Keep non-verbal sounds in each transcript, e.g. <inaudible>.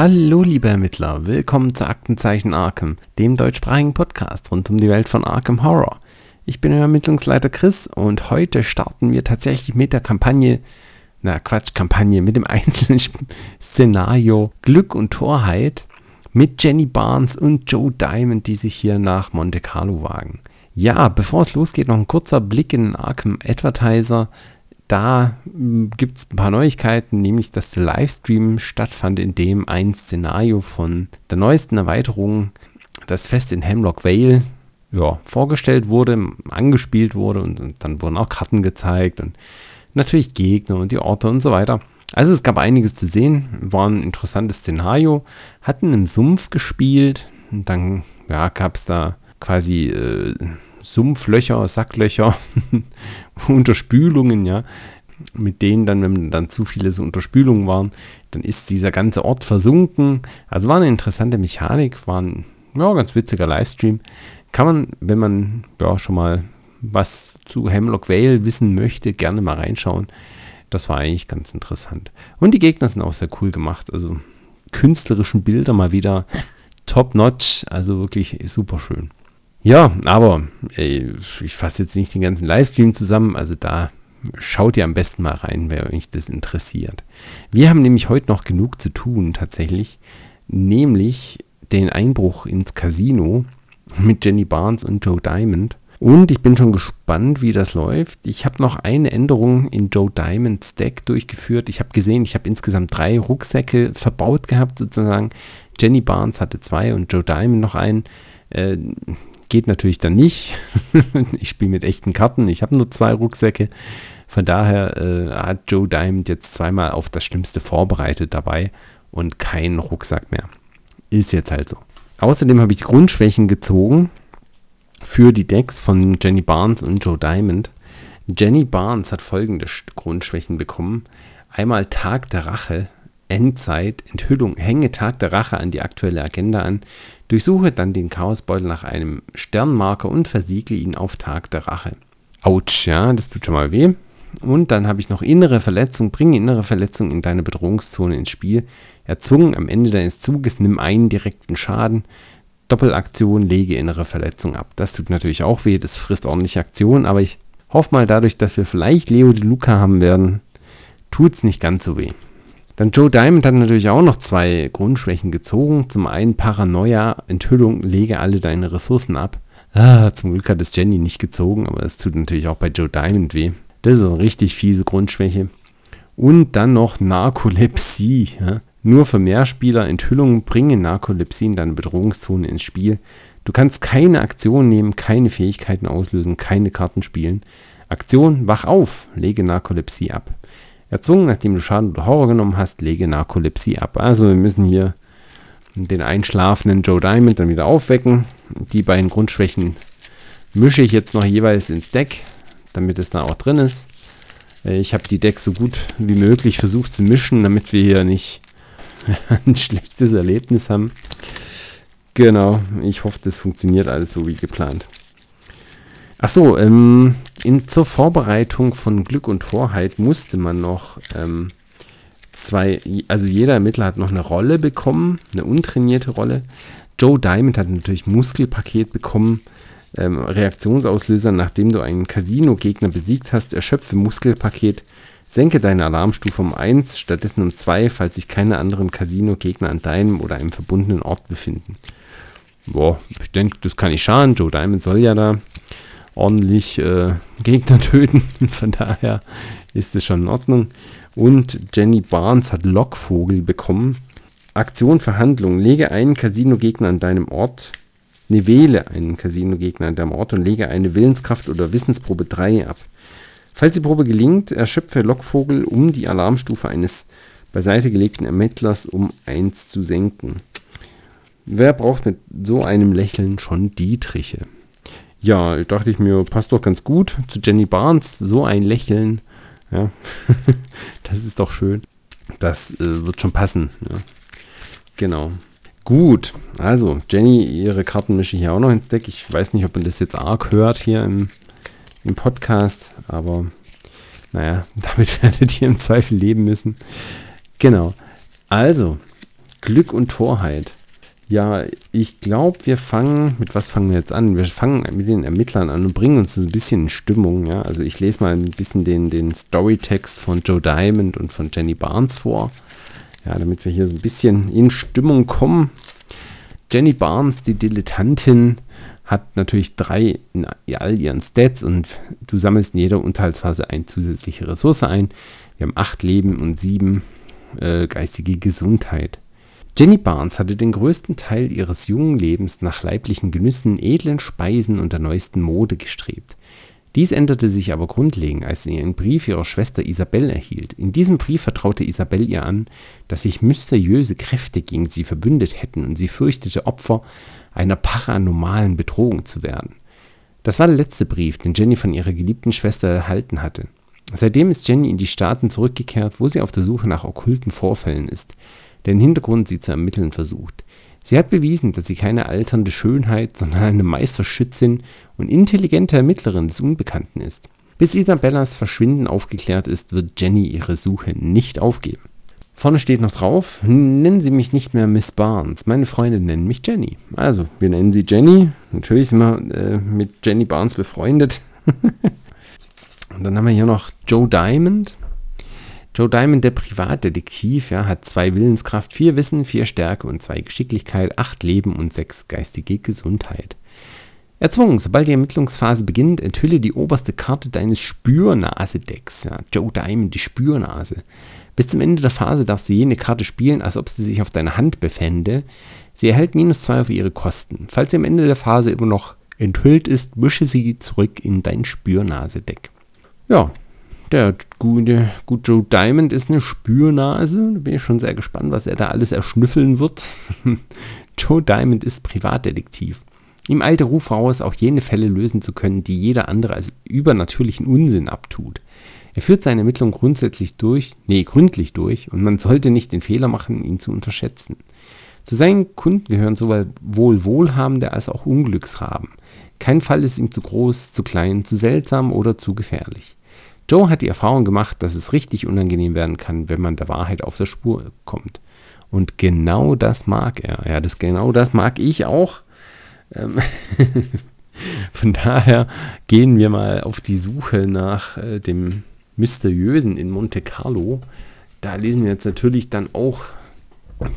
Hallo liebe Ermittler, willkommen zu Aktenzeichen Arkham, dem deutschsprachigen Podcast rund um die Welt von Arkham Horror. Ich bin euer Ermittlungsleiter Chris und heute starten wir tatsächlich mit der Kampagne, na Quatsch, Kampagne, mit dem <laughs> einzelnen Szenario Glück und Torheit mit Jenny Barnes und Joe Diamond, die sich hier nach Monte Carlo wagen. Ja, bevor es losgeht, noch ein kurzer Blick in den Arkham Advertiser. Da hm, gibt es ein paar Neuigkeiten, nämlich dass der Livestream stattfand, in dem ein Szenario von der neuesten Erweiterung, das Fest in Hemlock Vale, ja, vorgestellt wurde, angespielt wurde und, und dann wurden auch Karten gezeigt und natürlich Gegner und die Orte und so weiter. Also es gab einiges zu sehen, war ein interessantes Szenario, hatten im Sumpf gespielt und dann ja, gab es da quasi äh, Sumpflöcher, Sacklöcher, <laughs> Unterspülungen, ja, mit denen dann, wenn dann zu viele so Unterspülungen waren, dann ist dieser ganze Ort versunken. Also war eine interessante Mechanik, war ein ja, ganz witziger Livestream. Kann man, wenn man ja schon mal was zu Hemlock Vale wissen möchte, gerne mal reinschauen. Das war eigentlich ganz interessant. Und die Gegner sind auch sehr cool gemacht. Also künstlerischen Bilder mal wieder top notch. Also wirklich super schön. Ja, aber ey, ich fasse jetzt nicht den ganzen Livestream zusammen, also da schaut ihr am besten mal rein, wer euch das interessiert. Wir haben nämlich heute noch genug zu tun tatsächlich, nämlich den Einbruch ins Casino <laughs> mit Jenny Barnes und Joe Diamond. Und ich bin schon gespannt, wie das läuft. Ich habe noch eine Änderung in Joe Diamonds Deck durchgeführt. Ich habe gesehen, ich habe insgesamt drei Rucksäcke verbaut gehabt, sozusagen. Jenny Barnes hatte zwei und Joe Diamond noch einen. Äh, Geht natürlich dann nicht. <laughs> ich spiele mit echten Karten. Ich habe nur zwei Rucksäcke. Von daher äh, hat Joe Diamond jetzt zweimal auf das Schlimmste vorbereitet dabei und keinen Rucksack mehr. Ist jetzt halt so. Außerdem habe ich Grundschwächen gezogen für die Decks von Jenny Barnes und Joe Diamond. Jenny Barnes hat folgende Grundschwächen bekommen. Einmal Tag der Rache, Endzeit, Enthüllung, hänge Tag der Rache an die aktuelle Agenda an, durchsuche dann den Chaosbeutel nach einem Sternmarker und versiegle ihn auf Tag der Rache. Autsch, ja, das tut schon mal weh. Und dann habe ich noch innere Verletzung, bringe innere Verletzung in deine Bedrohungszone ins Spiel. Erzwungen am Ende deines Zuges, nimm einen direkten Schaden. Doppelaktion, lege innere Verletzung ab. Das tut natürlich auch weh, das frisst ordentlich Aktion, aber ich hoffe mal dadurch, dass wir vielleicht Leo de Luca haben werden, tut es nicht ganz so weh. Dann Joe Diamond hat natürlich auch noch zwei Grundschwächen gezogen. Zum einen Paranoia, Enthüllung, lege alle deine Ressourcen ab. Ah, zum Glück hat es Jenny nicht gezogen, aber es tut natürlich auch bei Joe Diamond weh. Das ist eine richtig fiese Grundschwäche. Und dann noch Narkolepsie. Ja? Nur für Mehrspieler Enthüllungen bringen Narkolepsie in deine Bedrohungszone ins Spiel. Du kannst keine Aktion nehmen, keine Fähigkeiten auslösen, keine Karten spielen. Aktion, wach auf, lege Narkolepsie ab. Erzwungen, nachdem du Schaden oder Horror genommen hast, lege Narkolepsie ab. Also wir müssen hier den einschlafenden Joe Diamond dann wieder aufwecken. Die beiden Grundschwächen mische ich jetzt noch jeweils ins Deck, damit es da auch drin ist. Äh, ich habe die Decks so gut wie möglich versucht zu mischen, damit wir hier nicht <laughs> ein schlechtes Erlebnis haben. Genau, ich hoffe, das funktioniert alles so wie geplant. Achso, ähm, in, zur Vorbereitung von Glück und Torheit musste man noch ähm, zwei, also jeder Ermittler hat noch eine Rolle bekommen, eine untrainierte Rolle. Joe Diamond hat natürlich Muskelpaket bekommen, ähm, Reaktionsauslöser, nachdem du einen Casino-Gegner besiegt hast, erschöpfe Muskelpaket, senke deine Alarmstufe um 1, stattdessen um 2, falls sich keine anderen Casino-Gegner an deinem oder einem verbundenen Ort befinden. Boah, ich denke, das kann nicht schaden. Joe Diamond soll ja da ordentlich äh, Gegner <laughs> töten. Von daher ist es schon in Ordnung. Und Jenny Barnes hat Lockvogel bekommen. Aktion Verhandlung. Lege einen Casino-Gegner an deinem Ort. Ne, wähle einen Casino-Gegner an deinem Ort und lege eine Willenskraft- oder Wissensprobe 3 ab. Falls die Probe gelingt, erschöpfe Lockvogel, um die Alarmstufe eines beiseite gelegten Ermittlers um 1 zu senken. Wer braucht mit so einem Lächeln schon Dietriche? Ja, dachte ich mir, passt doch ganz gut zu Jenny Barnes. So ein Lächeln. Ja, <laughs> das ist doch schön. Das äh, wird schon passen. Ja. Genau. Gut, also Jenny, ihre Karten mische ich hier auch noch ins Deck. Ich weiß nicht, ob man das jetzt arg hört hier im, im Podcast, aber naja, <laughs> damit werdet ihr im Zweifel leben müssen. Genau. Also, Glück und Torheit. Ja, ich glaube, wir fangen, mit was fangen wir jetzt an? Wir fangen mit den Ermittlern an und bringen uns ein bisschen in Stimmung. Ja? Also ich lese mal ein bisschen den, den Storytext von Joe Diamond und von Jenny Barnes vor. Ja, damit wir hier so ein bisschen in Stimmung kommen. Jenny Barnes, die Dilettantin, hat natürlich drei in all ihren Stats und du sammelst in jeder Unterhaltsphase eine zusätzliche Ressource ein. Wir haben acht Leben und sieben äh, geistige Gesundheit. Jenny Barnes hatte den größten Teil ihres jungen Lebens nach leiblichen Genüssen, edlen Speisen und der neuesten Mode gestrebt. Dies änderte sich aber grundlegend, als sie einen Brief ihrer Schwester Isabelle erhielt. In diesem Brief vertraute Isabelle ihr an, dass sich mysteriöse Kräfte gegen sie verbündet hätten und sie fürchtete, Opfer einer paranormalen Bedrohung zu werden. Das war der letzte Brief, den Jenny von ihrer geliebten Schwester erhalten hatte. Seitdem ist Jenny in die Staaten zurückgekehrt, wo sie auf der Suche nach okkulten Vorfällen ist deren Hintergrund sie zu ermitteln versucht. Sie hat bewiesen, dass sie keine alternde Schönheit, sondern eine Meisterschützin und intelligente Ermittlerin des Unbekannten ist. Bis Isabellas Verschwinden aufgeklärt ist, wird Jenny ihre Suche nicht aufgeben. Vorne steht noch drauf, nennen Sie mich nicht mehr Miss Barnes, meine Freunde nennen mich Jenny. Also, wir nennen sie Jenny. Natürlich sind wir äh, mit Jenny Barnes befreundet. <laughs> und dann haben wir hier noch Joe Diamond. Joe Diamond, der Privatdetektiv, ja, hat zwei Willenskraft, vier Wissen, vier Stärke und zwei Geschicklichkeit, acht Leben und sechs geistige Gesundheit. Erzwungen, sobald die Ermittlungsphase beginnt, enthülle die oberste Karte deines Spürnase-Decks. Ja, Joe Diamond, die Spürnase. Bis zum Ende der Phase darfst du jene Karte spielen, als ob sie sich auf deiner Hand befände. Sie erhält minus zwei auf ihre Kosten. Falls sie am Ende der Phase immer noch enthüllt ist, mische sie zurück in dein Spürnase-Deck. Ja, der gute, gut Joe Diamond ist eine Spürnase. Da bin ich schon sehr gespannt, was er da alles erschnüffeln wird. <laughs> Joe Diamond ist Privatdetektiv. Ihm eilte Ruf voraus, auch jene Fälle lösen zu können, die jeder andere als übernatürlichen Unsinn abtut. Er führt seine Ermittlungen grundsätzlich durch, nee, gründlich durch, und man sollte nicht den Fehler machen, ihn zu unterschätzen. Zu seinen Kunden gehören sowohl Wohlhabende als auch Unglücksraben. Kein Fall ist ihm zu groß, zu klein, zu seltsam oder zu gefährlich. Joe hat die Erfahrung gemacht, dass es richtig unangenehm werden kann, wenn man der Wahrheit auf der Spur kommt. Und genau das mag er. Ja, das genau das mag ich auch. Ähm <laughs> Von daher gehen wir mal auf die Suche nach äh, dem Mysteriösen in Monte Carlo. Da lesen wir jetzt natürlich dann auch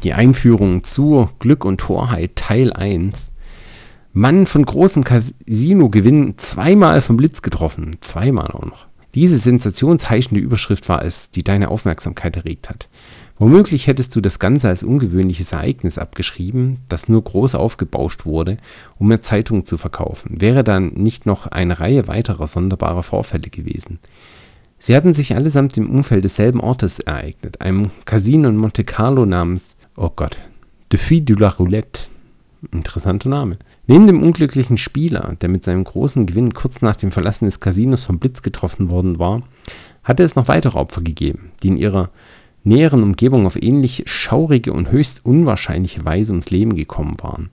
die Einführung zu Glück und Torheit Teil 1. Mann von großem Casino-Gewinn zweimal vom Blitz getroffen. Zweimal auch noch. Diese sensationsheischende Überschrift war es, die deine Aufmerksamkeit erregt hat. Womöglich hättest du das Ganze als ungewöhnliches Ereignis abgeschrieben, das nur groß aufgebauscht wurde, um mehr Zeitungen zu verkaufen, wäre dann nicht noch eine Reihe weiterer sonderbarer Vorfälle gewesen. Sie hatten sich allesamt im Umfeld desselben Ortes ereignet, einem Casino in Monte Carlo namens, oh Gott, Defy de la Roulette. Interessanter Name. Neben dem unglücklichen Spieler, der mit seinem großen Gewinn kurz nach dem Verlassen des Casinos vom Blitz getroffen worden war, hatte es noch weitere Opfer gegeben, die in ihrer näheren Umgebung auf ähnlich schaurige und höchst unwahrscheinliche Weise ums Leben gekommen waren.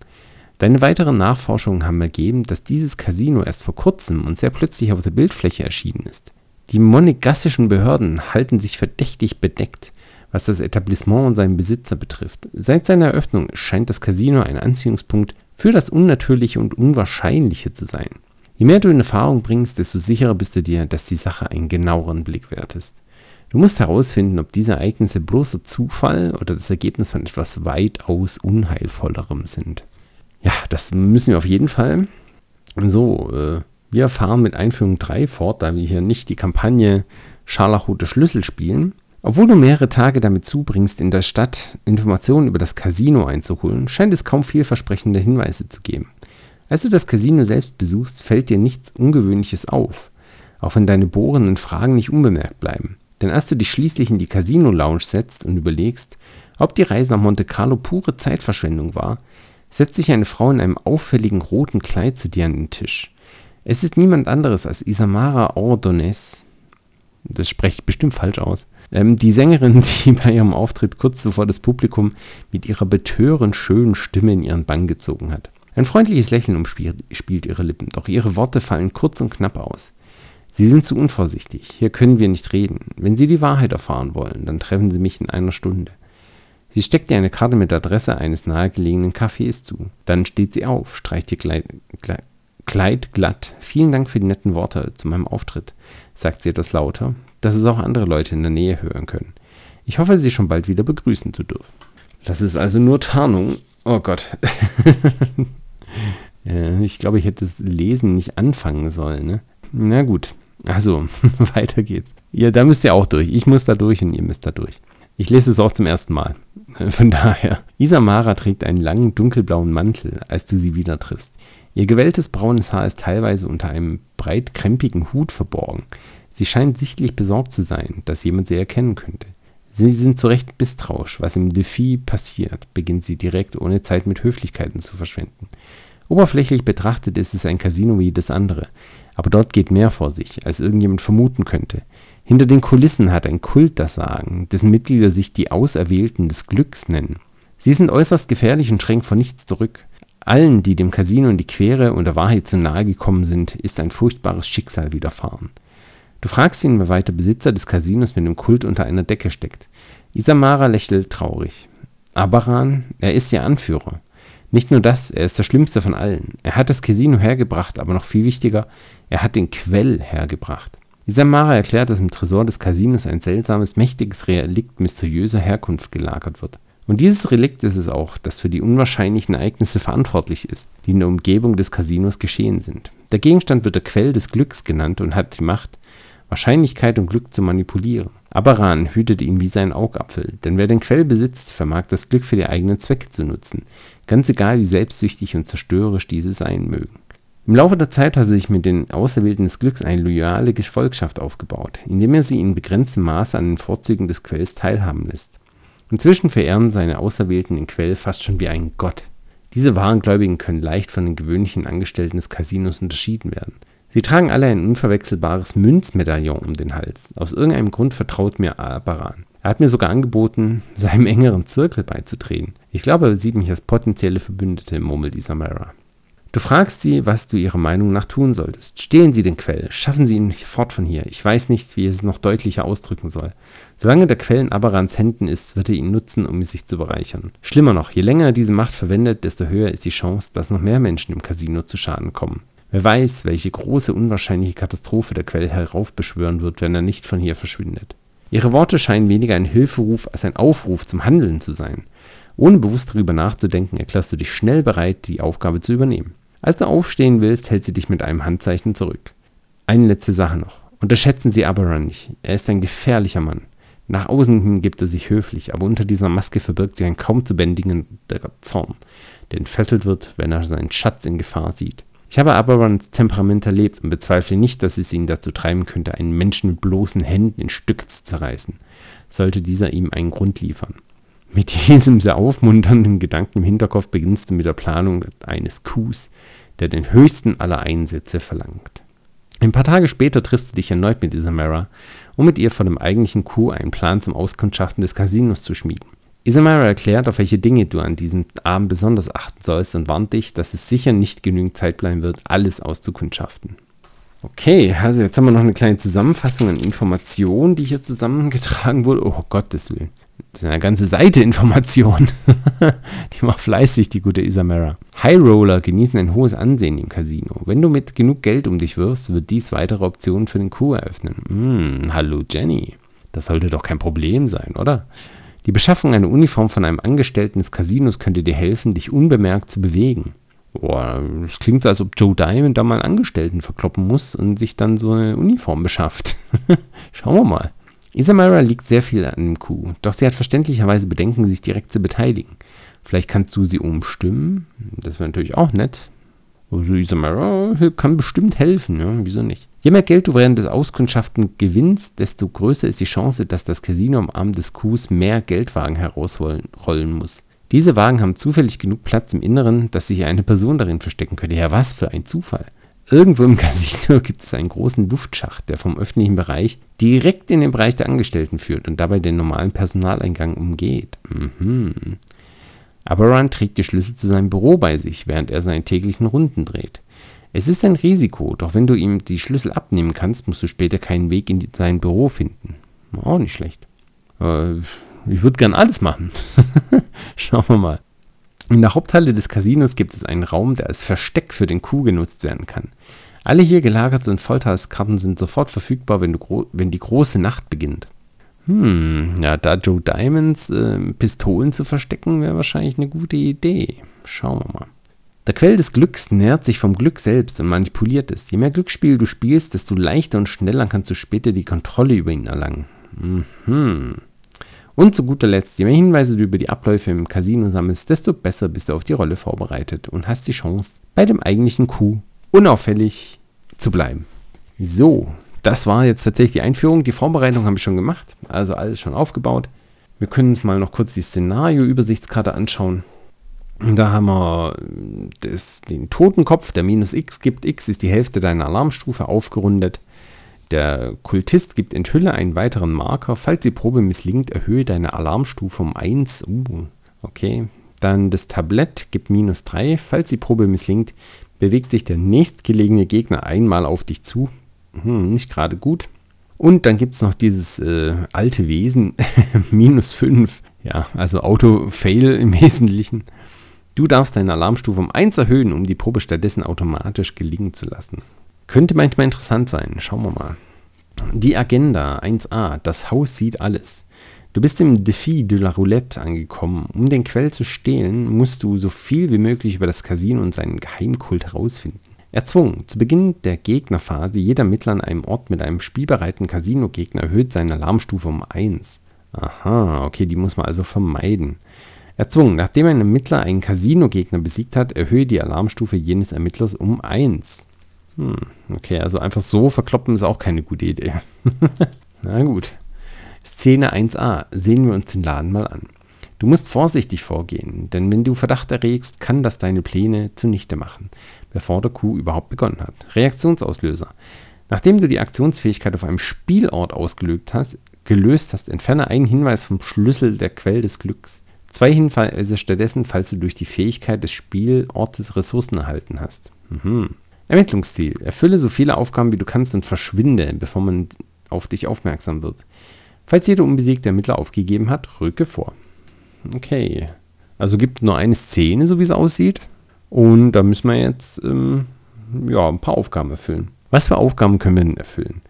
Deine weiteren Nachforschungen haben ergeben, dass dieses Casino erst vor kurzem und sehr plötzlich auf der Bildfläche erschienen ist. Die monegassischen Behörden halten sich verdächtig bedeckt, was das Etablissement und seinen Besitzer betrifft. Seit seiner Eröffnung scheint das Casino ein Anziehungspunkt für das Unnatürliche und Unwahrscheinliche zu sein. Je mehr du in Erfahrung bringst, desto sicherer bist du dir, dass die Sache einen genaueren Blick wert ist. Du musst herausfinden, ob diese Ereignisse bloßer Zufall oder das Ergebnis von etwas weitaus Unheilvollerem sind. Ja, das müssen wir auf jeden Fall. So, äh, wir fahren mit Einführung 3 fort, da wir hier nicht die Kampagne Scharlachrote Schlüssel spielen, obwohl du mehrere Tage damit zubringst, in der Stadt Informationen über das Casino einzuholen, scheint es kaum vielversprechende Hinweise zu geben. Als du das Casino selbst besuchst, fällt dir nichts Ungewöhnliches auf, auch wenn deine bohrenden Fragen nicht unbemerkt bleiben. Denn als du dich schließlich in die Casino-Lounge setzt und überlegst, ob die Reise nach Monte Carlo pure Zeitverschwendung war, setzt sich eine Frau in einem auffälligen roten Kleid zu dir an den Tisch. Es ist niemand anderes als Isamara Ordonez. Das spreche ich bestimmt falsch aus. Ähm, die Sängerin, <laughs> die bei ihrem Auftritt kurz zuvor das Publikum mit ihrer betörend schönen Stimme in ihren Bann gezogen hat. Ein freundliches Lächeln umspielt ihre Lippen, doch ihre Worte fallen kurz und knapp aus. Sie sind zu unvorsichtig. Hier können wir nicht reden. Wenn Sie die Wahrheit erfahren wollen, dann treffen Sie mich in einer Stunde. Sie steckt dir eine Karte mit Adresse eines nahegelegenen Cafés zu. Dann steht sie auf, streicht ihr Kleid, Kleid glatt. Vielen Dank für die netten Worte zu meinem Auftritt, sagt sie etwas lauter, dass es auch andere Leute in der Nähe hören können. Ich hoffe, Sie schon bald wieder begrüßen zu dürfen. Das ist also nur Tarnung. Oh Gott. <laughs> ich glaube, ich hätte das Lesen nicht anfangen sollen. Ne? Na gut. Also, <laughs> weiter geht's. Ja, da müsst ihr auch durch. Ich muss da durch und ihr müsst da durch. Ich lese es auch zum ersten Mal. <laughs> Von daher. Isamara trägt einen langen dunkelblauen Mantel, als du sie wieder triffst. Ihr gewelltes braunes Haar ist teilweise unter einem breit krempigen Hut verborgen. Sie scheint sichtlich besorgt zu sein, dass jemand sie erkennen könnte. Sie sind zu Recht misstrauisch, was im Defi passiert, beginnt sie direkt, ohne Zeit mit Höflichkeiten zu verschwenden. Oberflächlich betrachtet ist es ein Casino wie jedes andere, aber dort geht mehr vor sich, als irgendjemand vermuten könnte. Hinter den Kulissen hat ein Kult das Sagen, dessen Mitglieder sich die Auserwählten des Glücks nennen. Sie sind äußerst gefährlich und schränken vor nichts zurück. Allen, die dem Casino in die Quere und der Wahrheit zu nahe gekommen sind, ist ein furchtbares Schicksal widerfahren. Du fragst ihn, wer weiter Besitzer des Casinos mit dem Kult unter einer Decke steckt. Isamara lächelt traurig. Abaran, er ist ihr Anführer. Nicht nur das, er ist der Schlimmste von allen. Er hat das Casino hergebracht, aber noch viel wichtiger, er hat den Quell hergebracht. Isamara erklärt, dass im Tresor des Casinos ein seltsames, mächtiges Relikt mysteriöser Herkunft gelagert wird. Und dieses Relikt ist es auch, das für die unwahrscheinlichen Ereignisse verantwortlich ist, die in der Umgebung des Casinos geschehen sind. Der Gegenstand wird der Quell des Glücks genannt und hat die Macht, Wahrscheinlichkeit und Glück zu manipulieren. Abaran hütet ihn wie seinen Augapfel, denn wer den Quell besitzt, vermag das Glück für die eigenen Zwecke zu nutzen, ganz egal wie selbstsüchtig und zerstörerisch diese sein mögen. Im Laufe der Zeit hat sich mit den Auserwählten des Glücks eine loyale Gefolgschaft aufgebaut, indem er sie in begrenztem Maße an den Vorzügen des Quells teilhaben lässt. Inzwischen verehren seine Auserwählten den Quell fast schon wie einen Gott. Diese wahren Gläubigen können leicht von den gewöhnlichen Angestellten des Casinos unterschieden werden. Sie tragen alle ein unverwechselbares Münzmedaillon um den Hals. Aus irgendeinem Grund vertraut mir Abaran. Er hat mir sogar angeboten, <laughs> seinem engeren Zirkel beizutreten. Ich glaube, er sieht mich als potenzielle Verbündete, murmelt Isamara. Du fragst sie, was du ihrer Meinung nach tun solltest. Stehlen sie den Quell, schaffen sie ihn fort von hier. Ich weiß nicht, wie ich es noch deutlicher ausdrücken soll. Solange der Quell in Abarans Händen ist, wird er ihn nutzen, um sich zu bereichern. Schlimmer noch, je länger er diese Macht verwendet, desto höher ist die Chance, dass noch mehr Menschen im Casino zu Schaden kommen. Wer weiß, welche große unwahrscheinliche Katastrophe der Quell heraufbeschwören wird, wenn er nicht von hier verschwindet. Ihre Worte scheinen weniger ein Hilferuf als ein Aufruf zum Handeln zu sein. Ohne bewusst darüber nachzudenken, erklärst du dich schnell bereit, die Aufgabe zu übernehmen. Als du aufstehen willst, hält sie dich mit einem Handzeichen zurück. Eine letzte Sache noch. Unterschätzen Sie Aberon nicht. Er ist ein gefährlicher Mann. Nach außen hin gibt er sich höflich, aber unter dieser Maske verbirgt sich ein kaum zu bändigender Zorn, der entfesselt wird, wenn er seinen Schatz in Gefahr sieht. Ich habe Aberons Temperament erlebt und bezweifle nicht, dass es ihn dazu treiben könnte, einen Menschen mit bloßen Händen in Stücke zu zerreißen, sollte dieser ihm einen Grund liefern. Mit diesem sehr aufmunternden Gedanken im Hinterkopf beginnst du mit der Planung eines Coups, der den höchsten aller Einsätze verlangt. Ein paar Tage später triffst du dich erneut mit Isamara, um mit ihr vor dem eigentlichen Coup einen Plan zum Auskundschaften des Casinos zu schmieden. Isamara erklärt, auf welche Dinge du an diesem Abend besonders achten sollst und warnt dich, dass es sicher nicht genügend Zeit bleiben wird, alles auszukundschaften. Okay, also jetzt haben wir noch eine kleine Zusammenfassung an Informationen, die hier zusammengetragen wurde. Oh Gottes Willen. Das ist eine ganze Seite Informationen. <laughs> die macht fleißig, die gute Isamara. High Roller genießen ein hohes Ansehen im Casino. Wenn du mit genug Geld um dich wirfst, wird dies weitere Optionen für den Coup eröffnen. Hm, hallo Jenny. Das sollte doch kein Problem sein, oder? Die Beschaffung einer Uniform von einem Angestellten des Casinos könnte dir helfen, dich unbemerkt zu bewegen. Boah, es klingt so, als ob Joe Diamond da mal einen Angestellten verkloppen muss und sich dann so eine Uniform beschafft. <laughs> Schauen wir mal. Isamara liegt sehr viel an dem Coup, doch sie hat verständlicherweise Bedenken, sich direkt zu beteiligen. Vielleicht kannst du sie umstimmen, das wäre natürlich auch nett. Also Isamara kann bestimmt helfen, ja, wieso nicht? Je mehr Geld du während des Auskundschaften gewinnst, desto größer ist die Chance, dass das Casino am Abend des Coups mehr Geldwagen herausrollen muss. Diese Wagen haben zufällig genug Platz im Inneren, dass sich eine Person darin verstecken könnte. Ja, was für ein Zufall. Irgendwo im <laughs> Casino gibt es einen großen Luftschacht, der vom öffentlichen Bereich direkt in den Bereich der Angestellten führt und dabei den normalen Personaleingang umgeht. Mhm. Aberan trägt die Schlüssel zu seinem Büro bei sich, während er seine täglichen Runden dreht. Es ist ein Risiko, doch wenn du ihm die Schlüssel abnehmen kannst, musst du später keinen Weg in sein Büro finden. Auch nicht schlecht. Äh, ich würde gern alles machen. <laughs> Schauen wir mal. In der Haupthalle des Casinos gibt es einen Raum, der als Versteck für den Coup genutzt werden kann. Alle hier gelagerten Volltagskarten sind sofort verfügbar, wenn, wenn, die große Nacht beginnt. Hm, ja, da Joe Diamonds äh, Pistolen zu verstecken, wäre wahrscheinlich eine gute Idee. Schauen wir mal. Der Quell des Glücks nährt sich vom Glück selbst und manipuliert es. Je mehr Glücksspiel du spielst, desto leichter und schneller kannst du später die Kontrolle über ihn erlangen. Mhm. Und zu guter Letzt, je mehr Hinweise du über die Abläufe im Casino sammelst, desto besser bist du auf die Rolle vorbereitet und hast die Chance, bei dem eigentlichen Coup unauffällig zu bleiben. So, das war jetzt tatsächlich die Einführung. Die Vorbereitung habe ich schon gemacht, also alles schon aufgebaut. Wir können uns mal noch kurz die Szenario-Übersichtskarte anschauen. Da haben wir das, den Totenkopf, der minus x gibt. x ist die Hälfte deiner Alarmstufe aufgerundet. Der Kultist gibt Enthülle einen weiteren Marker. Falls die Probe misslingt, erhöhe deine Alarmstufe um 1. Uh, okay. Dann das Tablett gibt minus 3. Falls die Probe misslingt, bewegt sich der nächstgelegene Gegner einmal auf dich zu. Hm, nicht gerade gut. Und dann gibt es noch dieses äh, alte Wesen, <laughs> minus 5. Ja, also Auto-Fail im Wesentlichen. Du darfst deine Alarmstufe um 1 erhöhen, um die Probe stattdessen automatisch gelingen zu lassen. Könnte manchmal interessant sein. Schauen wir mal. Die Agenda 1a. Das Haus sieht alles. Du bist im Défi de la Roulette angekommen. Um den Quell zu stehlen, musst du so viel wie möglich über das Casino und seinen Geheimkult herausfinden. Erzwungen. Zu Beginn der Gegnerphase, jeder Mittler an einem Ort mit einem spielbereiten Casino-Gegner erhöht seine Alarmstufe um 1. Aha, okay, die muss man also vermeiden. Erzwungen. Nachdem ein Ermittler einen Casino-Gegner besiegt hat, erhöhe die Alarmstufe jenes Ermittlers um 1. Hm, okay, also einfach so verkloppen ist auch keine gute Idee. <laughs> Na gut. Szene 1a. Sehen wir uns den Laden mal an. Du musst vorsichtig vorgehen, denn wenn du Verdacht erregst, kann das deine Pläne zunichte machen, bevor der Coup überhaupt begonnen hat. Reaktionsauslöser. Nachdem du die Aktionsfähigkeit auf einem Spielort ausgelöst hast, gelöst hast, entferne einen Hinweis vom Schlüssel der Quell des Glücks. Zwei Hinweise stattdessen, falls du durch die Fähigkeit des Spielortes Ressourcen erhalten hast. Mhm. Ermittlungsziel. Erfülle so viele Aufgaben wie du kannst und verschwinde, bevor man auf dich aufmerksam wird. Falls jeder unbesiegte Ermittler aufgegeben hat, rücke vor. Okay. Also gibt nur eine Szene, so wie es aussieht. Und da müssen wir jetzt ähm, ja, ein paar Aufgaben erfüllen. Was für Aufgaben können wir denn erfüllen?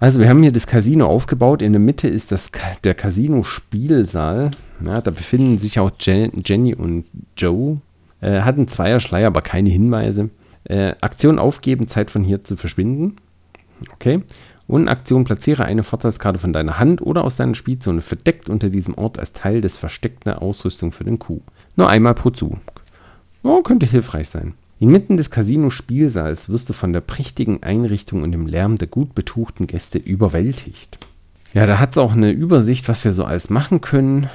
Also wir haben hier das Casino aufgebaut. In der Mitte ist das, der Casino-Spielsaal. Ja, da befinden sich auch Jenny und Joe. Äh, hatten Zweierschleier, aber keine Hinweise. Äh, Aktion aufgeben, Zeit von hier zu verschwinden. Okay. Und Aktion platziere eine Vorteilskarte von deiner Hand oder aus deiner Spielzone verdeckt unter diesem Ort als Teil des versteckten Ausrüstung für den Coup. Nur einmal pro Zug. Oh, könnte hilfreich sein. Inmitten des Casino-Spielsaals wirst du von der prächtigen Einrichtung und dem Lärm der gut betuchten Gäste überwältigt. Ja, da hat es auch eine Übersicht, was wir so alles machen können.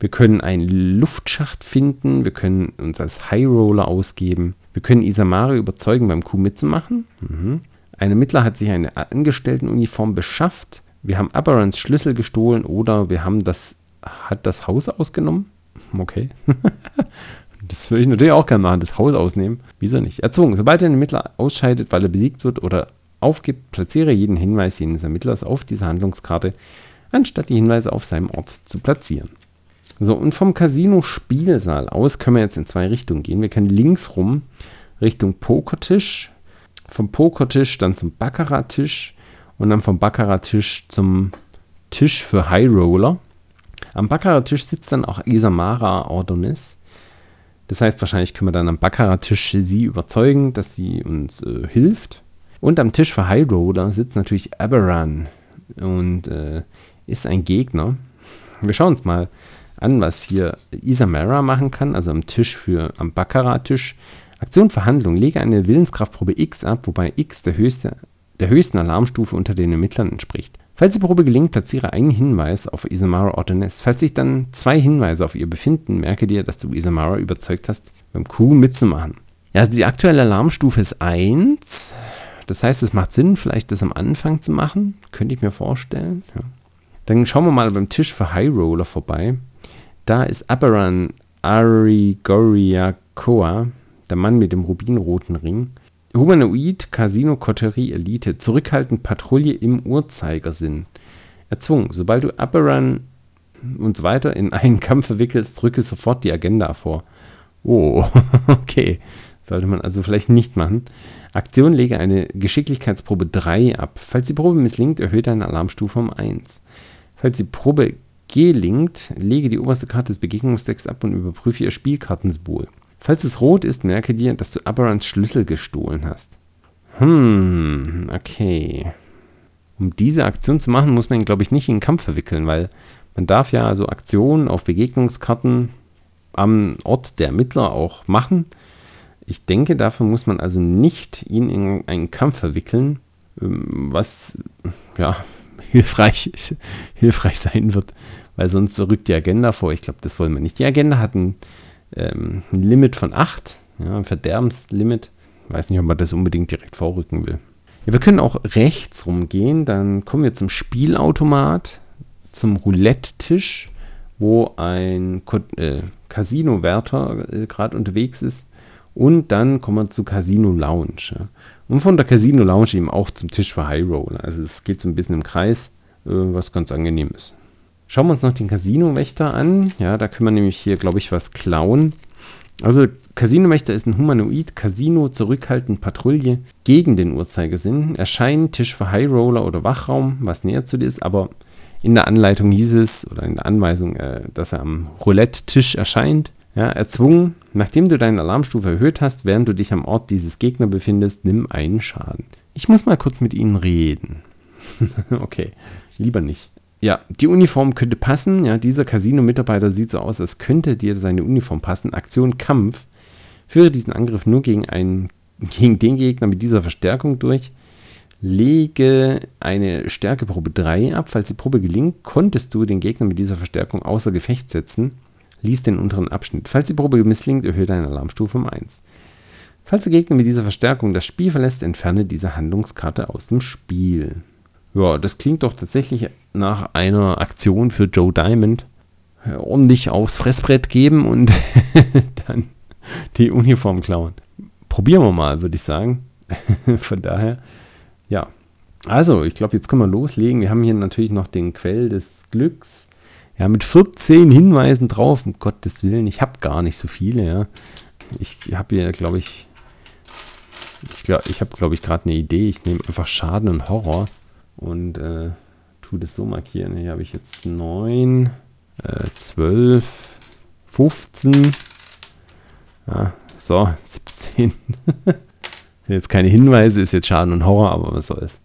Wir können einen Luftschacht finden, wir können uns als High Roller ausgeben, wir können Isamare überzeugen, beim Coup mitzumachen. Mhm. Ein Ermittler hat sich eine Angestelltenuniform beschafft. Wir haben Aberrants Schlüssel gestohlen oder wir haben das, hat das Haus ausgenommen. Okay. <laughs> das würde ich natürlich auch gerne machen, das Haus ausnehmen. Wieso nicht? Erzwungen. Sobald ein Ermittler ausscheidet, weil er besiegt wird oder aufgibt, platziere jeden Hinweis jenes Ermittlers auf dieser Handlungskarte, anstatt die Hinweise auf seinem Ort zu platzieren. So, und vom Casino-Spielsaal aus können wir jetzt in zwei Richtungen gehen. Wir können links rum Richtung Pokertisch, vom Pokertisch dann zum Baccarat-Tisch und dann vom Baccarat-Tisch zum Tisch für High Roller. Am Baccarat-Tisch sitzt dann auch Isamara Ordonis. Das heißt, wahrscheinlich können wir dann am Baccarat-Tisch sie überzeugen, dass sie uns äh, hilft. Und am Tisch für High Roller sitzt natürlich Aberan und äh, ist ein Gegner. Wir schauen uns mal an, was hier Isamara machen kann, also am Tisch für, am Baccarat-Tisch. Aktion Verhandlung. Lege eine Willenskraftprobe X ab, wobei X der, höchste, der höchsten Alarmstufe unter den Ermittlern entspricht. Falls die Probe gelingt, platziere einen Hinweis auf Isamara Ordones. Falls sich dann zwei Hinweise auf ihr befinden, merke dir, dass du Isamara überzeugt hast, beim Q mitzumachen. Ja, also die aktuelle Alarmstufe ist 1. Das heißt, es macht Sinn, vielleicht das am Anfang zu machen. Könnte ich mir vorstellen. Ja. Dann schauen wir mal beim Tisch für High Roller vorbei. Da ist Aberan Arigoriakoa, der Mann mit dem rubinroten Ring. Humanoid, Casino, Kotterie, Elite. Zurückhaltend Patrouille im Uhrzeigersinn. Erzwungen. Sobald du Aberan und so weiter in einen Kampf verwickelst, drücke sofort die Agenda vor. Oh, <laughs> okay. Sollte man also vielleicht nicht machen. Aktion lege eine Geschicklichkeitsprobe 3 ab. Falls die Probe misslingt, erhöht deine Alarmstufe um 1. Falls die Probe gelingt, lege die oberste Karte des Begegnungsdecks ab und überprüfe ihr Spielkartensymbol. Falls es rot ist, merke dir, dass du Aberrants Schlüssel gestohlen hast. Hm, okay. Um diese Aktion zu machen, muss man ihn, glaube ich, nicht in den Kampf verwickeln, weil man darf ja so Aktionen auf Begegnungskarten am Ort der Ermittler auch machen. Ich denke, dafür muss man also nicht ihn in einen Kampf verwickeln, ähm, was ja <laughs> hilfreich, hilfreich sein wird, weil sonst rückt die Agenda vor. Ich glaube, das wollen wir nicht. Die Agenda hat ein, ähm, ein Limit von 8, ja, ein Verderbenslimit. Ich weiß nicht, ob man das unbedingt direkt vorrücken will. Ja, wir können auch rechts rumgehen, dann kommen wir zum Spielautomat, zum Roulette-Tisch, wo ein äh, Casino-Wärter äh, gerade unterwegs ist und dann kommen wir zu Casino Lounge. Ja. Und von der Casino Lounge eben auch zum Tisch für High Roller. Also es geht so ein bisschen im Kreis, äh, was ganz angenehm ist. Schauen wir uns noch den Casino-Wächter an. Ja, da können wir nämlich hier, glaube ich, was klauen. Also Casino-Wächter ist ein Humanoid, Casino, zurückhaltend Patrouille gegen den Uhrzeigersinn. Erscheint Tisch für High Roller oder Wachraum, was näher zu dir ist, aber in der Anleitung hieß es, oder in der Anweisung, äh, dass er am Roulette-Tisch erscheint. Ja, erzwungen, nachdem du deine Alarmstufe erhöht hast, während du dich am Ort dieses Gegner befindest, nimm einen Schaden. Ich muss mal kurz mit ihnen reden. <laughs> okay, lieber nicht. Ja, die Uniform könnte passen. Ja, dieser Casino-Mitarbeiter sieht so aus, als könnte dir seine Uniform passen. Aktion Kampf. Führe diesen Angriff nur gegen, einen, <laughs> gegen den Gegner mit dieser Verstärkung durch. Lege eine Stärkeprobe 3 ab. Falls die Probe gelingt, konntest du den Gegner mit dieser Verstärkung außer Gefecht setzen. Lies den unteren Abschnitt. Falls die Probe misslingt, erhöhe deine Alarmstufe um 1. Falls der Gegner mit dieser Verstärkung das Spiel verlässt, entferne diese Handlungskarte aus dem Spiel. Ja, das klingt doch tatsächlich nach einer Aktion für Joe Diamond. Ordentlich aufs Fressbrett geben und <laughs> dann die Uniform klauen. Probieren wir mal, würde ich sagen. <laughs> Von daher, ja. Also, ich glaube, jetzt können wir loslegen. Wir haben hier natürlich noch den Quell des Glücks. Ja, mit 14 Hinweisen drauf, um Gottes Willen, ich habe gar nicht so viele, ja. Ich habe hier, glaube ich, ich glaube, ich habe, glaube ich, gerade eine Idee. Ich nehme einfach Schaden und Horror und äh, tue das so markieren. Hier habe ich jetzt 9, äh, 12, 15, ja, so, 17. <laughs> jetzt keine Hinweise, ist jetzt Schaden und Horror, aber was soll's.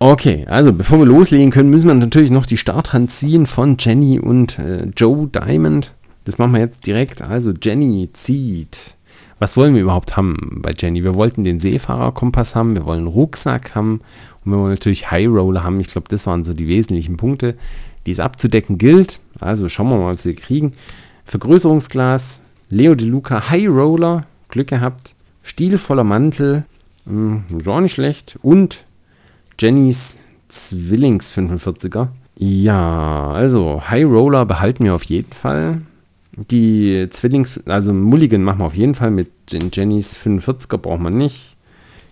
Okay, also bevor wir loslegen können, müssen wir natürlich noch die Starthand ziehen von Jenny und äh, Joe Diamond. Das machen wir jetzt direkt. Also Jenny zieht. Was wollen wir überhaupt haben bei Jenny? Wir wollten den Seefahrerkompass haben, wir wollen einen Rucksack haben und wir wollen natürlich High Roller haben. Ich glaube, das waren so die wesentlichen Punkte, die es abzudecken gilt. Also schauen wir mal, was wir kriegen. Vergrößerungsglas, Leo De Luca High Roller, Glück gehabt. Stilvoller Mantel, mh, hm, ist auch nicht schlecht. Und Jennys Zwillings 45er. Ja, also High Roller behalten wir auf jeden Fall. Die Zwillings, also Mulligan machen wir auf jeden Fall mit Jennys 45er braucht man nicht.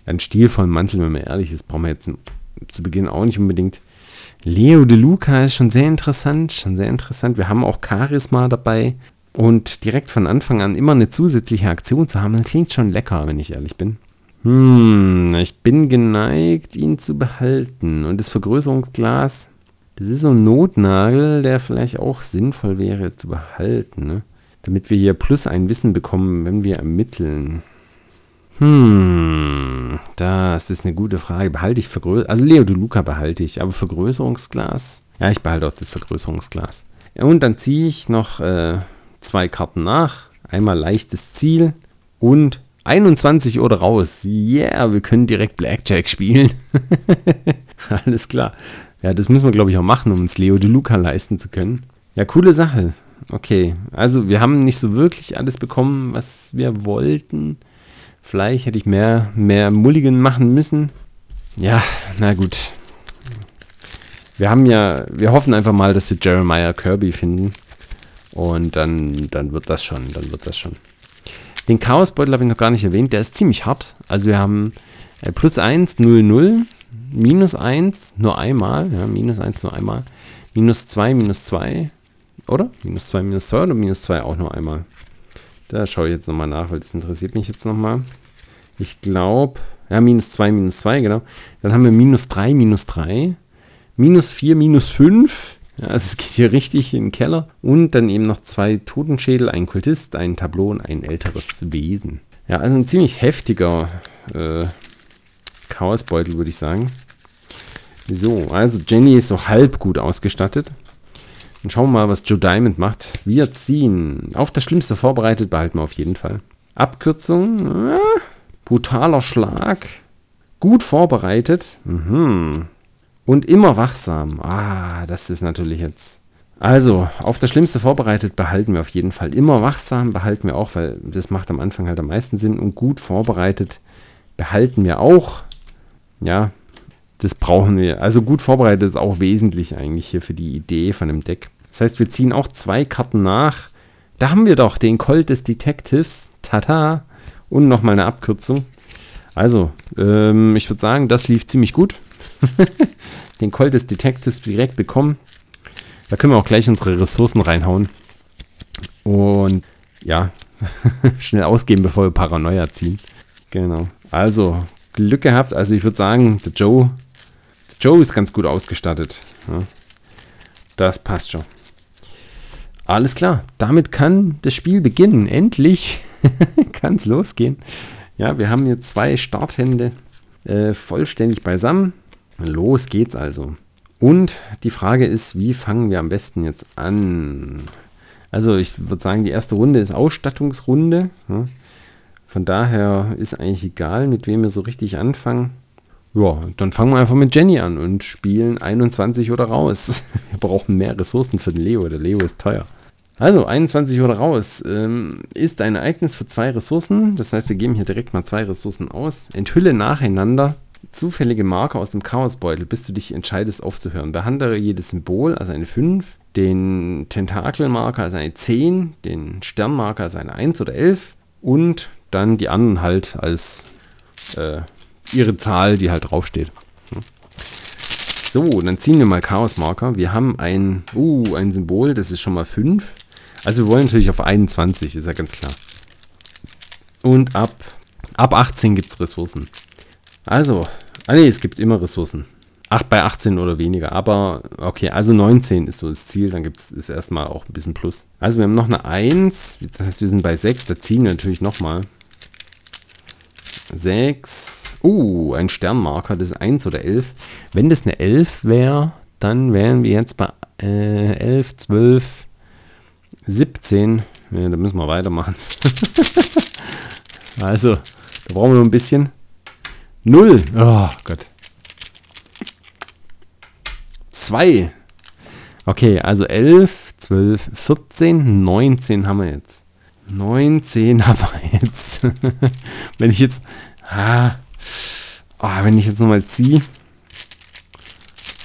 Ein stilvollen Mantel, wenn man ehrlich ist, brauchen wir jetzt zu Beginn auch nicht unbedingt. Leo De Luca ist schon sehr interessant, schon sehr interessant. Wir haben auch Charisma dabei. Und direkt von Anfang an immer eine zusätzliche Aktion zu haben, das klingt schon lecker, wenn ich ehrlich bin. Hm, ich bin geneigt, ihn zu behalten. Und das Vergrößerungsglas, das ist so ein Notnagel, der vielleicht auch sinnvoll wäre zu behalten. Ne? Damit wir hier plus ein Wissen bekommen, wenn wir ermitteln. Hm, das ist eine gute Frage. Behalte ich Vergrößerungsglas? Also Leo de Luca behalte ich, aber Vergrößerungsglas? Ja, ich behalte auch das Vergrößerungsglas. Und dann ziehe ich noch äh, zwei Karten nach. Einmal leichtes Ziel und 21 Uhr raus. Yeah, wir können direkt Blackjack spielen. <laughs> Alles klar. Ja, das müssen wir, glaube ich, auch machen, um uns Leo de Luca leisten zu können. Ja, coole Sache. Okay, also wir haben nicht so wirklich alles bekommen, was wir wollten. Vielleicht hätte ich mehr, mehr Mulligan machen müssen. Ja, na gut. Wir haben ja, wir hoffen einfach mal, dass wir Jeremiah Kirby finden. Und dann, dann wird das schon, dann wird das schon. Den Chaosbeutel habe ich noch gar nicht erwähnt, der ist ziemlich hart. Also wir haben äh, plus 1, 0, 0, minus 1 nur einmal, ja, minus 1 nur einmal, minus 2, minus 2, oder? Minus 2, minus 2 oder minus 2 auch nur einmal? Da schaue ich jetzt nochmal nach, weil das interessiert mich jetzt nochmal. Ich glaube, ja, minus 2, minus 2, genau. Dann haben wir minus 3, minus 3. Minus 4, minus 5. Ja, also es geht hier richtig in den Keller. Und dann eben noch zwei Totenschädel, ein Kultist, ein Tableau und ein älteres Wesen. Ja, also ein ziemlich heftiger äh, Chaosbeutel, würde ich sagen. So, also Jenny ist so halb gut ausgestattet. Dann schauen wir mal, was Joe Diamond macht. Wir ziehen. Auf das Schlimmste vorbereitet behalten wir auf jeden Fall. Abkürzung. Äh, brutaler Schlag. Gut vorbereitet. Mhm. Und immer wachsam. Ah, das ist natürlich jetzt. Also, auf das Schlimmste vorbereitet behalten wir auf jeden Fall. Immer wachsam behalten wir auch, weil das macht am Anfang halt am meisten Sinn. Und gut vorbereitet behalten wir auch. Ja, das brauchen wir. Also gut vorbereitet ist auch wesentlich eigentlich hier für die Idee von dem Deck. Das heißt, wir ziehen auch zwei Karten nach. Da haben wir doch den Colt des Detectives. Tata. Und nochmal eine Abkürzung. Also, ähm, ich würde sagen, das lief ziemlich gut. <laughs> den Colt des Detectives direkt bekommen. Da können wir auch gleich unsere Ressourcen reinhauen. Und ja, <laughs> schnell ausgeben, bevor wir Paranoia ziehen. Genau. Also, Glück gehabt. Also ich würde sagen, der Joe, der Joe ist ganz gut ausgestattet. Ja. Das passt schon. Alles klar, damit kann das Spiel beginnen. Endlich <laughs> kann es losgehen. Ja, wir haben hier zwei Starthände äh, vollständig beisammen. Los geht's also. Und die Frage ist, wie fangen wir am besten jetzt an? Also ich würde sagen, die erste Runde ist Ausstattungsrunde. Von daher ist eigentlich egal, mit wem wir so richtig anfangen. Ja, dann fangen wir einfach mit Jenny an und spielen 21 oder raus. <laughs> Wir brauchen mehr Ressourcen für den Leo. Der Leo ist teuer. Also, 21 oder raus ähm, ist ein Ereignis für zwei Ressourcen. Das heißt, wir geben hier direkt mal zwei Ressourcen aus. Enthülle nacheinander zufällige Marker aus dem Chaosbeutel, bis du dich entscheidest aufzuhören. Behandle jedes Symbol, also eine 5, den Tentakelmarker, also eine 10, den Sternmarker, also eine 1 oder 11 und dann die anderen halt als äh, ihre Zahl, die halt draufsteht. So, dann ziehen wir mal Chaosmarker. Wir haben ein, uh, ein Symbol, das ist schon mal 5. Also wir wollen natürlich auf 21, ist ja ganz klar. Und ab, ab 18 gibt es Ressourcen. Also, ah nee, es gibt immer Ressourcen. 8 bei 18 oder weniger. Aber okay, also 19 ist so das Ziel. Dann gibt es erstmal auch ein bisschen Plus. Also wir haben noch eine 1. Das heißt, wir sind bei 6. Da ziehen wir natürlich nochmal. 6. Uh, ein Sternmarker, das ist 1 oder 11. Wenn das eine 11 wäre, dann wären wir jetzt bei äh, 11, 12, 17. Ja, da müssen wir weitermachen. <laughs> also, da brauchen wir noch ein bisschen. 0. Oh Gott. 2. Okay, also 11, 12, 14, 19 haben wir jetzt. 19 <laughs> haben wir jetzt. <laughs> wenn ich jetzt. Ah, oh, wenn ich jetzt nochmal ziehe.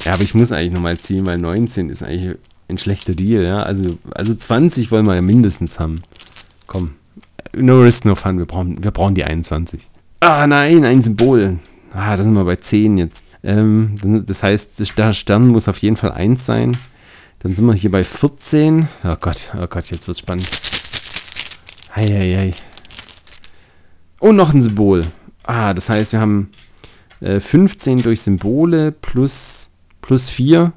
Ja, aber ich muss eigentlich nochmal ziehen, weil 19 ist eigentlich ein schlechter Deal, ja. Also, also 20 wollen wir ja mindestens haben. Komm. No risk, no fun. Wir brauchen, wir brauchen die 21. Ah, nein, ein Symbol. Ah, da sind wir bei 10 jetzt. Ähm, das heißt, der Stern muss auf jeden Fall 1 sein. Dann sind wir hier bei 14. Oh Gott, oh Gott, jetzt wird's spannend. Eieiei. Und noch ein Symbol. Ah, das heißt, wir haben äh, 15 durch Symbole plus, plus 4.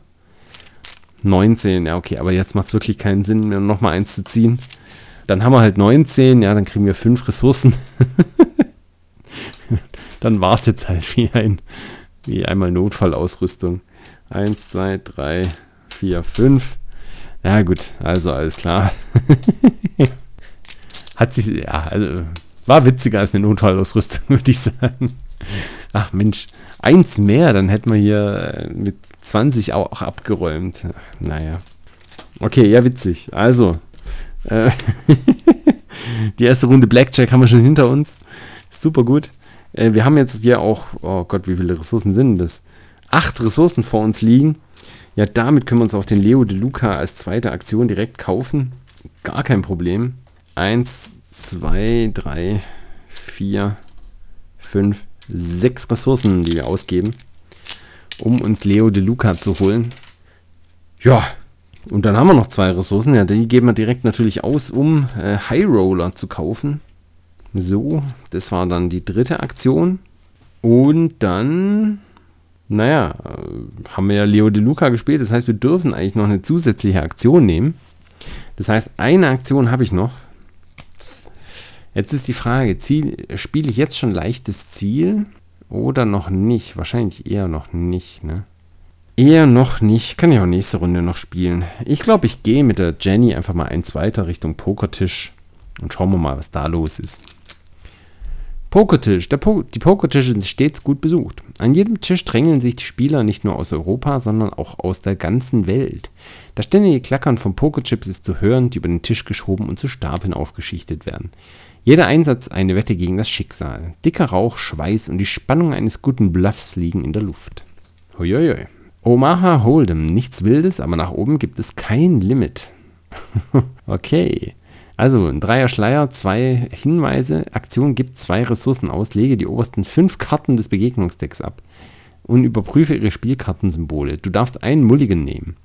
19, ja okay, aber jetzt macht es wirklich keinen Sinn, mir nochmal eins zu ziehen. Dann haben wir halt 19, ja, dann kriegen wir 5 Ressourcen. <laughs> dann war es jetzt halt wie ein, wie einmal Notfallausrüstung. 1, 2, 3, 4, 5. Ja gut, also alles klar. <laughs> Hat sich, ja, also war witziger als eine Notfallausrüstung, <laughs> würde ich sagen. Ach Mensch, eins mehr, dann hätten wir hier äh, mit 20 auch abgeräumt. Naja. Okay, ja, witzig. Also, äh, <laughs> die erste Runde Blackjack haben wir schon hinter uns. Super gut. Äh, wir haben jetzt hier auch, oh Gott, wie viele Ressourcen sind das? Acht Ressourcen vor uns liegen. Ja, damit können wir uns auch den Leo de Luca als zweite Aktion direkt kaufen. Gar kein Problem. 1, 2, 3, 4, 5, 6 Ressourcen, die wir ausgeben, um uns Leo de Luca zu holen. Ja, Und dann haben wir noch zwei Ressourcen. Ja, die geben wir direkt natürlich aus, um äh, High Roller zu kaufen. So, das war dann die dritte Aktion. Und dann, naja, äh, haben wir ja Leo De Luca gespielt. Das heißt, wir dürfen eigentlich noch eine zusätzliche Aktion nehmen. Das heißt, eine Aktion habe ich noch. Jetzt ist die Frage, spiele ich jetzt schon leichtes Ziel oder noch nicht? Wahrscheinlich eher noch nicht, ne? Eher noch nicht. Kann ich auch nächste Runde noch spielen. Ich glaube, ich gehe mit der Jenny einfach mal eins weiter Richtung Pokertisch und schauen wir mal, was da los ist. Pokertisch. Po die Pokertische sind stets gut besucht. An jedem Tisch drängeln sich die Spieler nicht nur aus Europa, sondern auch aus der ganzen Welt. Das ständige Klackern von Pokerchips ist zu hören, die über den Tisch geschoben und zu Stapeln aufgeschichtet werden. Jeder Einsatz eine Wette gegen das Schicksal. Dicker Rauch, Schweiß und die Spannung eines guten Bluffs liegen in der Luft. Huiuiui. Omaha Hold'em. Nichts Wildes, aber nach oben gibt es kein Limit. <laughs> okay. Also ein Dreier Schleier, zwei Hinweise, Aktion gibt zwei Ressourcen aus, lege die obersten fünf Karten des Begegnungsdecks ab und überprüfe ihre Spielkartensymbole. Du darfst einen Mulligan nehmen.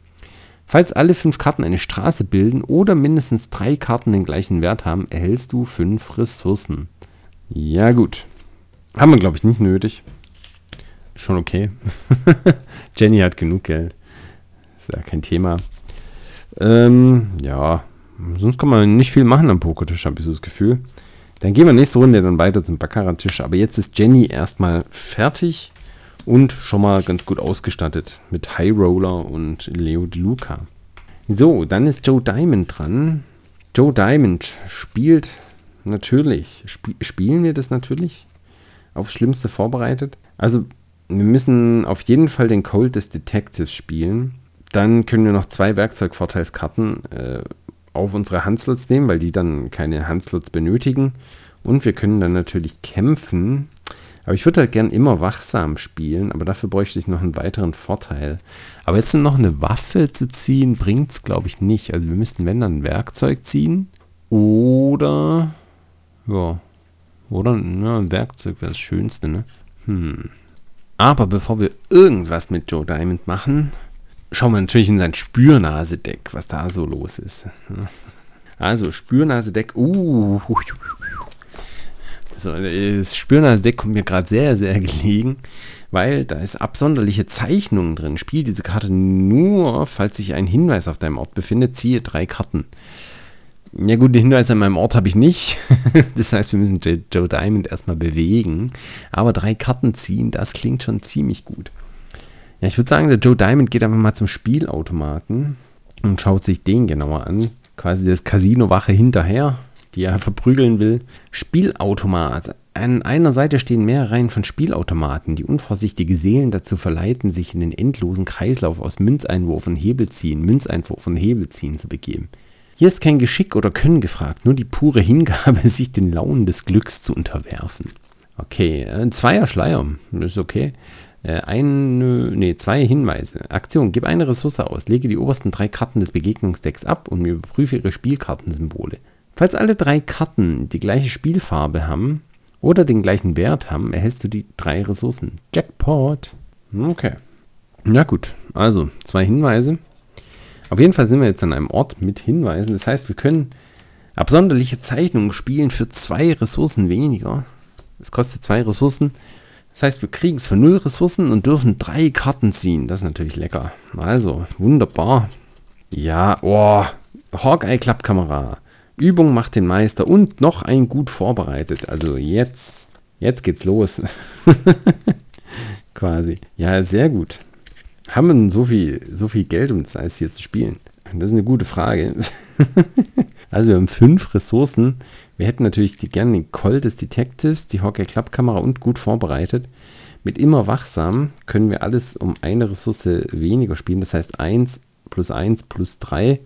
Falls alle fünf Karten eine Straße bilden oder mindestens drei Karten den gleichen Wert haben, erhältst du fünf Ressourcen. Ja gut. Haben wir, glaube ich, nicht nötig. Schon okay. <laughs> Jenny hat genug Geld. Ist ja kein Thema. Ähm, ja, Sonst kann man nicht viel machen am Pokertisch, habe ich so das Gefühl. Dann gehen wir nächste Runde dann weiter zum Baccarat-Tisch. Aber jetzt ist Jenny erstmal fertig und schon mal ganz gut ausgestattet mit High Roller und Leo De Luca. So, dann ist Joe Diamond dran. Joe Diamond spielt natürlich. Sp spielen wir das natürlich? Aufs Schlimmste vorbereitet. Also, wir müssen auf jeden Fall den Cold des Detectives spielen. Dann können wir noch zwei Werkzeugvorteilskarten äh, auf unsere Handslots nehmen, weil die dann keine Handslots benötigen. Und wir können dann natürlich kämpfen. Aber ich würde halt gern immer wachsam spielen, aber dafür bräuchte ich noch einen weiteren Vorteil. Aber jetzt noch eine Waffe zu ziehen, bringt es, glaube ich, nicht. Also wir müssten, wenn dann ein Werkzeug ziehen. Oder, ja, oder ja, ein Werkzeug wäre das Schönste, ne? Hm. Aber bevor wir irgendwas mit Joe Diamond machen, schauen wir natürlich in sein Spürnasedeck, was da so los ist. Also Spürnasedeck, uh, also das Spürnasedeck kommt mir gerade sehr, sehr gelegen, weil da ist absonderliche Zeichnungen drin. Spiel diese Karte nur, falls sich ein Hinweis auf deinem Ort befindet, ziehe drei Karten. Ja gut, den Hinweis an meinem Ort habe ich nicht. <laughs> das heißt, wir müssen Joe Diamond erstmal bewegen. Aber drei Karten ziehen, das klingt schon ziemlich gut. Ja, ich würde sagen, der Joe Diamond geht einfach mal zum Spielautomaten und schaut sich den genauer an. Quasi das Casino-Wache hinterher, die er verprügeln will. Spielautomat. An einer Seite stehen mehrere Reihen von Spielautomaten, die unvorsichtige Seelen dazu verleiten, sich in den endlosen Kreislauf aus Münzeinwurf und Hebelziehen, Münzeinwurf und Hebelziehen zu begeben. Hier ist kein Geschick oder Können gefragt, nur die pure Hingabe, <laughs> sich den Launen des Glücks zu unterwerfen. Okay, ein Zweier Schleier, ist okay. Äh, eine, nee, zwei Hinweise. Aktion, gib eine Ressource aus, lege die obersten drei Karten des Begegnungsdecks ab und überprüfe ihre Spielkartensymbole. Falls alle drei Karten die gleiche Spielfarbe haben oder den gleichen Wert haben, erhältst du die drei Ressourcen. Jackpot. Okay. Na gut, also zwei Hinweise. Auf jeden Fall sind wir jetzt an einem Ort mit Hinweisen. Das heißt, wir können absonderliche Zeichnungen spielen für zwei Ressourcen weniger. Es kostet zwei Ressourcen. Das heißt, wir kriegen es für null Ressourcen und dürfen drei Karten ziehen. Das ist natürlich lecker. Also, wunderbar. Ja, oh, Hawkeye-Klappkamera. Übung macht den Meister und noch ein gut vorbereitet. Also jetzt, jetzt geht's los. <laughs> Quasi. Ja, sehr gut. Haben wir denn so viel, so viel Geld, um das hier zu spielen? Das ist eine gute Frage. <laughs> also wir haben fünf Ressourcen. Wir hätten natürlich die, gerne den Call des Detectives, die Hawkeye Klappkamera und gut vorbereitet. Mit immer wachsam können wir alles um eine Ressource weniger spielen. Das heißt 1 plus 1 plus 3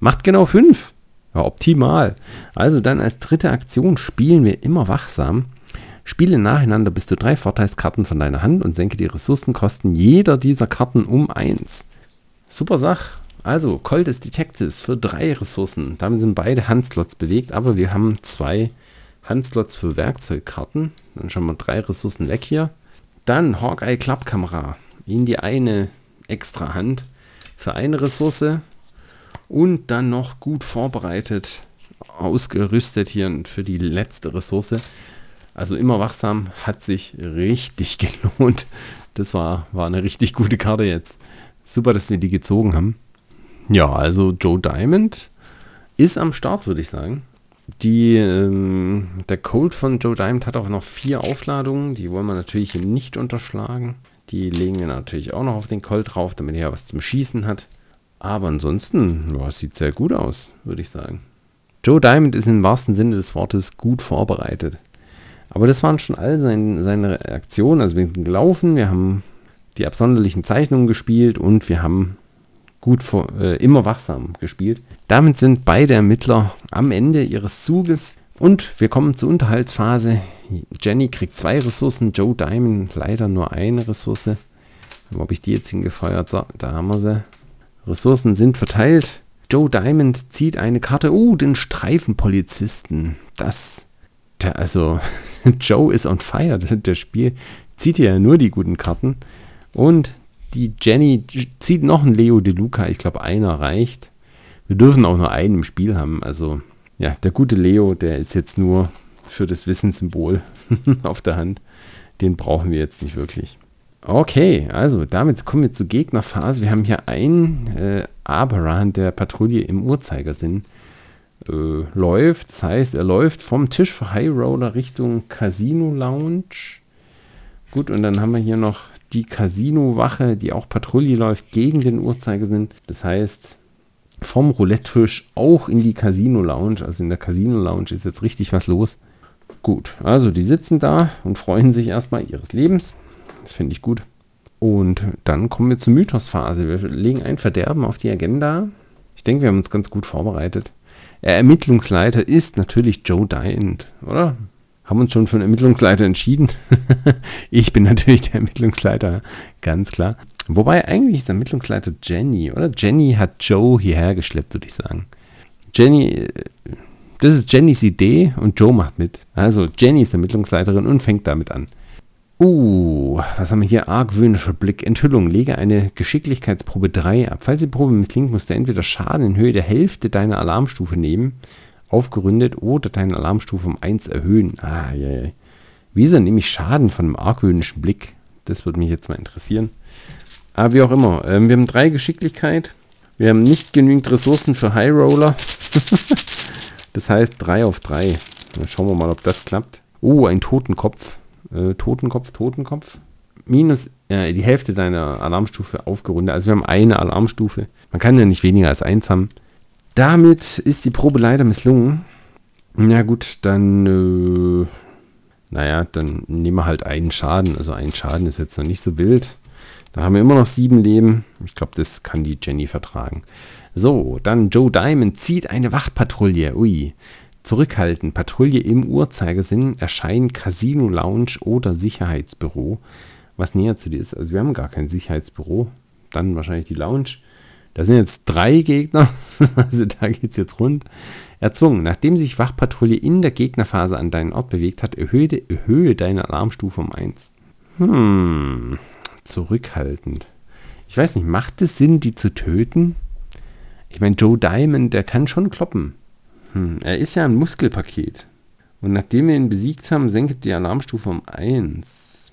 macht genau 5. Ja, optimal. Also dann als dritte Aktion spielen wir immer wachsam. Spiele nacheinander bis zu drei Vorteilskarten von deiner Hand und senke die Ressourcenkosten jeder dieser Karten um 1. Super Sache. Also, Call des Detectives für drei Ressourcen. Damit sind beide Handslots belegt, aber wir haben zwei Handslots für Werkzeugkarten. Dann schon mal drei Ressourcen weg hier. Dann Hawkeye Klappkamera in die eine extra Hand für eine Ressource Und dann noch gut vorbereitet, ausgerüstet hier für die letzte Ressource. Also immer wachsam, hat sich richtig <laughs> gelohnt. Das war, war eine richtig gute Karte jetzt. Super, dass wir die gezogen haben. Ja, also Joe Diamond ist am Start, würde ich sagen. Die, ähm, der Code von Joe Diamond hat auch noch vier Aufladungen. Die wollen wir natürlich nicht unterschlagen. Die legen wir natürlich auch noch auf den Colt drauf, damit er was zum Schießen hat. Aber ansonsten, ja, sieht sehr gut aus, würde ich sagen. Joe Diamond ist im wahrsten Sinne des Wortes gut vorbereitet. Aber das waren schon all sein, seine Reaktionen. Also wir sind gelaufen, wir haben die absonderlichen Zeichnungen gespielt und wir haben gut vor, äh, immer wachsam gespielt. Damit sind beide Ermittler am Ende ihres Zuges und wir kommen zur Unterhaltsphase. Jenny kriegt zwei Ressourcen, Joe Diamond leider nur eine Ressource. Habe ich die jetzt hingefeuert? So, da haben wir sie. Ressourcen sind verteilt. Joe Diamond zieht eine Karte. Oh, den Streifenpolizisten. Das, der, also, <laughs> Joe ist on fire. Das Spiel zieht ja nur die guten Karten. Und die Jenny zieht noch einen Leo De Luca. Ich glaube, einer reicht. Wir dürfen auch nur einen im Spiel haben. Also, ja, der gute Leo, der ist jetzt nur für das Wissenssymbol <laughs> auf der Hand. Den brauchen wir jetzt nicht wirklich. Okay, also damit kommen wir zur Gegnerphase. Wir haben hier einen äh, Aberan, der Patrouille im Uhrzeigersinn äh, läuft. Das heißt, er läuft vom Tisch für High Roller Richtung Casino Lounge. Gut, und dann haben wir hier noch die Casino-Wache, die auch Patrouille läuft gegen den Uhrzeigersinn. Das heißt, vom Roulette-Tisch auch in die Casino-Lounge. Also in der Casino-Lounge ist jetzt richtig was los. Gut, also die sitzen da und freuen sich erstmal ihres Lebens. Das finde ich gut. Und dann kommen wir zur Mythos-Phase. Wir legen ein Verderben auf die Agenda. Ich denke, wir haben uns ganz gut vorbereitet. Der Ermittlungsleiter ist natürlich Joe Diant, oder? Haben uns schon für einen Ermittlungsleiter entschieden. <laughs> ich bin natürlich der Ermittlungsleiter, ganz klar. Wobei eigentlich ist der Ermittlungsleiter Jenny, oder? Jenny hat Joe hierher geschleppt, würde ich sagen. Jenny, äh, das ist Jennys Idee und Joe macht mit. Also Jenny ist Ermittlungsleiterin und fängt damit an. Uh, was haben wir hier? Argwöhnischer Blick. Enthüllung. Lege eine Geschicklichkeitsprobe 3 ab. Falls die Probe misslingt, musst du entweder Schaden in Höhe der Hälfte deiner Alarmstufe nehmen, aufgerundet, oder deine Alarmstufe um 1 erhöhen. Ah, ja, ja. Wieso nehme ich Schaden von einem argwöhnischen Blick? Das würde mich jetzt mal interessieren. Aber wie auch immer. Ähm, wir haben drei Geschicklichkeit. Wir haben nicht genügend Ressourcen für High Roller. <laughs> das heißt 3 auf 3. Dann schauen wir mal, ob das klappt. Oh, ein Totenkopf. Äh, Totenkopf, Totenkopf. Minus äh, die Hälfte deiner Alarmstufe aufgerundet. Also wir haben eine Alarmstufe. Man kann ja nicht weniger als eins haben. Damit ist die Probe leider misslungen. Na gut, dann, äh, naja, dann nehmen wir halt einen Schaden. Also ein Schaden ist jetzt noch nicht so wild. Da haben wir immer noch sieben Leben. Ich glaube, das kann die Jenny vertragen. So, dann Joe Diamond zieht eine Wachpatrouille. Ui. Zurückhalten. Patrouille im Uhrzeigersinn erscheinen Casino Lounge oder Sicherheitsbüro. Was näher zu dir ist. Also wir haben gar kein Sicherheitsbüro. Dann wahrscheinlich die Lounge. Da sind jetzt drei Gegner. <laughs> also da geht es jetzt rund. Erzwungen. Nachdem sich Wachpatrouille in der Gegnerphase an deinen Ort bewegt hat, erhöhe, erhöhe deine Alarmstufe um 1. Hm zurückhaltend. Ich weiß nicht, macht es Sinn, die zu töten? Ich meine, Joe Diamond, der kann schon kloppen. Hm, er ist ja ein Muskelpaket. Und nachdem wir ihn besiegt haben, senkt die Alarmstufe um 1.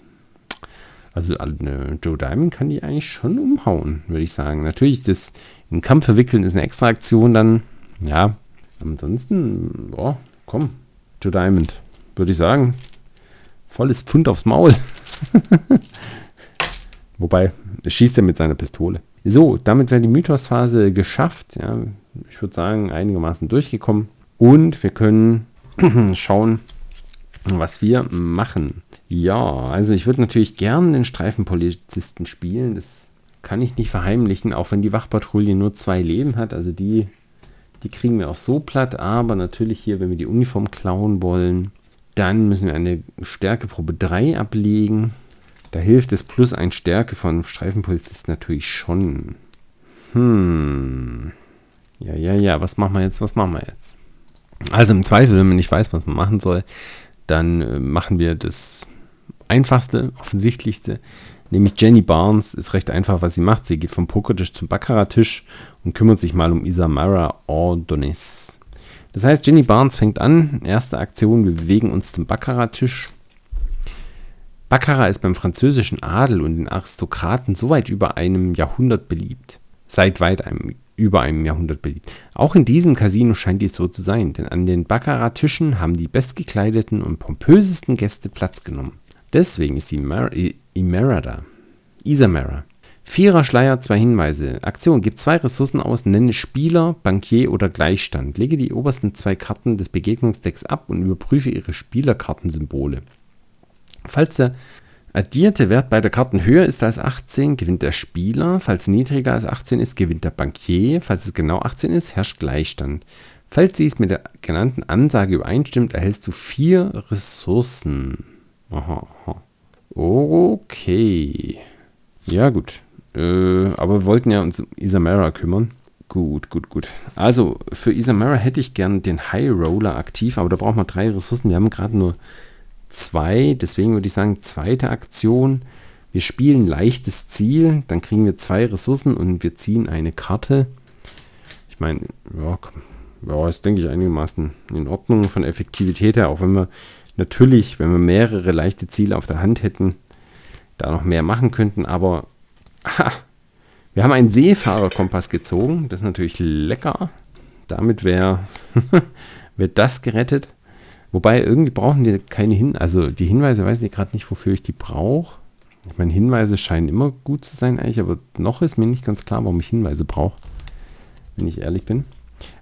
Also ne, Joe Diamond kann die eigentlich schon umhauen, würde ich sagen. Natürlich, das in Kampf verwickeln ist eine extra Aktion dann. Ja, ansonsten, boah, komm, Joe Diamond, würde ich sagen. Volles Pfund aufs Maul. <laughs> Wobei, schießt er mit seiner Pistole. So, damit wäre die Mythosphase geschafft. Ja, ich würde sagen, einigermaßen durchgekommen. Und wir können <clears throat> schauen, was wir machen. Ja, also ich würde natürlich gern den Streifenpolizisten spielen. Das kann ich nicht verheimlichen, auch wenn die Wachpatrouille nur zwei Leben hat. Also die, die kriegen wir auch so platt. Aber natürlich hier, wenn wir die Uniform klauen wollen, dann müssen wir eine Stärkeprobe 3 ablegen. Da hilft das Plus ein Stärke von Streifenpolizist natürlich schon. Hm. Ja, ja, ja, was machen wir jetzt? Was machen wir jetzt? Also im Zweifel, wenn man nicht weiß, was man machen soll, dann äh, machen wir das einfachste, offensichtlichste. Nämlich Jenny Barnes ist recht einfach, was sie macht. Sie geht vom Pokertisch zum Baccarat-Tisch und kümmert sich mal um Isamara Ordonez. Das heißt, Jenny Barnes fängt an. Erste Aktion, wir bewegen uns zum Baccarat-Tisch. Baccarat ist beim französischen Adel und den Aristokraten so weit über einem Jahrhundert beliebt. Seit weit einem, über einem Jahrhundert beliebt. Auch in diesem Casino scheint dies so zu sein, denn an den Baccarat-Tischen haben die bestgekleideten und pompösesten Gäste Platz genommen. Deswegen ist die Mar Imerada. Isamara. Vierer Schleier, zwei Hinweise. Aktion. Gib zwei Ressourcen aus, nenne Spieler, Bankier oder Gleichstand. Lege die obersten zwei Karten des Begegnungsdecks ab und überprüfe ihre Spielerkartensymbole. Falls der addierte Wert beider Karten höher ist als 18, gewinnt der Spieler. Falls niedriger als 18 ist, gewinnt der Bankier. Falls es genau 18 ist, herrscht Gleichstand. Falls dies mit der genannten Ansage übereinstimmt, erhältst du vier Ressourcen. Aha, aha. Okay. Ja, gut. Äh, aber wir wollten ja uns um Isamara kümmern. Gut, gut, gut. Also, für Isamara hätte ich gern den High Roller aktiv, aber da brauchen wir drei Ressourcen. Wir haben gerade nur zwei, deswegen würde ich sagen, zweite Aktion. Wir spielen leichtes Ziel, dann kriegen wir zwei Ressourcen und wir ziehen eine Karte. Ich meine, ja, ja, ist denke ich einigermaßen in Ordnung von Effektivität her, auch wenn wir natürlich, wenn wir mehrere leichte Ziele auf der Hand hätten, da noch mehr machen könnten, aber ha, wir haben einen Seefahrerkompass gezogen, das ist natürlich lecker. Damit wäre wär <laughs> das gerettet. Wobei irgendwie brauchen die keine Hinweise, also die Hinweise weiß ich gerade nicht, wofür ich die brauche. Ich meine, Hinweise scheinen immer gut zu sein eigentlich, aber noch ist mir nicht ganz klar, warum ich Hinweise brauche, wenn ich ehrlich bin.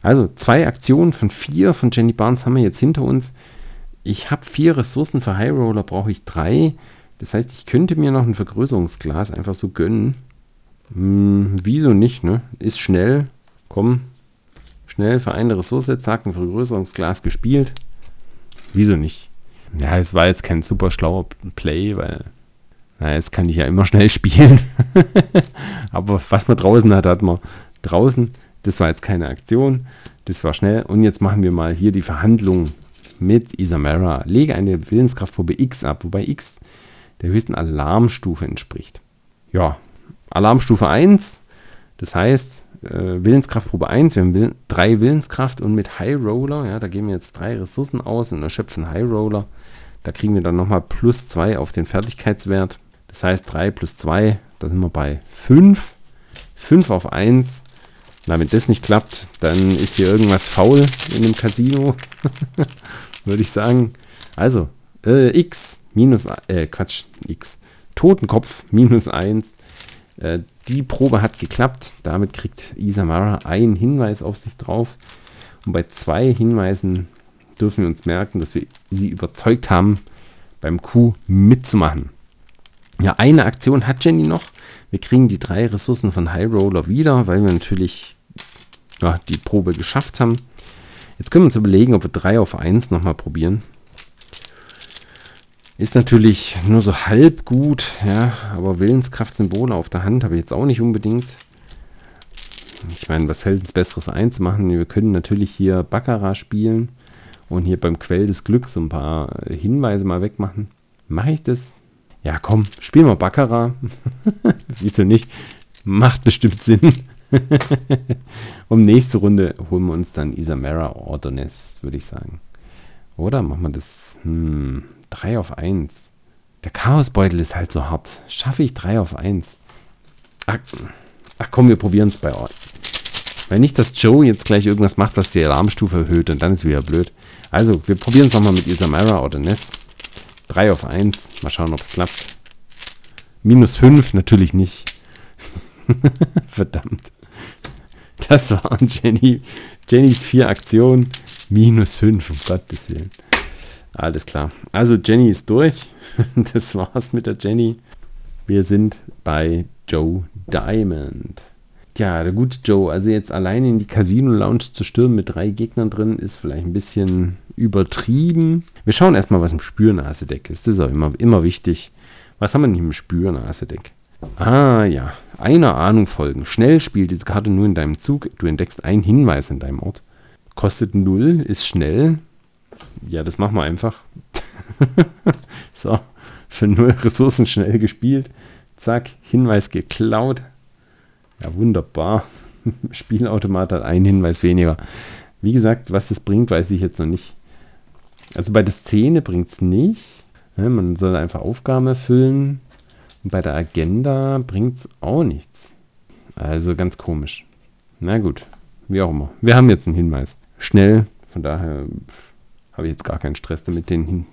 Also zwei Aktionen von vier von Jenny Barnes haben wir jetzt hinter uns. Ich habe vier Ressourcen für High Roller, brauche ich drei. Das heißt, ich könnte mir noch ein Vergrößerungsglas einfach so gönnen. Hm, wieso nicht, ne? Ist schnell. Komm, schnell für eine Ressource, zack, ein Vergrößerungsglas gespielt. Wieso nicht? Ja, es war jetzt kein super schlauer Play, weil, naja, jetzt kann ich ja immer <laughs> schnell spielen. Aber was man draußen hat, hat man draußen. Das war jetzt keine Aktion. Das war schnell. Und jetzt machen wir mal hier die Verhandlung mit Isamara. Lege eine Willenskraftprobe X ab, wobei X der höchsten Alarmstufe entspricht. Ja, Alarmstufe 1, das heißt, äh, Willenskraftprobe 1, wir haben Will drei Willenskraft und mit High Roller, ja, da geben wir jetzt drei Ressourcen aus und erschöpfen High Roller. Da kriegen wir dann nochmal plus 2 auf den Fertigkeitswert. Das heißt 3 plus 2, da sind wir bei 5. 5 auf 1. Na, wenn das nicht klappt, dann ist hier irgendwas faul in dem Casino. <laughs> Würde ich sagen. Also, äh, X minus, äh, Quatsch, X. Totenkopf minus 1. Äh, die Probe hat geklappt. Damit kriegt Isamara einen Hinweis auf sich drauf. Und bei zwei Hinweisen dürfen wir uns merken, dass wir sie überzeugt haben, beim Coup mitzumachen. Ja, eine Aktion hat Jenny noch. Wir kriegen die drei Ressourcen von High Roller wieder, weil wir natürlich ja, die Probe geschafft haben. Jetzt können wir uns überlegen, ob wir 3 auf 1 nochmal probieren. Ist natürlich nur so halb gut, ja, aber Willenskraftsymbole auf der Hand habe ich jetzt auch nicht unbedingt. Ich meine, was fällt uns Besseres einzumachen? Wir können natürlich hier Baccarat spielen und hier beim Quell des Glücks so ein paar Hinweise mal wegmachen. Mache ich das? Ja, komm, spielen wir Baccarat. <laughs> Wieso nicht? Macht bestimmt Sinn. Und <laughs> nächste Runde holen wir uns dann Isamara Ordonez, würde ich sagen. Oder machen wir das hm, 3 auf 1. Der Chaosbeutel ist halt so hart. Schaffe ich 3 auf 1? Ach, ach komm, wir probieren es bei euch. Weil nicht, dass Joe jetzt gleich irgendwas macht, was die Alarmstufe erhöht und dann ist wieder blöd. Also, wir probieren es nochmal mit Isamara oder Ness. 3 auf 1. Mal schauen, ob es klappt. Minus 5, natürlich nicht. <laughs> Verdammt. Das waren Jenny, Jennys vier Aktionen. Minus 5, um Gottes Willen. Alles klar. Also Jenny ist durch. <laughs> Das war's mit der Jenny. Wir sind bei Joe Diamond. Tja, der gute Joe, also jetzt alleine in die Casino-Lounge zu stürmen mit drei Gegnern drin, ist vielleicht ein bisschen übertrieben. Wir schauen erstmal, was im Spürnase-Deck ist. Das ist auch immer, immer wichtig. Was haben wir denn im Spürnase-Deck? Ah ja, einer Ahnung folgen. Schnell spielt diese Karte nur in deinem Zug. Du entdeckst einen Hinweis in deinem Ort. Kostet 0, ist schnell. Ja, das machen wir einfach. <laughs> so, für 0 Ressourcen schnell gespielt. Zack, Hinweis geklaut. Ja, wunderbar. <laughs> Spielautomat hat einen Hinweis weniger. Wie gesagt, was das bringt, weiß ich jetzt noch nicht. Also bei der Szene bringt es nicht. Man soll einfach Aufgaben erfüllen. Und bei der Agenda bringt es auch nichts. Also ganz komisch. Na gut, wie auch immer. Wir haben jetzt einen Hinweis. Schnell, von daher habe ich jetzt gar keinen Stress damit, den Hin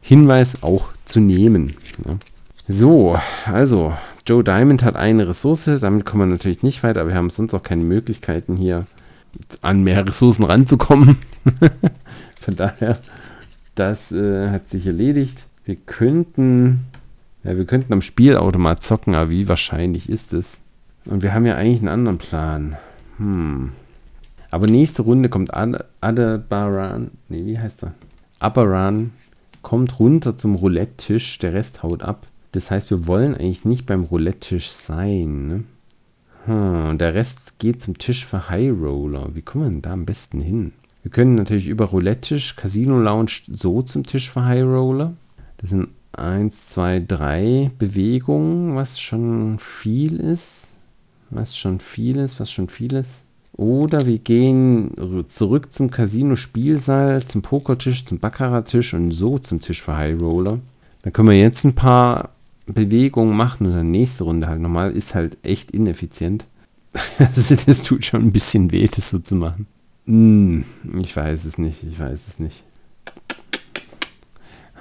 Hinweis auch zu nehmen. Ja. So, also Joe Diamond hat eine Ressource, damit kommen wir natürlich nicht weiter, aber wir haben sonst auch keine Möglichkeiten hier an mehr Ressourcen ranzukommen. <laughs> Von daher, das äh, hat sich erledigt. Wir könnten, ja, wir könnten am Spielautomat zocken, aber wie wahrscheinlich ist es? Und wir haben ja eigentlich einen anderen Plan. Hm. Aber nächste Runde kommt Adebaran, nee, wie heißt er? Abaran kommt runter zum Roulette-Tisch, der Rest haut ab. Das heißt, wir wollen eigentlich nicht beim Roulette-Tisch sein. Ne? Hm, der Rest geht zum Tisch für High Roller. Wie kommen wir denn da am besten hin? Wir können natürlich über Roulette-Tisch, Casino Lounge so zum Tisch für High Roller. Das sind 1, 2, 3 Bewegungen, was schon viel ist. Was schon viel ist, was schon viel ist. Oder wir gehen zurück zum Casino-Spielsaal, zum Pokertisch, zum Baccarat-Tisch und so zum Tisch für High Roller. Da können wir jetzt ein paar Bewegungen machen und dann nächste Runde halt nochmal, ist halt echt ineffizient. <laughs> also das tut schon ein bisschen weh, das so zu machen. Hm, ich weiß es nicht, ich weiß es nicht.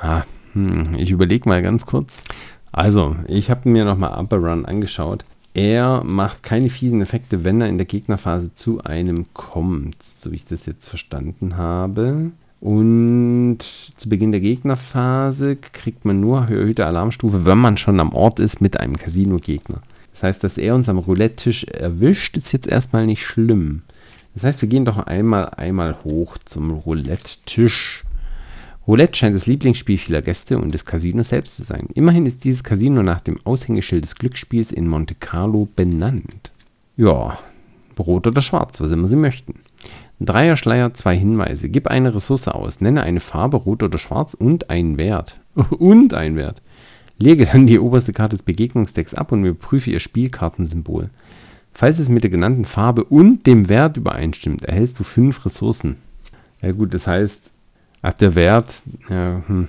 Ah, hm, ich überlege mal ganz kurz. Also, ich habe mir nochmal Upper Run angeschaut. Er macht keine fiesen Effekte, wenn er in der Gegnerphase zu einem kommt, so wie ich das jetzt verstanden habe. Und zu Beginn der Gegnerphase kriegt man nur erhöhte Alarmstufe, wenn man schon am Ort ist mit einem Casino-Gegner. Das heißt, dass er uns am Roulette-Tisch erwischt, ist jetzt erstmal nicht schlimm. Das heißt, wir gehen doch einmal, einmal hoch zum Roulette-Tisch. Roulette scheint das Lieblingsspiel vieler Gäste und des Casinos selbst zu sein. Immerhin ist dieses Casino nach dem Aushängeschild des Glücksspiels in Monte Carlo benannt. Ja, rot oder schwarz, was immer Sie möchten. Dreierschleier, zwei Hinweise. Gib eine Ressource aus. Nenne eine Farbe, rot oder schwarz und einen Wert. <laughs> und einen Wert. Lege dann die oberste Karte des Begegnungsdecks ab und überprüfe ihr Spielkartensymbol. Falls es mit der genannten Farbe und dem Wert übereinstimmt, erhältst du fünf Ressourcen. Ja gut, das heißt, ab der Wert, ja, hm.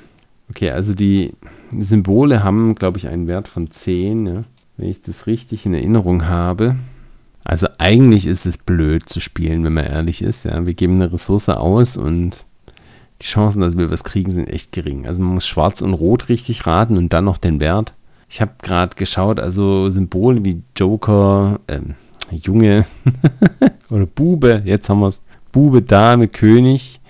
okay, also die Symbole haben, glaube ich, einen Wert von 10, ja, wenn ich das richtig in Erinnerung habe. Also eigentlich ist es blöd zu spielen, wenn man ehrlich ist. Ja. Wir geben eine Ressource aus und die Chancen, dass wir was kriegen, sind echt gering. Also man muss schwarz und rot richtig raten und dann noch den Wert. Ich habe gerade geschaut, also Symbole wie Joker, ähm, Junge <laughs> oder Bube, jetzt haben wir es, Bube, Dame, König,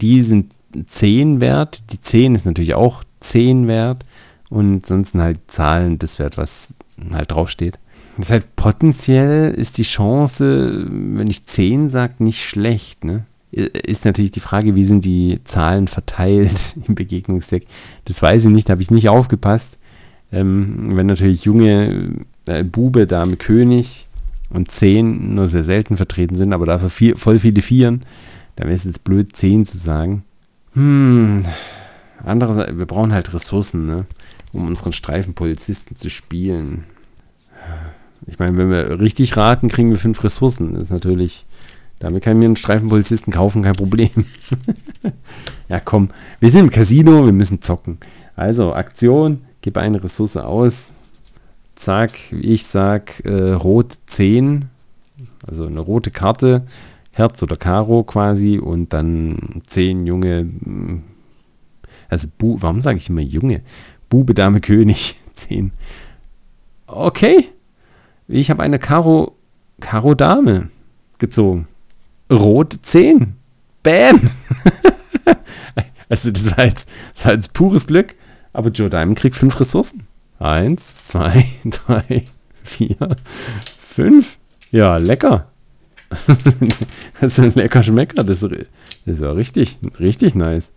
die sind 10 wert. Die 10 ist natürlich auch 10 wert und sonst halt Zahlen, das Wert, was halt draufsteht. Das heißt, potenziell ist die Chance, wenn ich 10 sage, nicht schlecht. Ne? Ist natürlich die Frage, wie sind die Zahlen verteilt <laughs> im Begegnungsdeck. Das weiß ich nicht, da habe ich nicht aufgepasst. Ähm, wenn natürlich junge äh, Bube, Dame, König und 10 nur sehr selten vertreten sind, aber dafür vier, voll viele Vieren, dann wäre es jetzt blöd, 10 zu sagen. Hm, andererseits, wir brauchen halt Ressourcen, ne? um unseren Streifenpolizisten zu spielen. Ich meine, wenn wir richtig raten, kriegen wir fünf Ressourcen. Das ist natürlich, damit kann ich mir einen Streifenpolizisten kaufen, kein Problem. <laughs> ja, komm, wir sind im Casino, wir müssen zocken. Also, Aktion, gib eine Ressource aus. Zack, ich sag äh, rot 10, also eine rote Karte, Herz oder Karo quasi und dann 10 junge, also Bu warum sage ich immer junge? Bube, Dame, König, <laughs> 10. Okay, ich habe eine Karo, Karo Dame gezogen. Rot 10. Bam! <laughs> also das war, jetzt, das war jetzt pures Glück. Aber Joe Diamond kriegt fünf Ressourcen. Eins, zwei, <laughs> drei, vier, fünf. Ja, lecker. <laughs> das ist ein lecker Schmecker. Das, das ja richtig, richtig nice.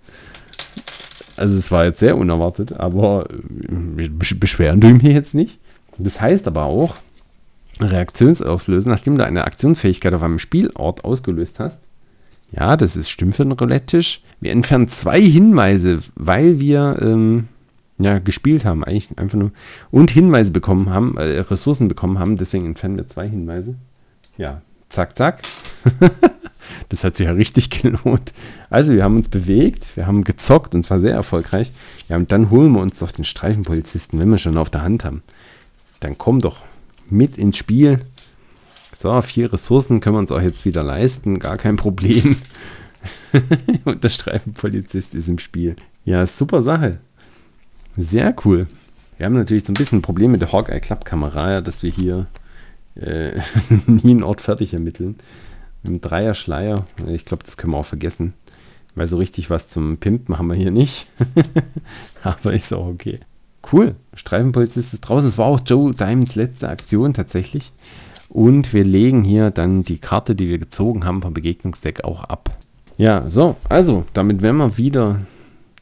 Also es war jetzt sehr unerwartet, aber äh, beschweren du mich jetzt nicht. Das heißt aber auch, Reaktionsauslösen, nachdem du eine Aktionsfähigkeit auf einem Spielort ausgelöst hast. Ja, das ist stimmt für den Roulette-Tisch. Wir entfernen zwei Hinweise, weil wir, ähm, ja, gespielt haben, eigentlich einfach nur. Und Hinweise bekommen haben, äh, Ressourcen bekommen haben, deswegen entfernen wir zwei Hinweise. Ja, zack, zack. <laughs> das hat sich ja richtig <laughs> gelohnt. Also, wir haben uns bewegt, wir haben gezockt und zwar sehr erfolgreich. Ja, und dann holen wir uns doch den Streifenpolizisten, wenn wir schon auf der Hand haben. Dann komm doch mit ins Spiel. So, vier Ressourcen können wir uns auch jetzt wieder leisten, gar kein Problem. <laughs> und der Streifenpolizist ist im Spiel. Ja, super Sache. Sehr cool. Wir haben natürlich so ein bisschen ein Problem mit der Hawkeye-Klappkamera, dass wir hier äh, <laughs> nie einen Ort fertig ermitteln. Mit dem Dreier-Schleier, ich glaube, das können wir auch vergessen. Weil so richtig was zum Pimpen haben wir hier nicht. <laughs> Aber ist auch okay. Cool. Streifenpolizist ist draußen. Es war auch Joe Diamonds letzte Aktion tatsächlich. Und wir legen hier dann die Karte, die wir gezogen haben vom Begegnungsdeck auch ab. Ja, so, also damit wären wir wieder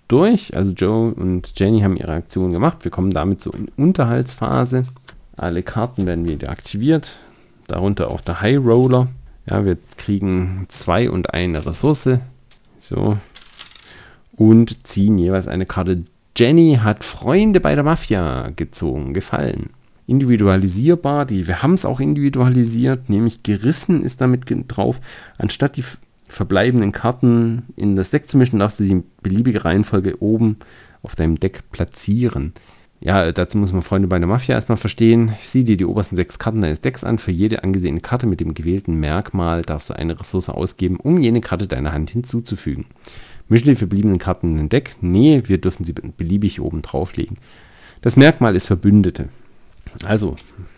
durch. Also Joe und Jenny haben ihre Aktion gemacht. Wir kommen damit so in Unterhaltsphase. Alle Karten werden wieder aktiviert. Darunter auch der High Roller. Ja, wir kriegen zwei und eine Ressource. So. Und ziehen jeweils eine Karte. Jenny hat Freunde bei der Mafia gezogen. Gefallen. Individualisierbar. Die, wir haben es auch individualisiert. Nämlich gerissen ist damit drauf. Anstatt die verbleibenden Karten in das Deck zu mischen, darfst du sie in beliebiger Reihenfolge oben auf deinem Deck platzieren. Ja, dazu muss man Freunde bei der Mafia erstmal verstehen. Sieh dir die obersten sechs Karten deines Decks an. Für jede angesehene Karte mit dem gewählten Merkmal darfst du eine Ressource ausgeben, um jene Karte deiner Hand hinzuzufügen. Mische die verbliebenen Karten in den Deck? Nee, wir dürfen sie beliebig oben drauflegen. Das Merkmal ist Verbündete. Also,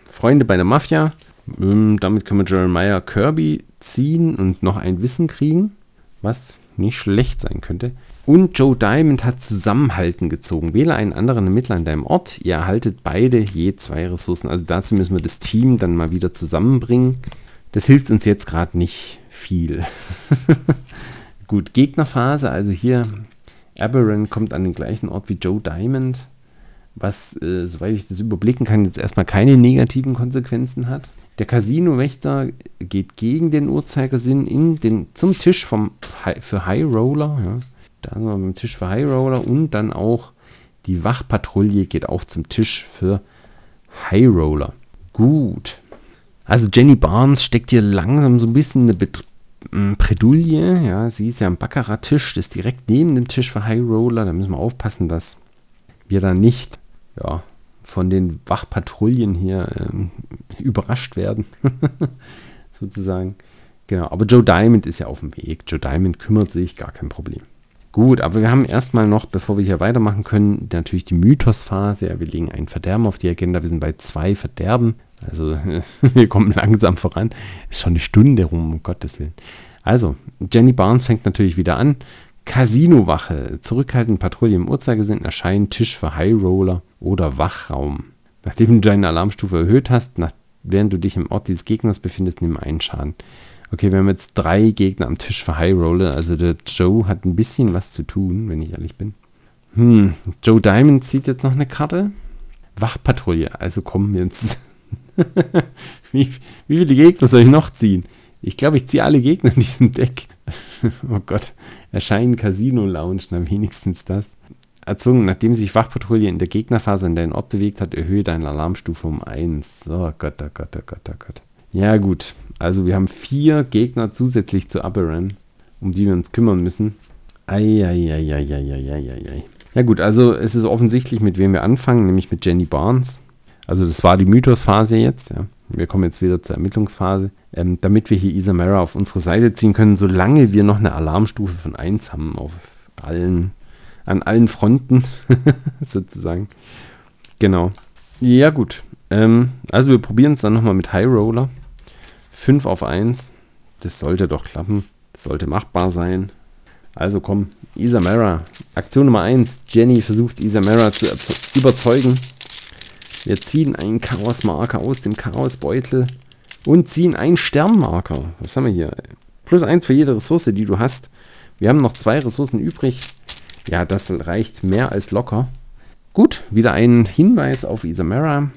Freunde bei der Mafia. Ähm, damit können wir Jeremiah Kirby ziehen und noch ein Wissen kriegen, was nicht schlecht sein könnte. Und Joe Diamond hat Zusammenhalten gezogen. Wähle einen anderen Ermittler an deinem Ort. Ihr erhaltet beide je zwei Ressourcen. Also dazu müssen wir das Team dann mal wieder zusammenbringen. Das hilft uns jetzt gerade nicht viel. <laughs> Gut, Gegnerphase. Also hier, Aberron kommt an den gleichen Ort wie Joe Diamond. Was, äh, soweit ich das überblicken kann, jetzt erstmal keine negativen Konsequenzen hat. Der Casino-Wächter geht gegen den Uhrzeigersinn in den, zum Tisch vom, für High Roller. Ja. Da sind wir beim Tisch für High Roller und dann auch die Wachpatrouille geht auch zum Tisch für High Roller. Gut. Also Jenny Barnes steckt hier langsam so ein bisschen eine Bredouille. Ja, sie ist ja am Baccarat-Tisch, das ist direkt neben dem Tisch für High Roller. Da müssen wir aufpassen, dass wir da nicht ja, von den Wachpatrouillen hier ähm, überrascht werden. <laughs> Sozusagen. Genau, aber Joe Diamond ist ja auf dem Weg. Joe Diamond kümmert sich, gar kein Problem. Gut, aber wir haben erstmal noch, bevor wir hier weitermachen können, natürlich die Mythosphase. Ja, wir legen ein Verderben auf die Agenda. Wir sind bei zwei Verderben. Also <laughs> wir kommen langsam voran. Ist schon eine Stunde rum, um Gottes Willen. Also, Jenny Barnes fängt natürlich wieder an. Casino-Wache, zurückhaltend Patrouille im Uhrzeigersinn erscheinen, Tisch für High Roller oder Wachraum. Nachdem du deine Alarmstufe erhöht hast, nach, während du dich im Ort dieses Gegners befindest, nimm einen Schaden. Okay, wir haben jetzt drei Gegner am Tisch für High Roller, also der Joe hat ein bisschen was zu tun, wenn ich ehrlich bin. Hm, Joe Diamond zieht jetzt noch eine Karte. Wachpatrouille, also kommen wir jetzt. <laughs> wie, wie viele Gegner soll ich noch ziehen? Ich glaube, ich ziehe alle Gegner in diesem Deck. <laughs> oh Gott, erscheinen Casino Lounge, na wenigstens das. Erzwungen, nachdem sich Wachpatrouille in der Gegnerphase in deinen Ort bewegt hat, erhöhe deine Alarmstufe um 1. Oh Gott, oh Gott, oh Gott, oh Gott. Ja gut, also wir haben vier Gegner zusätzlich zu Aberran, um die wir uns kümmern müssen. Eieieiei. Ja gut, also es ist offensichtlich, mit wem wir anfangen, nämlich mit Jenny Barnes. Also das war die Mythosphase jetzt, ja. Wir kommen jetzt wieder zur Ermittlungsphase, ähm, damit wir hier Isamara auf unsere Seite ziehen können, solange wir noch eine Alarmstufe von 1 haben auf allen, an allen Fronten <laughs> sozusagen. Genau. Ja gut. Ähm, also wir probieren es dann nochmal mit High Roller. 5 auf 1. Das sollte doch klappen. Das sollte machbar sein. Also komm, Isamara. Aktion Nummer 1. Jenny versucht Isamara zu überzeugen. Wir ziehen einen Chaosmarker aus dem Chaosbeutel und ziehen einen Sternmarker. Was haben wir hier? Plus eins für jede Ressource, die du hast. Wir haben noch zwei Ressourcen übrig. Ja, das reicht mehr als locker. Gut, wieder ein Hinweis auf Isamara.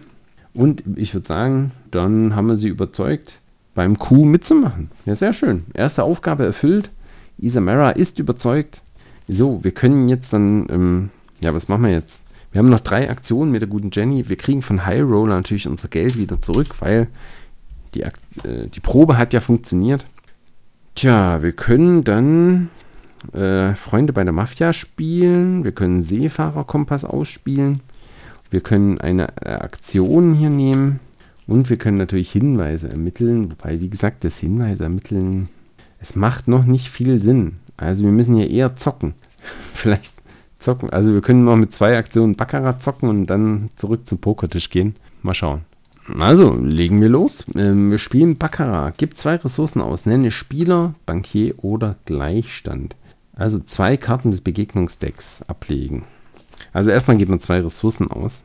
Und ich würde sagen, dann haben wir sie überzeugt, beim Q mitzumachen. Ja, sehr schön. Erste Aufgabe erfüllt. Isamara ist überzeugt. So, wir können jetzt dann, ähm, ja, was machen wir jetzt? Wir haben noch drei Aktionen mit der guten Jenny. Wir kriegen von High Roller natürlich unser Geld wieder zurück, weil die, äh, die Probe hat ja funktioniert. Tja, wir können dann äh, Freunde bei der Mafia spielen. Wir können Seefahrerkompass ausspielen. Wir können eine äh, Aktion hier nehmen. Und wir können natürlich Hinweise ermitteln. Wobei, wie gesagt, das Hinweise ermitteln, es macht noch nicht viel Sinn. Also wir müssen hier eher zocken. <laughs> Vielleicht zocken. Also wir können noch mit zwei Aktionen Baccarat zocken und dann zurück zum Pokertisch gehen. Mal schauen. Also, legen wir los. Ähm, wir spielen Baccarat. Gib zwei Ressourcen aus. Nenne Spieler, Bankier oder Gleichstand. Also zwei Karten des Begegnungsdecks ablegen. Also erstmal geht man zwei Ressourcen aus.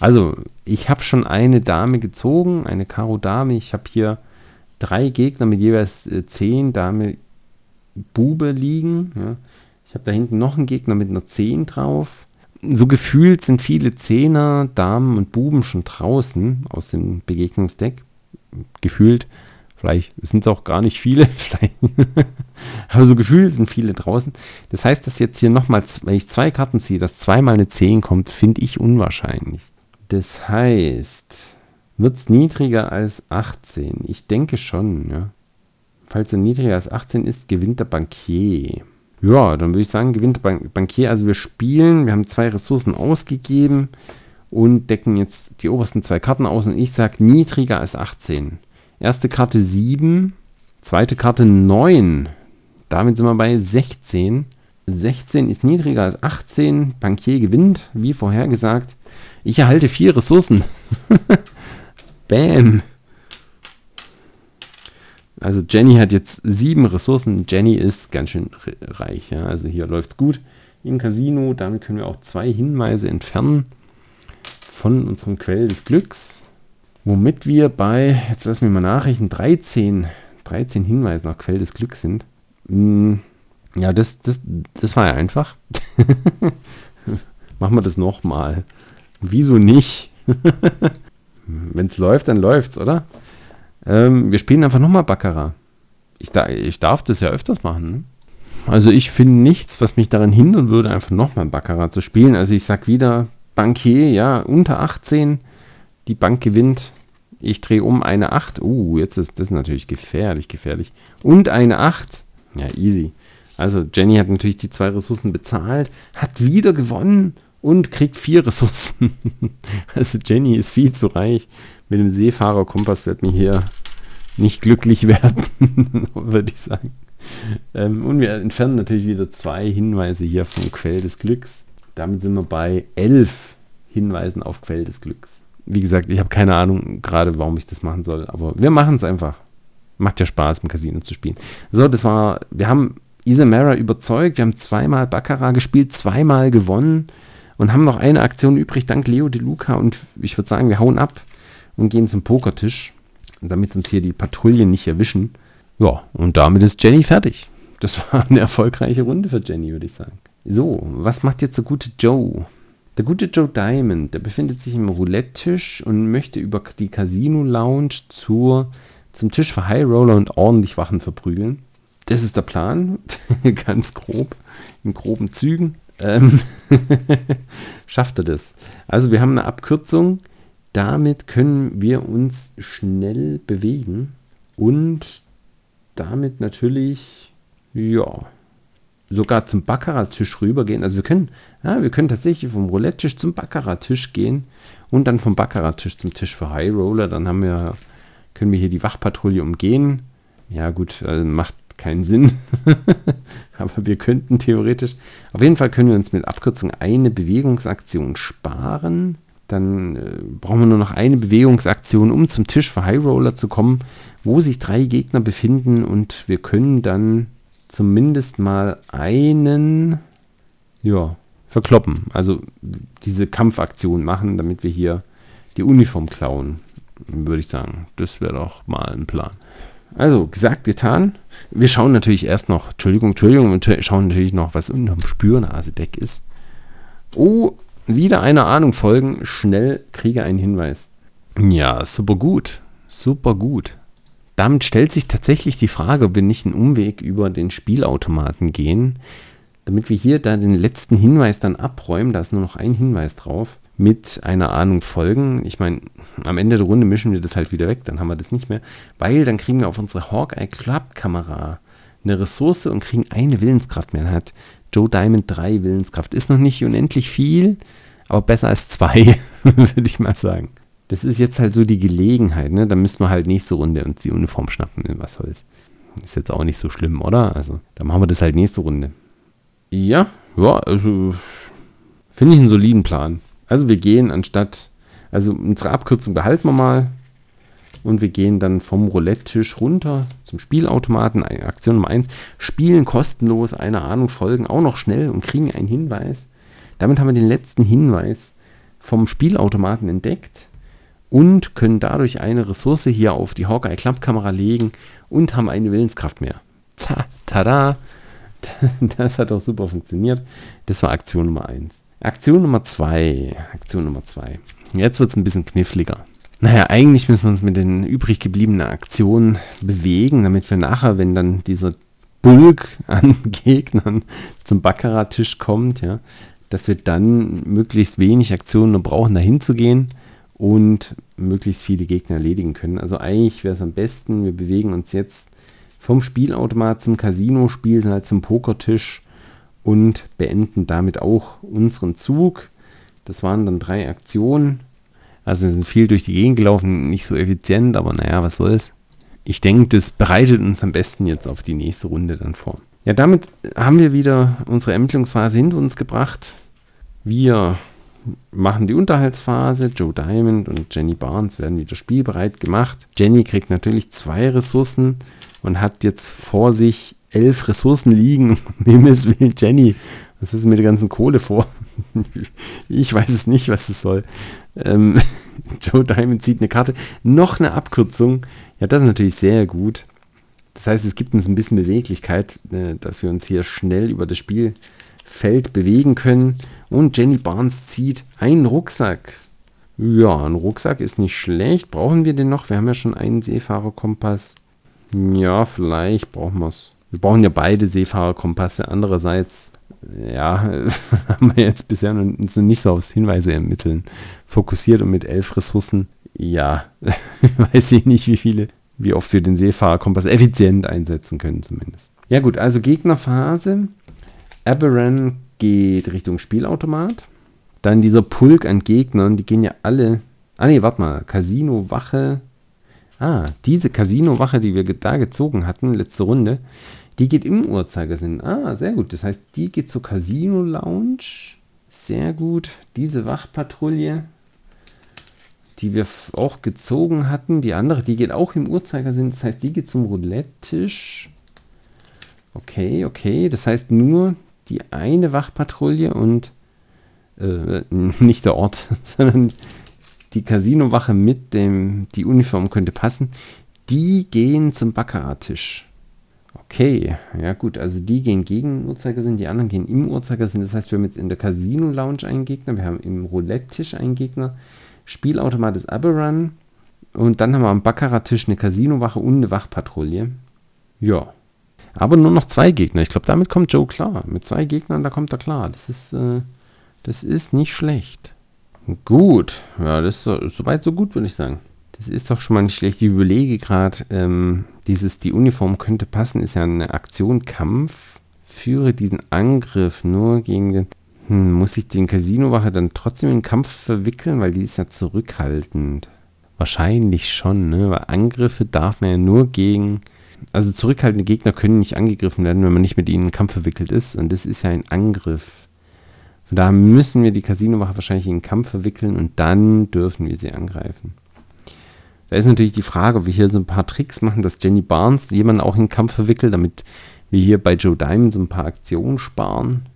Also, ich habe schon eine Dame gezogen, eine Karo Dame. Ich habe hier drei Gegner mit jeweils äh, zehn Dame Bube liegen. Ja. Ich habe da hinten noch einen Gegner mit einer 10 drauf. So gefühlt sind viele Zehner, Damen und Buben schon draußen aus dem Begegnungsdeck. Gefühlt. Vielleicht sind es auch gar nicht viele. <laughs> Aber so gefühlt sind viele draußen. Das heißt, dass jetzt hier nochmal, wenn ich zwei Karten ziehe, dass zweimal eine 10 kommt, finde ich unwahrscheinlich. Das heißt, wird es niedriger als 18? Ich denke schon, ja. Falls er niedriger als 18 ist, gewinnt der Bankier. Ja, dann würde ich sagen, gewinnt der Bankier. Also wir spielen, wir haben zwei Ressourcen ausgegeben und decken jetzt die obersten zwei Karten aus. Und ich sage niedriger als 18. Erste Karte 7, zweite Karte 9. Damit sind wir bei 16. 16 ist niedriger als 18. Bankier gewinnt, wie vorhergesagt. Ich erhalte vier Ressourcen. <laughs> Bam. Also Jenny hat jetzt sieben Ressourcen. Jenny ist ganz schön reich. Ja? Also hier läuft es gut im Casino. Damit können wir auch zwei Hinweise entfernen von unserem Quell des Glücks. Womit wir bei, jetzt lassen wir mal nachrechnen, 13, 13 Hinweise nach Quell des Glücks sind. Hm, ja, das, das, das war ja einfach. <laughs> Machen wir das nochmal. Wieso nicht? <laughs> Wenn es läuft, dann läuft's, oder? Ähm, wir spielen einfach nochmal Baccarat. Ich, da, ich darf das ja öfters machen. Ne? Also ich finde nichts, was mich daran hindern würde, einfach nochmal Baccarat zu spielen. Also ich sag wieder, Bankier, ja, unter 18, die Bank gewinnt. Ich drehe um eine 8. Uh, jetzt ist das natürlich gefährlich, gefährlich. Und eine 8. Ja, easy. Also Jenny hat natürlich die zwei Ressourcen bezahlt, hat wieder gewonnen und kriegt vier Ressourcen. <laughs> also Jenny ist viel zu reich mit dem Seefahrerkompass wird mir hier nicht glücklich werden, <laughs> würde ich sagen. Ähm, und wir entfernen natürlich wieder zwei Hinweise hier vom Quell des Glücks. Damit sind wir bei elf Hinweisen auf Quell des Glücks. Wie gesagt, ich habe keine Ahnung gerade, warum ich das machen soll, aber wir machen es einfach. Macht ja Spaß, im Casino zu spielen. So, das war, wir haben Isamara überzeugt, wir haben zweimal Baccarat gespielt, zweimal gewonnen und haben noch eine Aktion übrig, dank Leo De Luca und ich würde sagen, wir hauen ab und gehen zum Pokertisch, damit uns hier die Patrouillen nicht erwischen. Ja, und damit ist Jenny fertig. Das war eine erfolgreiche Runde für Jenny, würde ich sagen. So, was macht jetzt der gute Joe? Der gute Joe Diamond, der befindet sich im Roulette-Tisch und möchte über die Casino-Lounge zur, zum Tisch für High Roller und ordentlich Wachen verprügeln. Das ist der Plan, <laughs> ganz grob, in groben Zügen. Ähm <laughs> schafft er das? Also wir haben eine Abkürzung, damit können wir uns schnell bewegen und damit natürlich, ja, sogar zum Baccarat-Tisch rübergehen. Also wir können, ja, wir können tatsächlich vom Roulette-Tisch zum Baccarat-Tisch gehen und dann vom Baccarat-Tisch zum Tisch für High Roller. Dann haben wir, können wir hier die Wachpatrouille umgehen. Ja gut, also macht keinen Sinn. <laughs> Aber wir könnten theoretisch, auf jeden Fall können wir uns mit Abkürzung eine Bewegungsaktion sparen. Dann äh, brauchen wir nur noch eine Bewegungsaktion, um zum Tisch für High Roller zu kommen, wo sich drei Gegner befinden und wir können dann zumindest mal einen, ja, verkloppen. Also diese Kampfaktion machen, damit wir hier die Uniform klauen, würde ich sagen. Das wäre doch mal ein Plan. Also, gesagt, getan. Wir schauen natürlich erst noch, Entschuldigung, Entschuldigung, wir schauen natürlich noch, was unterm Spürnasedeck ist. Oh, wieder einer Ahnung folgen, schnell kriege einen Hinweis. Ja, super gut. Super gut. Damit stellt sich tatsächlich die Frage, ob wir nicht einen Umweg über den Spielautomaten gehen. damit wir hier da den letzten Hinweis dann abräumen. Da ist nur noch ein Hinweis drauf. Mit einer Ahnung folgen. Ich meine, am Ende der Runde mischen wir das halt wieder weg, dann haben wir das nicht mehr. Weil dann kriegen wir auf unsere Hawkeye Club Kamera eine Ressource und kriegen eine Willenskraft mehr. Dann hat Joe Diamond drei Willenskraft. Ist noch nicht unendlich viel, aber besser als zwei, <laughs> würde ich mal sagen. Das ist jetzt halt so die Gelegenheit, ne? Da müssen wir halt nächste Runde uns die Uniform schnappen, was soll's. Ist jetzt auch nicht so schlimm, oder? Also, dann machen wir das halt nächste Runde. Ja, ja, also finde ich einen soliden Plan. Also wir gehen anstatt, also unsere Abkürzung behalten wir mal und wir gehen dann vom Roulette-Tisch runter zum Spielautomaten, Aktion Nummer 1, spielen kostenlos, eine Ahnung folgen, auch noch schnell und kriegen einen Hinweis. Damit haben wir den letzten Hinweis vom Spielautomaten entdeckt und können dadurch eine Ressource hier auf die Hawkeye Klappkamera legen und haben eine Willenskraft mehr. Ta tada! <laughs> Das hat auch super funktioniert. Das war Aktion Nummer 1. Aktion Nummer 2. Aktion Nummer 2. Jetzt wird es ein bisschen kniffliger. Naja, eigentlich müssen wir uns mit den übrig gebliebenen Aktionen bewegen, damit wir nachher, wenn dann dieser Bulk <laughs> an Gegnern zum Baccarat-Tisch kommt, ja, dass wir dann möglichst wenig Aktionen brauchen, dahin zu gehen und möglichst viele Gegner erledigen können. Also eigentlich wäre es am besten, wir bewegen uns jetzt vom Spielautomat zum Casino, spielen halt zum Pokertisch und beenden damit auch unseren Zug. Das waren dann drei Aktionen. Also wir sind viel durch die Gegend gelaufen, nicht so effizient, aber naja, was soll's. Ich denke, das bereitet uns am besten jetzt auf die nächste Runde dann vor. Ja, damit haben wir wieder unsere Ermittlungsphase hinter uns gebracht. Wir machen die Unterhaltsphase. Joe Diamond und Jenny Barnes werden wieder spielbereit gemacht. Jenny kriegt natürlich zwei Ressourcen und hat jetzt vor sich elf Ressourcen liegen. <laughs> Himmels will Jenny. Was ist mit der ganzen Kohle vor? <laughs> ich weiß es nicht, was es soll. Ähm, <laughs> Joe Diamond zieht eine Karte. Noch eine Abkürzung. Ja, das ist natürlich sehr gut. Das heißt, es gibt uns ein bisschen Beweglichkeit, äh, dass wir uns hier schnell über das Spielfeld bewegen können. Und Jenny Barnes zieht einen Rucksack. Ja, ein Rucksack ist nicht schlecht. Brauchen wir den noch? Wir haben ja schon einen Seefahrerkompass. Ja, vielleicht brauchen wir es. Wir brauchen ja beide Seefahrerkompasse. Andererseits, ja, <laughs> haben wir jetzt bisher uns nicht so aufs Hinweise ermitteln fokussiert und mit elf Ressourcen. Ja, <laughs> weiß ich nicht, wie viele, wie oft wir den Seefahrerkompass effizient einsetzen können, zumindest. Ja, gut, also Gegnerphase. Aberran geht Richtung Spielautomat. Dann dieser Pulk an Gegnern, die gehen ja alle. Ah, nee, warte mal. Casino, Wache. Ah, diese Casino-Wache, die wir da gezogen hatten, letzte Runde, die geht im Uhrzeigersinn. Ah, sehr gut. Das heißt, die geht zur Casino-Lounge. Sehr gut. Diese Wachpatrouille, die wir auch gezogen hatten, die andere, die geht auch im Uhrzeigersinn. Das heißt, die geht zum Roulette-Tisch. Okay, okay. Das heißt, nur die eine Wachpatrouille und äh, nicht der Ort, <laughs> sondern die Casinowache mit dem, die Uniform könnte passen, die gehen zum Baccarat-Tisch. Okay, ja gut, also die gehen gegen den Uhrzeigersinn, die anderen gehen im Uhrzeigersinn. Das heißt, wir haben jetzt in der Casino-Lounge einen Gegner, wir haben im Roulette-Tisch einen Gegner, Spielautomat ist Aberrun und dann haben wir am Baccarat-Tisch eine Casinowache und eine Wachpatrouille. Ja, aber nur noch zwei Gegner. Ich glaube, damit kommt Joe klar. Mit zwei Gegnern, da kommt er klar. Das ist, äh, das ist nicht schlecht. Gut. Ja, das ist so, soweit so gut, würde ich sagen. Das ist doch schon mal nicht schlecht. Ich überlege gerade, ähm, dieses, die Uniform könnte passen, ist ja eine Aktion Kampf. Führe diesen Angriff nur gegen den. Hm, muss ich den Casino-Wache dann trotzdem in den Kampf verwickeln, weil die ist ja zurückhaltend. Wahrscheinlich schon, ne? Weil Angriffe darf man ja nur gegen also zurückhaltende Gegner können nicht angegriffen werden, wenn man nicht mit ihnen in Kampf verwickelt ist. Und das ist ja ein Angriff. Von daher müssen wir die Casinowache wahrscheinlich in den Kampf verwickeln und dann dürfen wir sie angreifen. Da ist natürlich die Frage, ob wir hier so ein paar Tricks machen, dass Jenny Barnes jemanden auch in den Kampf verwickelt, damit wir hier bei Joe Diamond so ein paar Aktionen sparen.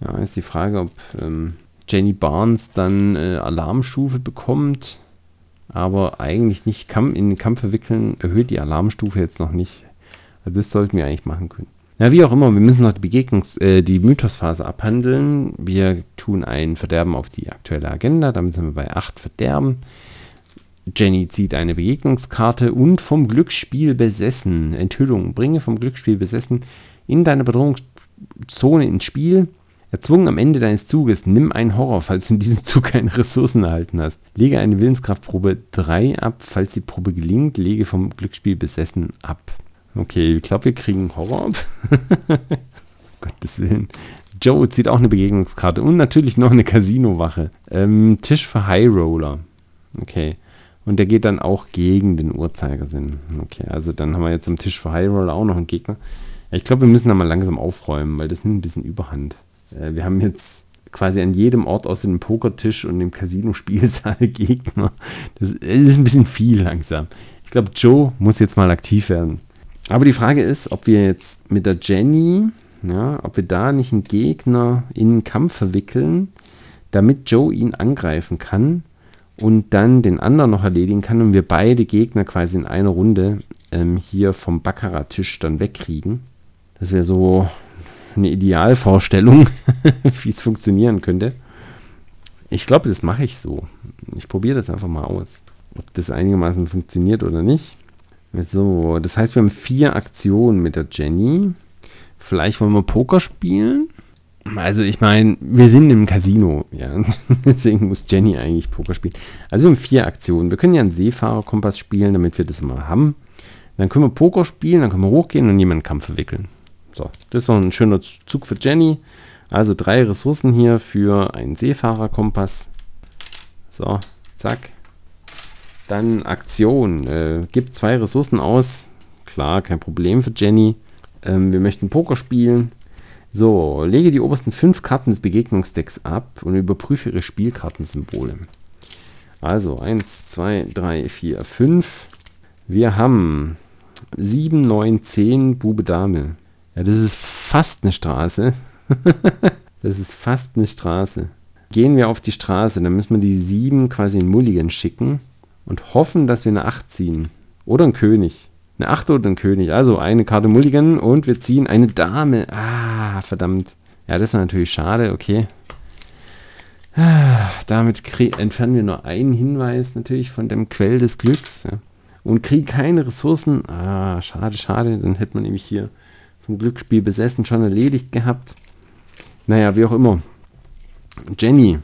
Ja, ist die Frage, ob ähm, Jenny Barnes dann äh, Alarmstufe bekommt, aber eigentlich nicht in den Kampf verwickeln, erhöht die Alarmstufe jetzt noch nicht. Also das sollten wir eigentlich machen können. Ja, wie auch immer, wir müssen noch die Begegnungs-, äh, die Mythosphase abhandeln. Wir tun ein Verderben auf die aktuelle Agenda, damit sind wir bei 8 Verderben. Jenny zieht eine Begegnungskarte und vom Glücksspiel besessen. Enthüllung. Bringe vom Glücksspiel besessen in deiner Bedrohungs Zone ins Spiel. Erzwungen am Ende deines Zuges, nimm einen Horror, falls du in diesem Zug keine Ressourcen erhalten hast. Lege eine Willenskraftprobe 3 ab, falls die Probe gelingt, lege vom Glücksspiel besessen ab. Okay, ich glaube, wir kriegen Horror ab. <laughs> Gottes Willen. Joe zieht auch eine Begegnungskarte und natürlich noch eine Casino-Wache. Ähm, Tisch für High Roller. Okay. Und der geht dann auch gegen den Uhrzeigersinn. Okay, also dann haben wir jetzt am Tisch für High Roller auch noch einen Gegner. Ich glaube, wir müssen da mal langsam aufräumen, weil das nimmt ein bisschen Überhand. Äh, wir haben jetzt quasi an jedem Ort außer dem Pokertisch und dem Casino-Spielsaal <laughs> Gegner. Das ist ein bisschen viel langsam. Ich glaube, Joe muss jetzt mal aktiv werden. Aber die Frage ist, ob wir jetzt mit der Jenny ja, ob wir da nicht einen Gegner in einen Kampf verwickeln, damit Joe ihn angreifen kann und dann den anderen noch erledigen kann und wir beide Gegner quasi in einer Runde ähm, hier vom Baccarat-Tisch dann wegkriegen. Das wäre so eine Idealvorstellung, <laughs> wie es funktionieren könnte. Ich glaube, das mache ich so. Ich probiere das einfach mal aus, ob das einigermaßen funktioniert oder nicht. So, das heißt, wir haben vier Aktionen mit der Jenny. Vielleicht wollen wir Poker spielen. Also ich meine, wir sind im Casino, ja. <laughs> Deswegen muss Jenny eigentlich Poker spielen. Also wir haben vier Aktionen. Wir können ja einen Seefahrerkompass spielen, damit wir das mal haben. Dann können wir Poker spielen, dann können wir hochgehen und jemanden Kampf verwickeln. So, das ist noch ein schöner Zug für Jenny. Also drei Ressourcen hier für einen Seefahrerkompass. So, zack. Dann Aktion. Äh, gibt zwei Ressourcen aus. Klar, kein Problem für Jenny. Ähm, wir möchten Poker spielen. So, lege die obersten fünf Karten des Begegnungsdecks ab und überprüfe ihre Spielkartensymbole. Also 1, 2, 3, 4, 5. Wir haben 7, 9, 10, Bube, Dame. Ja, das ist fast eine Straße. <laughs> das ist fast eine Straße. Gehen wir auf die Straße, dann müssen wir die 7 quasi in Mulligan schicken und hoffen, dass wir eine 8 ziehen. Oder ein König. Eine Acht oder ein König. Also eine Karte Mulligan und wir ziehen eine Dame. Ah, verdammt. Ja, das ist natürlich schade. Okay. Ah, damit entfernen wir nur einen Hinweis natürlich von dem Quell des Glücks. Ja. Und kriegen keine Ressourcen. Ah, schade, schade. Dann hätte man nämlich hier vom Glücksspiel besessen schon erledigt gehabt. Naja, wie auch immer. Jenny,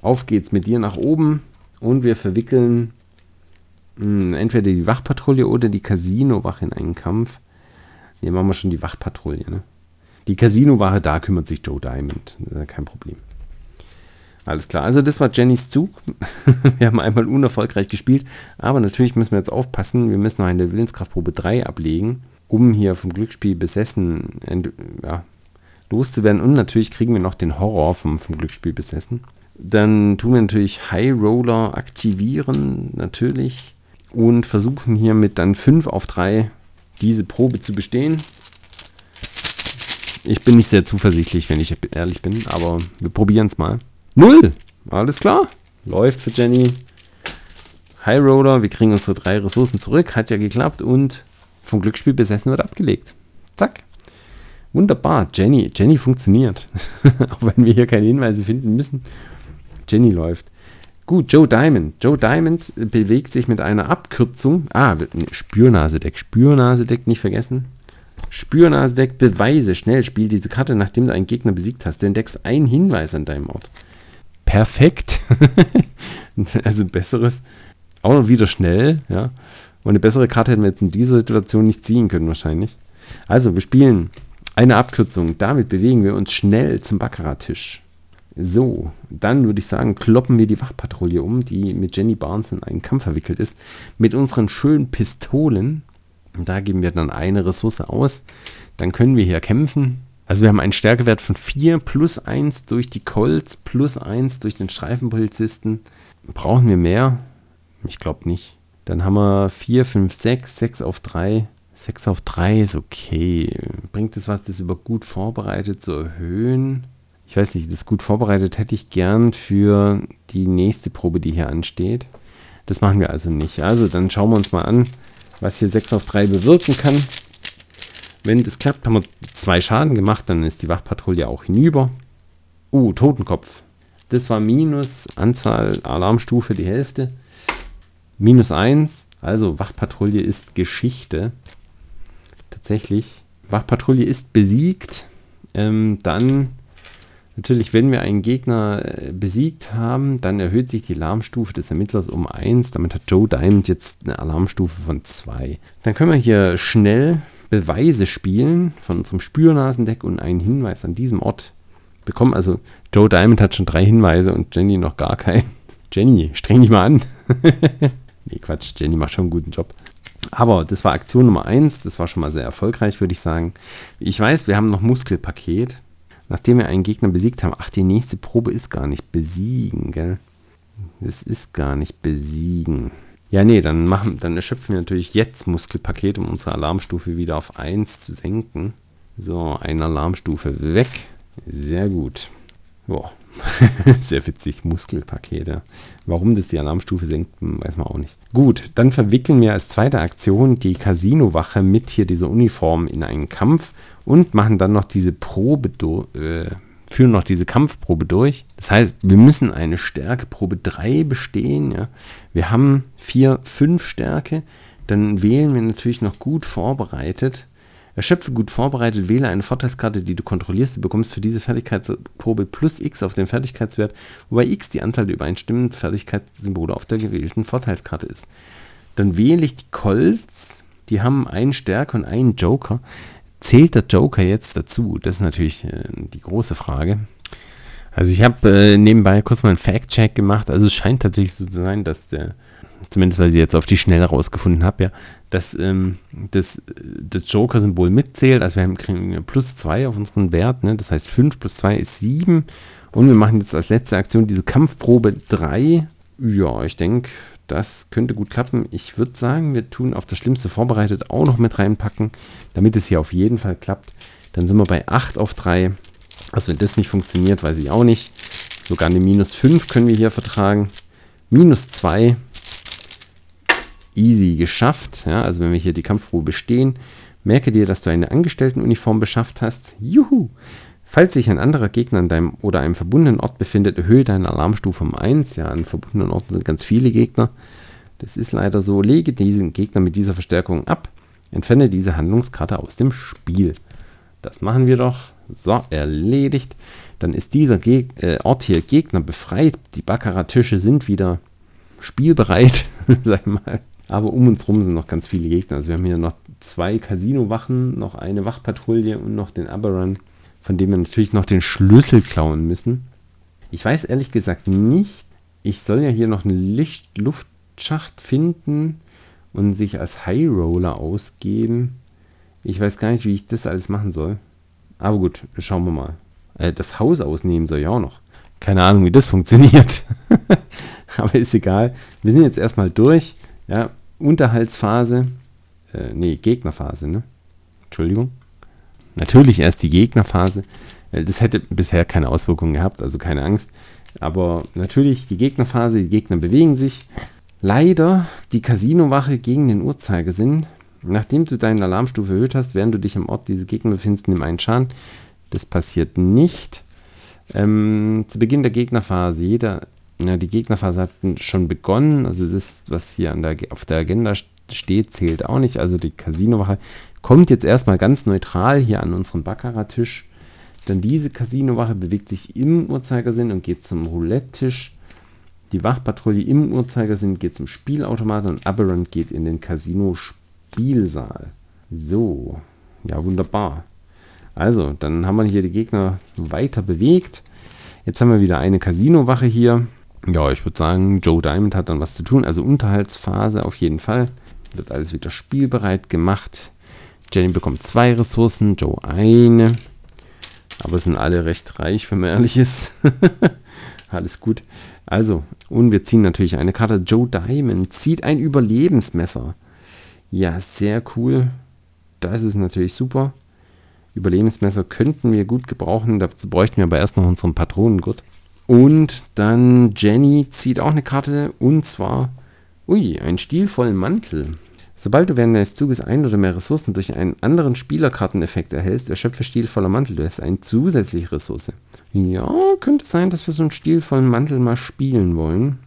auf geht's mit dir nach oben und wir verwickeln mh, hm, entweder die Wachpatrouille oder die Casino-Wache in einen Kampf. Ne, machen wir schon die Wachpatrouille. Ne? Die Casino-Wache, da kümmert sich Joe Diamond. kein Problem. Alles klar, also das war Jennys Zug. <laughs> wir haben einmal unerfolgreich gespielt, aber natürlich müssen wir jetzt aufpassen. Wir müssen noch eine Willenskraftprobe 3 ablegen, um hier vom Glücksspiel besessen ja, loszuwerden. Und natürlich kriegen wir noch den Horror vom, vom Glücksspiel besessen. Dann tun wir natürlich High Roller aktivieren, natürlich und versuchen hier mit dann 5 auf 3 diese Probe zu bestehen. Ich bin nicht sehr zuversichtlich, wenn ich ehrlich bin, aber wir probieren es mal. Null! Alles klar. Läuft für Jenny. High Roller, wir kriegen unsere drei Ressourcen zurück. Hat ja geklappt und vom Glücksspiel besessen wird abgelegt. Zack. Wunderbar. Jenny, Jenny funktioniert. <laughs> Auch wenn wir hier keine Hinweise finden müssen. Jenny läuft. Gut, Joe Diamond. Joe Diamond bewegt sich mit einer Abkürzung. Ah, Spürnasedeck. Spürnasedeck, nicht vergessen. Spürnasedeck, Beweise. Schnell, spiel diese Karte, nachdem du einen Gegner besiegt hast. Du entdeckst einen Hinweis an deinem Ort. Perfekt. <laughs> also besseres. Auch noch wieder schnell, ja. Und eine bessere Karte hätten wir jetzt in dieser Situation nicht ziehen können, wahrscheinlich. Also, wir spielen eine Abkürzung. Damit bewegen wir uns schnell zum Baccarat-Tisch. So, dann würde ich sagen, kloppen wir die Wachpatrouille um, die mit Jenny Barnes in einen Kampf verwickelt ist, mit unseren schönen Pistolen. Und da geben wir dann eine Ressource aus. Dann können wir hier kämpfen. Also wir haben einen Stärkewert von 4 plus 1 durch die Colts, plus 1 durch den Streifenpolizisten. Brauchen wir mehr? Ich glaube nicht. Dann haben wir 4, 5, 6, 6 auf 3. 6 auf 3 ist okay. Bringt es was, das über gut vorbereitet zu erhöhen? Ich weiß nicht, das gut vorbereitet hätte ich gern für die nächste Probe, die hier ansteht. Das machen wir also nicht. Also dann schauen wir uns mal an, was hier 6 auf 3 bewirken kann. Wenn das klappt, haben wir zwei Schaden gemacht, dann ist die Wachpatrouille auch hinüber. Uh, Totenkopf. Das war minus Anzahl Alarmstufe die Hälfte. Minus 1. Also Wachpatrouille ist Geschichte. Tatsächlich. Wachpatrouille ist besiegt Ähm, dann natürlich, wenn wir einen Gegner äh, besiegt haben, dann erhöht sich die Alarmstufe des Ermittlers um 1. Damit hat Joe Diamond jetzt eine Alarmstufe von 2. Dann können wir hier schnell Beweise spielen von unserem Spürnasendeck und einen Hinweis an diesem Ort bekommen. Also Joe Diamond hat schon drei Hinweise und Jenny noch gar keinen. <laughs> Jenny, streng dich mal an. <laughs> nee, Quatsch, Jenny macht schon einen guten Job. Aber das war Aktion Nummer 1, das war schon mal sehr erfolgreich, würde ich sagen. Ich weiß, wir haben noch Muskelpaket. Nachdem wir einen Gegner besiegt haben, ach, die nächste Probe ist gar nicht besiegen, gell? Das ist gar nicht besiegen. Ja, nee, dann, machen, dann erschöpfen wir natürlich jetzt Muskelpaket, um unsere Alarmstufe wieder auf 1 zu senken. So, eine Alarmstufe weg. Sehr gut. Boah, <laughs> sehr witzig, Muskelpakete. Warum das die Alarmstufe senkt, weiß man auch nicht. Gut, dann verwickeln wir als zweite Aktion die Casino-Wache mit hier dieser Uniform in einen Kampf und machen dann noch diese Probe, äh, führen noch diese Kampfprobe durch. Das heißt, wir müssen eine Stärkeprobe 3 bestehen. Ja. Wir haben 4, 5 Stärke. Dann wählen wir natürlich noch gut vorbereitet Erschöpfe gut vorbereitet, wähle eine Vorteilskarte, die du kontrollierst. Du bekommst für diese Fertigkeitsprobe plus X auf den Fertigkeitswert, wobei X die Anzahl der übereinstimmenden Fertigkeitssymbole auf der gewählten Vorteilskarte ist. Dann wähle ich die Colts, die haben einen Stärke und einen Joker. Zählt der Joker jetzt dazu? Das ist natürlich äh, die große Frage. Also ich habe äh, nebenbei kurz mal einen Fact-Check gemacht. Also es scheint tatsächlich so zu sein, dass der zumindest weil ich jetzt auf die Schnelle rausgefunden habe, ja, dass ähm, das, das Joker-Symbol mitzählt. Also wir haben, kriegen plus 2 auf unseren Wert, ne? das heißt 5 plus 2 ist 7. Und wir machen jetzt als letzte Aktion diese Kampfprobe 3. Ja, ich denke, das könnte gut klappen. Ich würde sagen, wir tun auf das Schlimmste vorbereitet auch noch mit reinpacken, damit es hier auf jeden Fall klappt. Dann sind wir bei 8 auf 3. Also wenn das nicht funktioniert, weiß ich auch nicht. Sogar eine minus 5 können wir hier vertragen. Minus 2 easy geschafft. Ja, also wenn wir hier die Kampfprobe bestehen, merke dir, dass du eine Angestelltenuniform beschafft hast. Juhu! Falls sich ein anderer Gegner an deinem oder einem verbundenen Ort befindet, erhöhe deine Alarmstufe um 1. Ja, an verbundenen Orten sind ganz viele Gegner. Das ist leider so. Lege diesen Gegner mit dieser Verstärkung ab. Entferne diese Handlungskarte aus dem Spiel. Das machen wir doch. So, erledigt. Dann ist dieser Geg äh, Ort hier Gegner befreit. Die Baccarat-Tische sind wieder spielbereit, <laughs> sag mal. Aber um uns rum sind noch ganz viele Gegner. Also wir haben hier noch zwei Casino-Wachen, noch eine Wachpatrouille und noch den Aberrun, von dem wir natürlich noch den Schlüssel klauen müssen. Ich weiß ehrlich gesagt nicht. Ich soll ja hier noch einen Licht Luftschacht finden und sich als High Roller ausgeben. Ich weiß gar nicht, wie ich das alles machen soll. Aber gut, schauen wir mal. Äh, das Haus ausnehmen soll ja auch noch. Keine Ahnung, wie das funktioniert. <laughs> Aber ist egal. Wir sind jetzt erstmal durch. Ja, Unterhaltsphase, äh, nee, Gegnerphase, ne? Entschuldigung. Natürlich erst die Gegnerphase. Äh, das hätte bisher keine Auswirkungen gehabt, also keine Angst. Aber natürlich die Gegnerphase, die Gegner bewegen sich. Leider die Casino-Wache gegen den Uhrzeigersinn. Nachdem du deine Alarmstufe erhöht hast, während du dich am Ort diese Gegner befindest, nimm einen Schaden. Das passiert nicht. Ähm, zu Beginn der Gegnerphase, jeder ja, die Gegnerphase hat schon begonnen. Also das, was hier der, auf der Agenda steht, zählt auch nicht. Also die Casino-Wache kommt jetzt erstmal ganz neutral hier an unseren Baccarat-Tisch. Dann diese Casino-Wache bewegt sich im Uhrzeigersinn und geht zum Roulette-Tisch. Die Wachpatrouille im Uhrzeigersinn geht zum Spielautomaten und Aberrant geht in den Casino-Spielsaal. So, ja wunderbar. Also, dann haben wir hier die Gegner weiter bewegt. Jetzt haben wir wieder eine Casino-Wache hier. Ja, ich würde sagen, Joe Diamond hat dann was zu tun. Also Unterhaltsphase auf jeden Fall. Wird alles wieder spielbereit gemacht. Jenny bekommt zwei Ressourcen, Joe eine. Aber sind alle recht reich, wenn man ehrlich ist. <laughs> alles gut. Also, und wir ziehen natürlich eine Karte. Joe Diamond zieht ein Überlebensmesser. Ja, sehr cool. Das ist natürlich super. Überlebensmesser könnten wir gut gebrauchen. Dazu bräuchten wir aber erst noch unseren Patronengurt. Und dann Jenny zieht auch eine Karte und zwar, ui, einen stilvollen Mantel. Sobald du während deines Zuges ein oder mehr Ressourcen durch einen anderen Spielerkarteneffekt erhältst, erschöpfe stilvoller Mantel. Du hast eine zusätzliche Ressource. Ja, könnte sein, dass wir so einen stilvollen Mantel mal spielen wollen.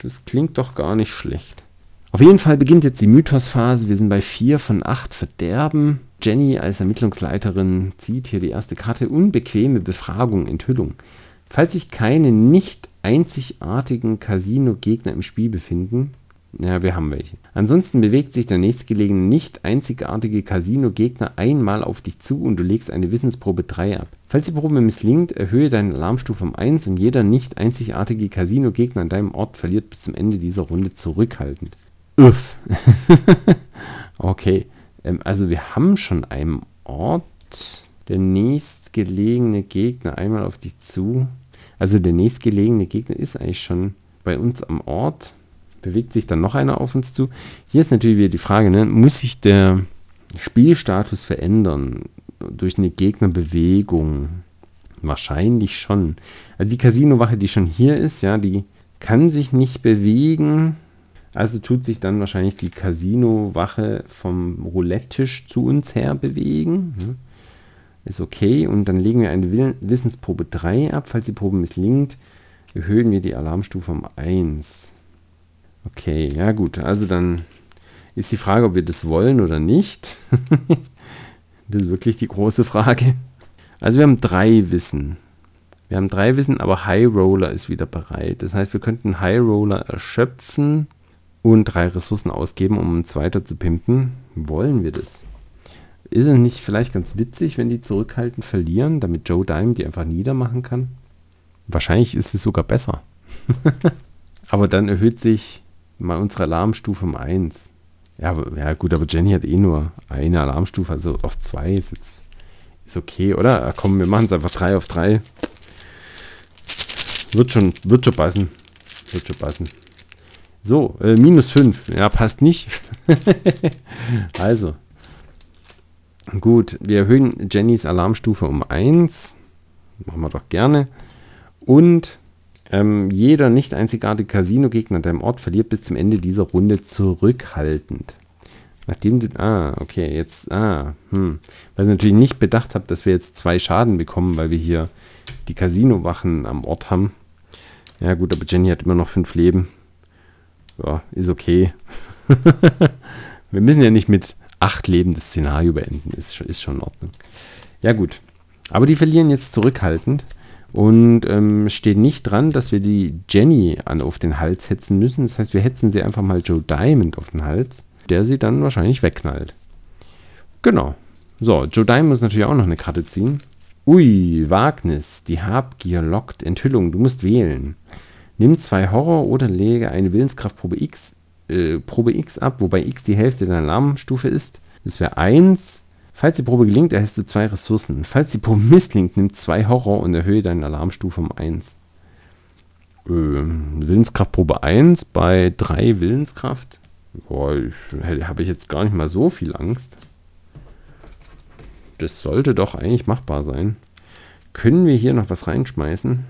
Das klingt doch gar nicht schlecht. Auf jeden Fall beginnt jetzt die Mythos-Phase. Wir sind bei 4 von 8 Verderben. Jenny als Ermittlungsleiterin zieht hier die erste Karte. Unbequeme Befragung, Enthüllung. Falls sich keine nicht einzigartigen Casino-Gegner im Spiel befinden, ja, wir haben welche. Ansonsten bewegt sich der nächstgelegene nicht einzigartige Casino-Gegner einmal auf dich zu und du legst eine Wissensprobe 3 ab. Falls die Probe misslingt, erhöhe deine Alarmstufe um 1 und jeder nicht einzigartige Casino-Gegner an deinem Ort verliert bis zum Ende dieser Runde zurückhaltend. Uff. <laughs> okay. Ähm, also wir haben schon einen Ort. Der nächstgelegene Gegner einmal auf dich zu. Also der nächstgelegene Gegner ist eigentlich schon bei uns am Ort bewegt sich dann noch einer auf uns zu. Hier ist natürlich wieder die Frage, ne, muss sich der Spielstatus verändern durch eine Gegnerbewegung? Wahrscheinlich schon. Also die Casino-Wache, die schon hier ist, ja, die kann sich nicht bewegen. Also tut sich dann wahrscheinlich die Casino-Wache vom Roulette-Tisch zu uns her bewegen. Ne? Ist okay. Und dann legen wir eine Wissensprobe 3 ab. Falls die Probe misslingt, erhöhen wir die Alarmstufe um 1. Okay, ja gut. Also dann ist die Frage, ob wir das wollen oder nicht. <laughs> das ist wirklich die große Frage. Also wir haben drei Wissen. Wir haben drei Wissen, aber High Roller ist wieder bereit. Das heißt, wir könnten High Roller erschöpfen und drei Ressourcen ausgeben, um uns weiter zu pimpen. Wollen wir das? Ist es nicht vielleicht ganz witzig, wenn die zurückhaltend verlieren, damit Joe Dime die einfach niedermachen kann? Wahrscheinlich ist es sogar besser. <laughs> aber dann erhöht sich mal unsere Alarmstufe um 1. Ja, ja, gut, aber Jenny hat eh nur eine Alarmstufe, also auf 2 ist jetzt ist okay, oder? Komm, wir machen es einfach 3 auf 3. Wird schon, wird schon passen. Wird schon passen. So, äh, minus 5. Ja, passt nicht. <laughs> also. Gut, wir erhöhen Jennys Alarmstufe um 1. Machen wir doch gerne. Und ähm, jeder nicht einzigartige Casino-Gegner deinem Ort verliert bis zum Ende dieser Runde zurückhaltend. Nachdem du. Ah, okay, jetzt. Ah, hm. Weil ich natürlich nicht bedacht habe, dass wir jetzt zwei Schaden bekommen, weil wir hier die Casino-Wachen am Ort haben. Ja, gut, aber Jenny hat immer noch fünf Leben. Ja, ist okay. <laughs> wir müssen ja nicht mit acht Leben das Szenario beenden. Ist, ist schon in Ordnung. Ja, gut. Aber die verlieren jetzt zurückhaltend. Und ähm, steht nicht dran, dass wir die Jenny an auf den Hals hetzen müssen. Das heißt, wir hetzen sie einfach mal Joe Diamond auf den Hals, der sie dann wahrscheinlich wegknallt. Genau. So, Joe Diamond muss natürlich auch noch eine Karte ziehen. Ui, Wagnis, die Habgier lockt Enthüllung, du musst wählen. Nimm zwei Horror oder lege eine Willenskraftprobe X, äh, Probe X ab, wobei X die Hälfte deiner Alarmstufe ist. Das wäre 1. Falls die Probe gelingt, erhältst du zwei Ressourcen. Falls die Probe misslingt, nimm zwei Horror und erhöhe deine Alarmstufe um 1. Ähm, Willenskraftprobe 1 bei 3 Willenskraft. Boah, habe ich jetzt gar nicht mal so viel Angst. Das sollte doch eigentlich machbar sein. Können wir hier noch was reinschmeißen?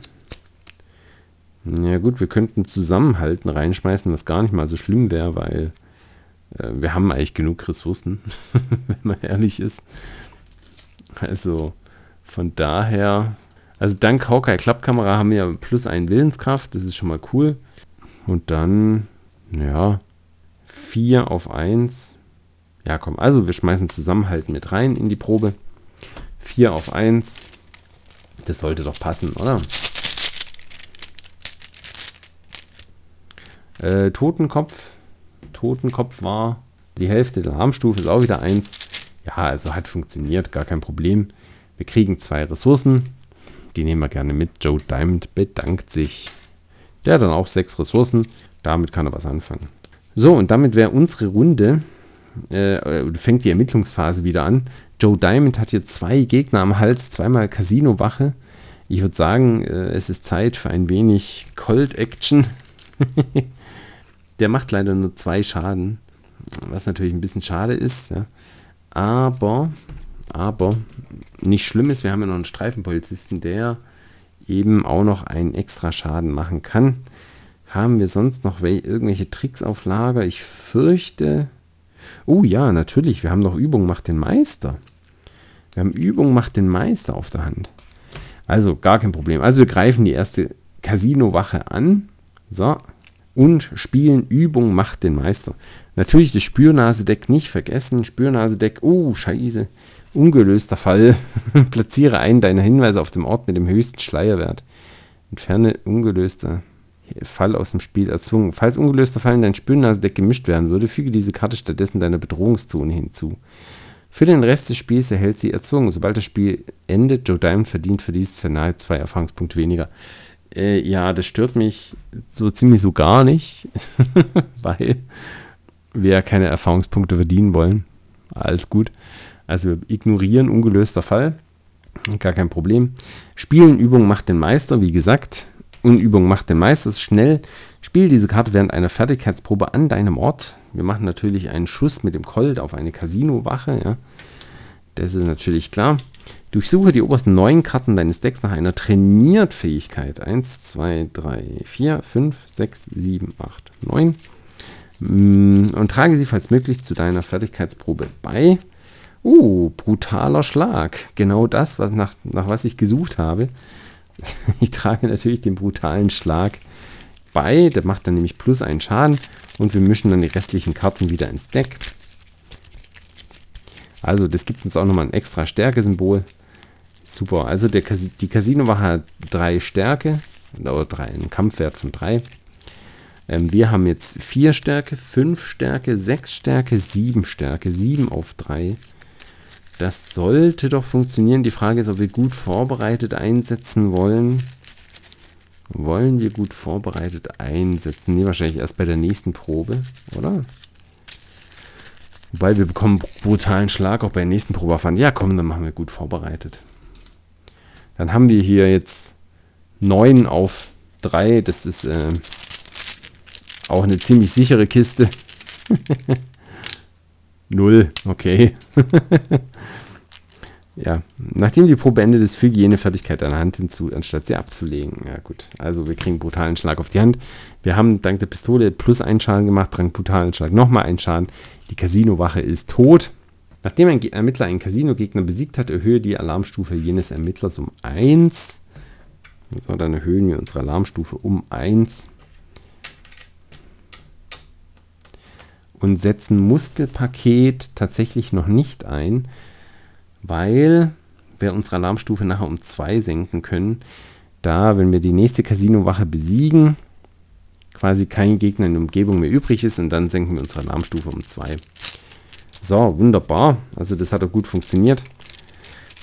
Ja gut, wir könnten Zusammenhalten reinschmeißen, was gar nicht mal so schlimm wäre, weil äh, wir haben eigentlich genug Ressourcen, <laughs> wenn man ehrlich ist. Also von daher, also dank Hawkeye Klappkamera haben wir plus einen Willenskraft, das ist schon mal cool. Und dann, ja, 4 auf 1. Ja, komm, also wir schmeißen Zusammenhalten mit rein in die Probe. 4 auf 1. Das sollte doch passen, oder? Äh, Totenkopf Totenkopf war. Die Hälfte der Armstufe ist auch wieder 1. Ja, also hat funktioniert, gar kein Problem. Wir kriegen zwei Ressourcen. Die nehmen wir gerne mit. Joe Diamond bedankt sich. Der hat dann auch sechs Ressourcen. Damit kann er was anfangen. So, und damit wäre unsere Runde, äh, fängt die Ermittlungsphase wieder an. Joe Diamond hat hier zwei Gegner am Hals, zweimal Casino-Wache. Ich würde sagen, äh, es ist Zeit für ein wenig Cold-Action. <laughs> Der macht leider nur zwei Schaden, was natürlich ein bisschen schade ist. Ja. Aber, aber nicht schlimm ist, wir haben ja noch einen Streifenpolizisten, der eben auch noch einen extra Schaden machen kann. Haben wir sonst noch irgendwelche Tricks auf Lager? Ich fürchte. Oh ja, natürlich. Wir haben noch Übung macht den Meister. Wir haben Übung macht den Meister auf der Hand. Also gar kein Problem. Also wir greifen die erste Casino-Wache an. So, Und Spielen, Übung macht den Meister. Natürlich das Spürnasedeck nicht vergessen. Spürnasedeck, oh, scheiße. Ungelöster Fall. <laughs> Platziere einen deiner Hinweise auf dem Ort mit dem höchsten Schleierwert. Entferne ungelöster Fall aus dem Spiel erzwungen. Falls ungelöster Fall in dein Spürnasedeck gemischt werden würde, füge diese Karte stattdessen deiner Bedrohungszone hinzu. Für den Rest des Spiels erhält sie erzwungen. Sobald das Spiel endet, Joe Diamond verdient für dieses Szenario zwei Erfahrungspunkte weniger. Äh, ja, das stört mich so ziemlich so gar nicht, <laughs> weil wir ja keine Erfahrungspunkte verdienen wollen. Alles gut. Also wir ignorieren ungelöster Fall. Gar kein Problem. Spielen, Übung macht den Meister, wie gesagt. Und Übung macht den Meister. Schnell. Spiel diese Karte während einer Fertigkeitsprobe an deinem Ort. Wir machen natürlich einen Schuss mit dem Colt auf eine Casino-Wache. Ja. Das ist natürlich klar. Durchsuche die obersten neun Karten deines Decks nach einer Trainiertfähigkeit. 1, 2, 3, 4, 5, 6, 7, 8, 9. Und trage sie falls möglich zu deiner Fertigkeitsprobe bei. Uh, brutaler Schlag. Genau das, was nach, nach was ich gesucht habe. <laughs> Ich trage natürlich den brutalen Schlag bei. Der macht dann nämlich plus einen Schaden. Und wir mischen dann die restlichen Karten wieder ins Deck. Also das gibt uns auch nochmal ein extra Stärke-Symbol. Super, also der, die Casino-Wache hat drei Stärke. Oder drei, einen Kampfwert von drei. Ähm, wir haben jetzt vier Stärke, fünf Stärke, sechs Stärke, sieben Stärke. Sieben auf drei. Das sollte doch funktionieren. Die Frage ist, ob wir gut vorbereitet einsetzen wollen. Wollen wir gut vorbereitet einsetzen? Nee, wahrscheinlich erst bei der nächsten Probe, oder? Wobei wir bekommen brutalen Schlag auch bei der nächsten Probe erfahren. Ja, komm, dann machen wir gut vorbereitet. Dann haben wir hier jetzt 9 auf 3. Das ist äh, auch eine ziemlich sichere Kiste. <laughs> 0, okay. <laughs> Ja, nachdem die Probe endet, ist füge jene Fertigkeit an der Hand hinzu, anstatt sie abzulegen. Ja, gut. Also, wir kriegen brutalen Schlag auf die Hand. Wir haben dank der Pistole plus einen Schaden gemacht, dank brutalen Schlag nochmal einen Schaden. Die Casino-Wache ist tot. Nachdem ein Ermittler einen Casino-Gegner besiegt hat, erhöhe die Alarmstufe jenes Ermittlers um 1. So, dann erhöhen wir unsere Alarmstufe um 1. Und setzen Muskelpaket tatsächlich noch nicht ein weil wir unsere Alarmstufe nachher um 2 senken können. Da, wenn wir die nächste Casino-Wache besiegen, quasi kein Gegner in der Umgebung mehr übrig ist und dann senken wir unsere Alarmstufe um 2. So, wunderbar. Also das hat auch gut funktioniert.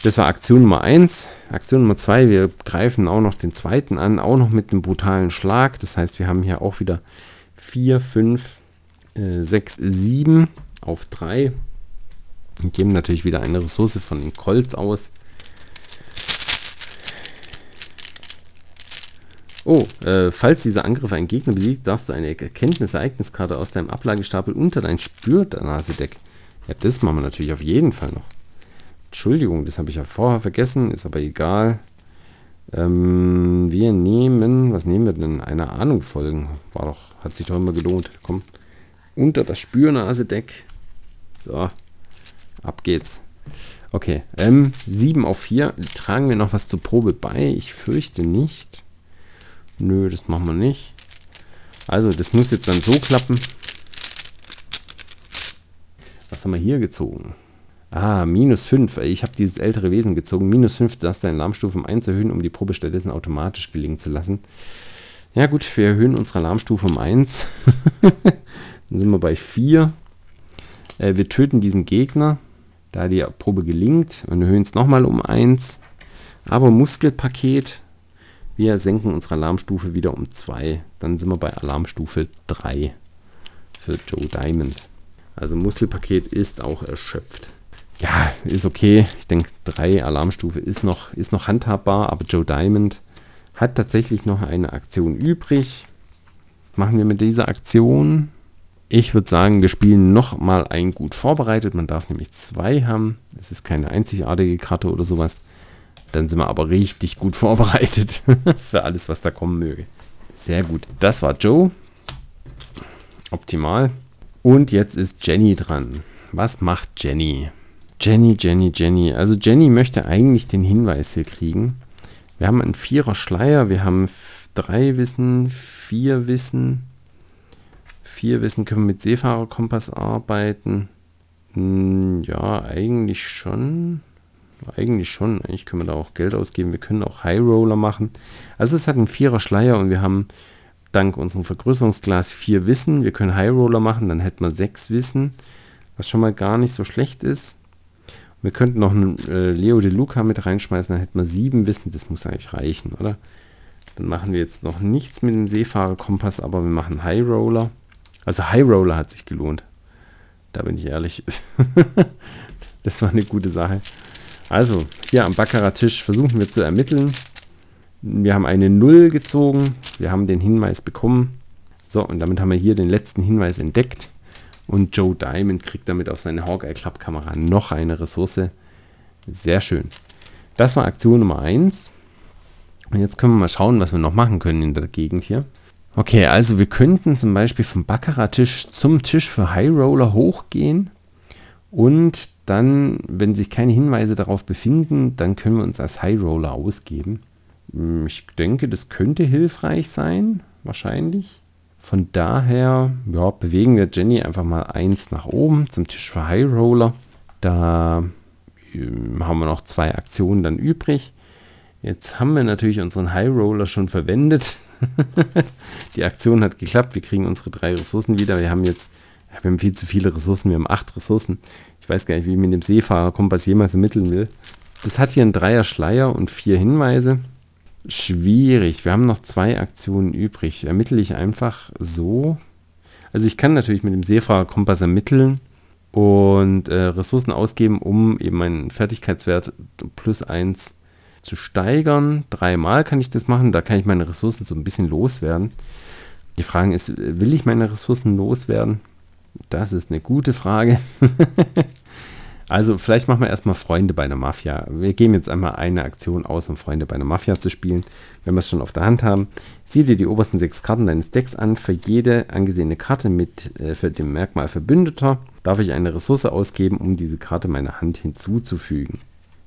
Das war Aktion Nummer 1. Aktion Nummer 2, wir greifen auch noch den zweiten an, auch noch mit einem brutalen Schlag. Das heißt, wir haben hier auch wieder 4, 5, 6, 7 auf 3 und geben natürlich wieder eine Ressource von den Colts aus. Oh, äh, falls dieser Angriff einen Gegner besiegt, darfst du eine Erkenntnis-Ereigniskarte aus deinem Ablagestapel unter dein Spürnase-Deck. Ja, das machen wir natürlich auf jeden Fall noch. Entschuldigung, das habe ich ja vorher vergessen, ist aber egal. Ähm, wir nehmen, was nehmen wir denn? Eine Ahnung folgen. War doch, hat sich doch immer gelohnt. Komm, unter das Spürnase-Deck. So, Ab geht's. Okay, ähm, 7 auf 4. Tragen wir noch was zur Probe bei? Ich fürchte nicht. Nö, das machen wir nicht. Also, das muss jetzt dann so klappen. Was haben wir hier gezogen? Ah, minus 5. Ich habe dieses ältere Wesen gezogen. Minus 5, das deine Alarmstufe um 1 erhöhen, um die Probe stattdessen automatisch gelingen zu lassen. Ja gut, wir erhöhen unsere Alarmstufe um 1. <laughs> dann sind wir bei 4. Äh, wir töten diesen Gegner da die Probe gelingt und erhöhen es nochmal um 1. Aber Muskelpaket, wir senken unsere Alarmstufe wieder um 2. Dann sind wir bei Alarmstufe 3 für Joe Diamond. Also Muskelpaket ist auch erschöpft. Ja, ist okay. Ich denke, 3 Alarmstufe ist noch, ist noch handhabbar, aber Joe Diamond hat tatsächlich noch eine Aktion übrig. Machen wir mit dieser Aktion ich würde sagen, wir spielen nochmal ein gut vorbereitet. Man darf nämlich zwei haben. Es ist keine einzigartige Karte oder sowas. Dann sind wir aber richtig gut <laughs> vorbereitet für alles, was da kommen möge. Sehr gut. Das war Joe. Optimal. Und jetzt ist Jenny dran. Was macht Jenny? Jenny, Jenny, Jenny. Also Jenny möchte eigentlich den Hinweis hier kriegen. Wir haben einen Vierer Schleier, wir haben drei Wissen, vier Wissen, Vier Wissen können wir mit Seefahrerkompass arbeiten. Hm, ja, eigentlich schon. Eigentlich schon. Eigentlich können wir da auch Geld ausgeben. Wir können auch High Roller machen. Also es hat einen Vierer Schleier und wir haben dank unserem Vergrößerungsglas vier Wissen. Wir können High Roller machen, dann hätten wir sechs Wissen, was schon mal gar nicht so schlecht ist. Wir könnten noch einen äh, Leo de Luca mit reinschmeißen, dann hätten wir sieben Wissen. Das muss eigentlich reichen, oder? Dann machen wir jetzt noch nichts mit dem Seefahrerkompass, aber wir machen High Roller. Also High Roller hat sich gelohnt. Da bin ich ehrlich. <laughs> das war eine gute Sache. Also, hier am Baccarat-Tisch versuchen wir zu ermitteln. Wir haben eine Null gezogen. Wir haben den Hinweis bekommen. So, und damit haben wir hier den letzten Hinweis entdeckt. Und Joe Diamond kriegt damit auf seine Hawkeye-Klappkamera noch eine Ressource. Sehr schön. Das war Aktion Nummer 1. Und jetzt können wir mal schauen, was wir noch machen können in der Gegend hier. Okay, also wir könnten zum Beispiel vom Baccarat-Tisch zum Tisch für High Roller hochgehen und dann, wenn sich keine Hinweise darauf befinden, dann können wir uns als High Roller ausgeben. Hm, ich denke, das könnte hilfreich sein, wahrscheinlich. Von daher ja, bewegen wir Jenny einfach mal eins nach oben zum Tisch für High Roller. Da ähm, haben wir noch zwei Aktionen dann übrig. Jetzt haben wir natürlich unseren High Roller schon verwendet. <laughs> die Aktion hat geklappt. Wir kriegen unsere drei Ressourcen wieder. Wir haben jetzt wir haben viel zu viele Ressourcen. Wir haben acht Ressourcen. Ich weiß gar nicht, wie ich mit dem Seefahrerkompass jemals ermitteln will. Das hat hier einen Dreier Schleier und vier Hinweise. Schwierig. Wir haben noch zwei Aktionen übrig. Ermittle ich einfach so. Also ich kann natürlich mit dem Seefahrerkompass ermitteln und äh, Ressourcen ausgeben, um eben meinen Fertigkeitswert plus eins zu steigern. Dreimal kann ich das machen. Da kann ich meine Ressourcen so ein bisschen loswerden. Die Frage ist, will ich meine Ressourcen loswerden? Das ist eine gute Frage. <laughs> also vielleicht machen wir erstmal Freunde bei der Mafia. Wir geben jetzt einmal eine Aktion aus, um Freunde bei der Mafia zu spielen, wenn wir es schon auf der Hand haben. Sieh dir die obersten sechs Karten deines Decks an. Für jede angesehene Karte mit äh, für dem Merkmal Verbündeter darf ich eine Ressource ausgeben, um diese Karte meiner Hand hinzuzufügen.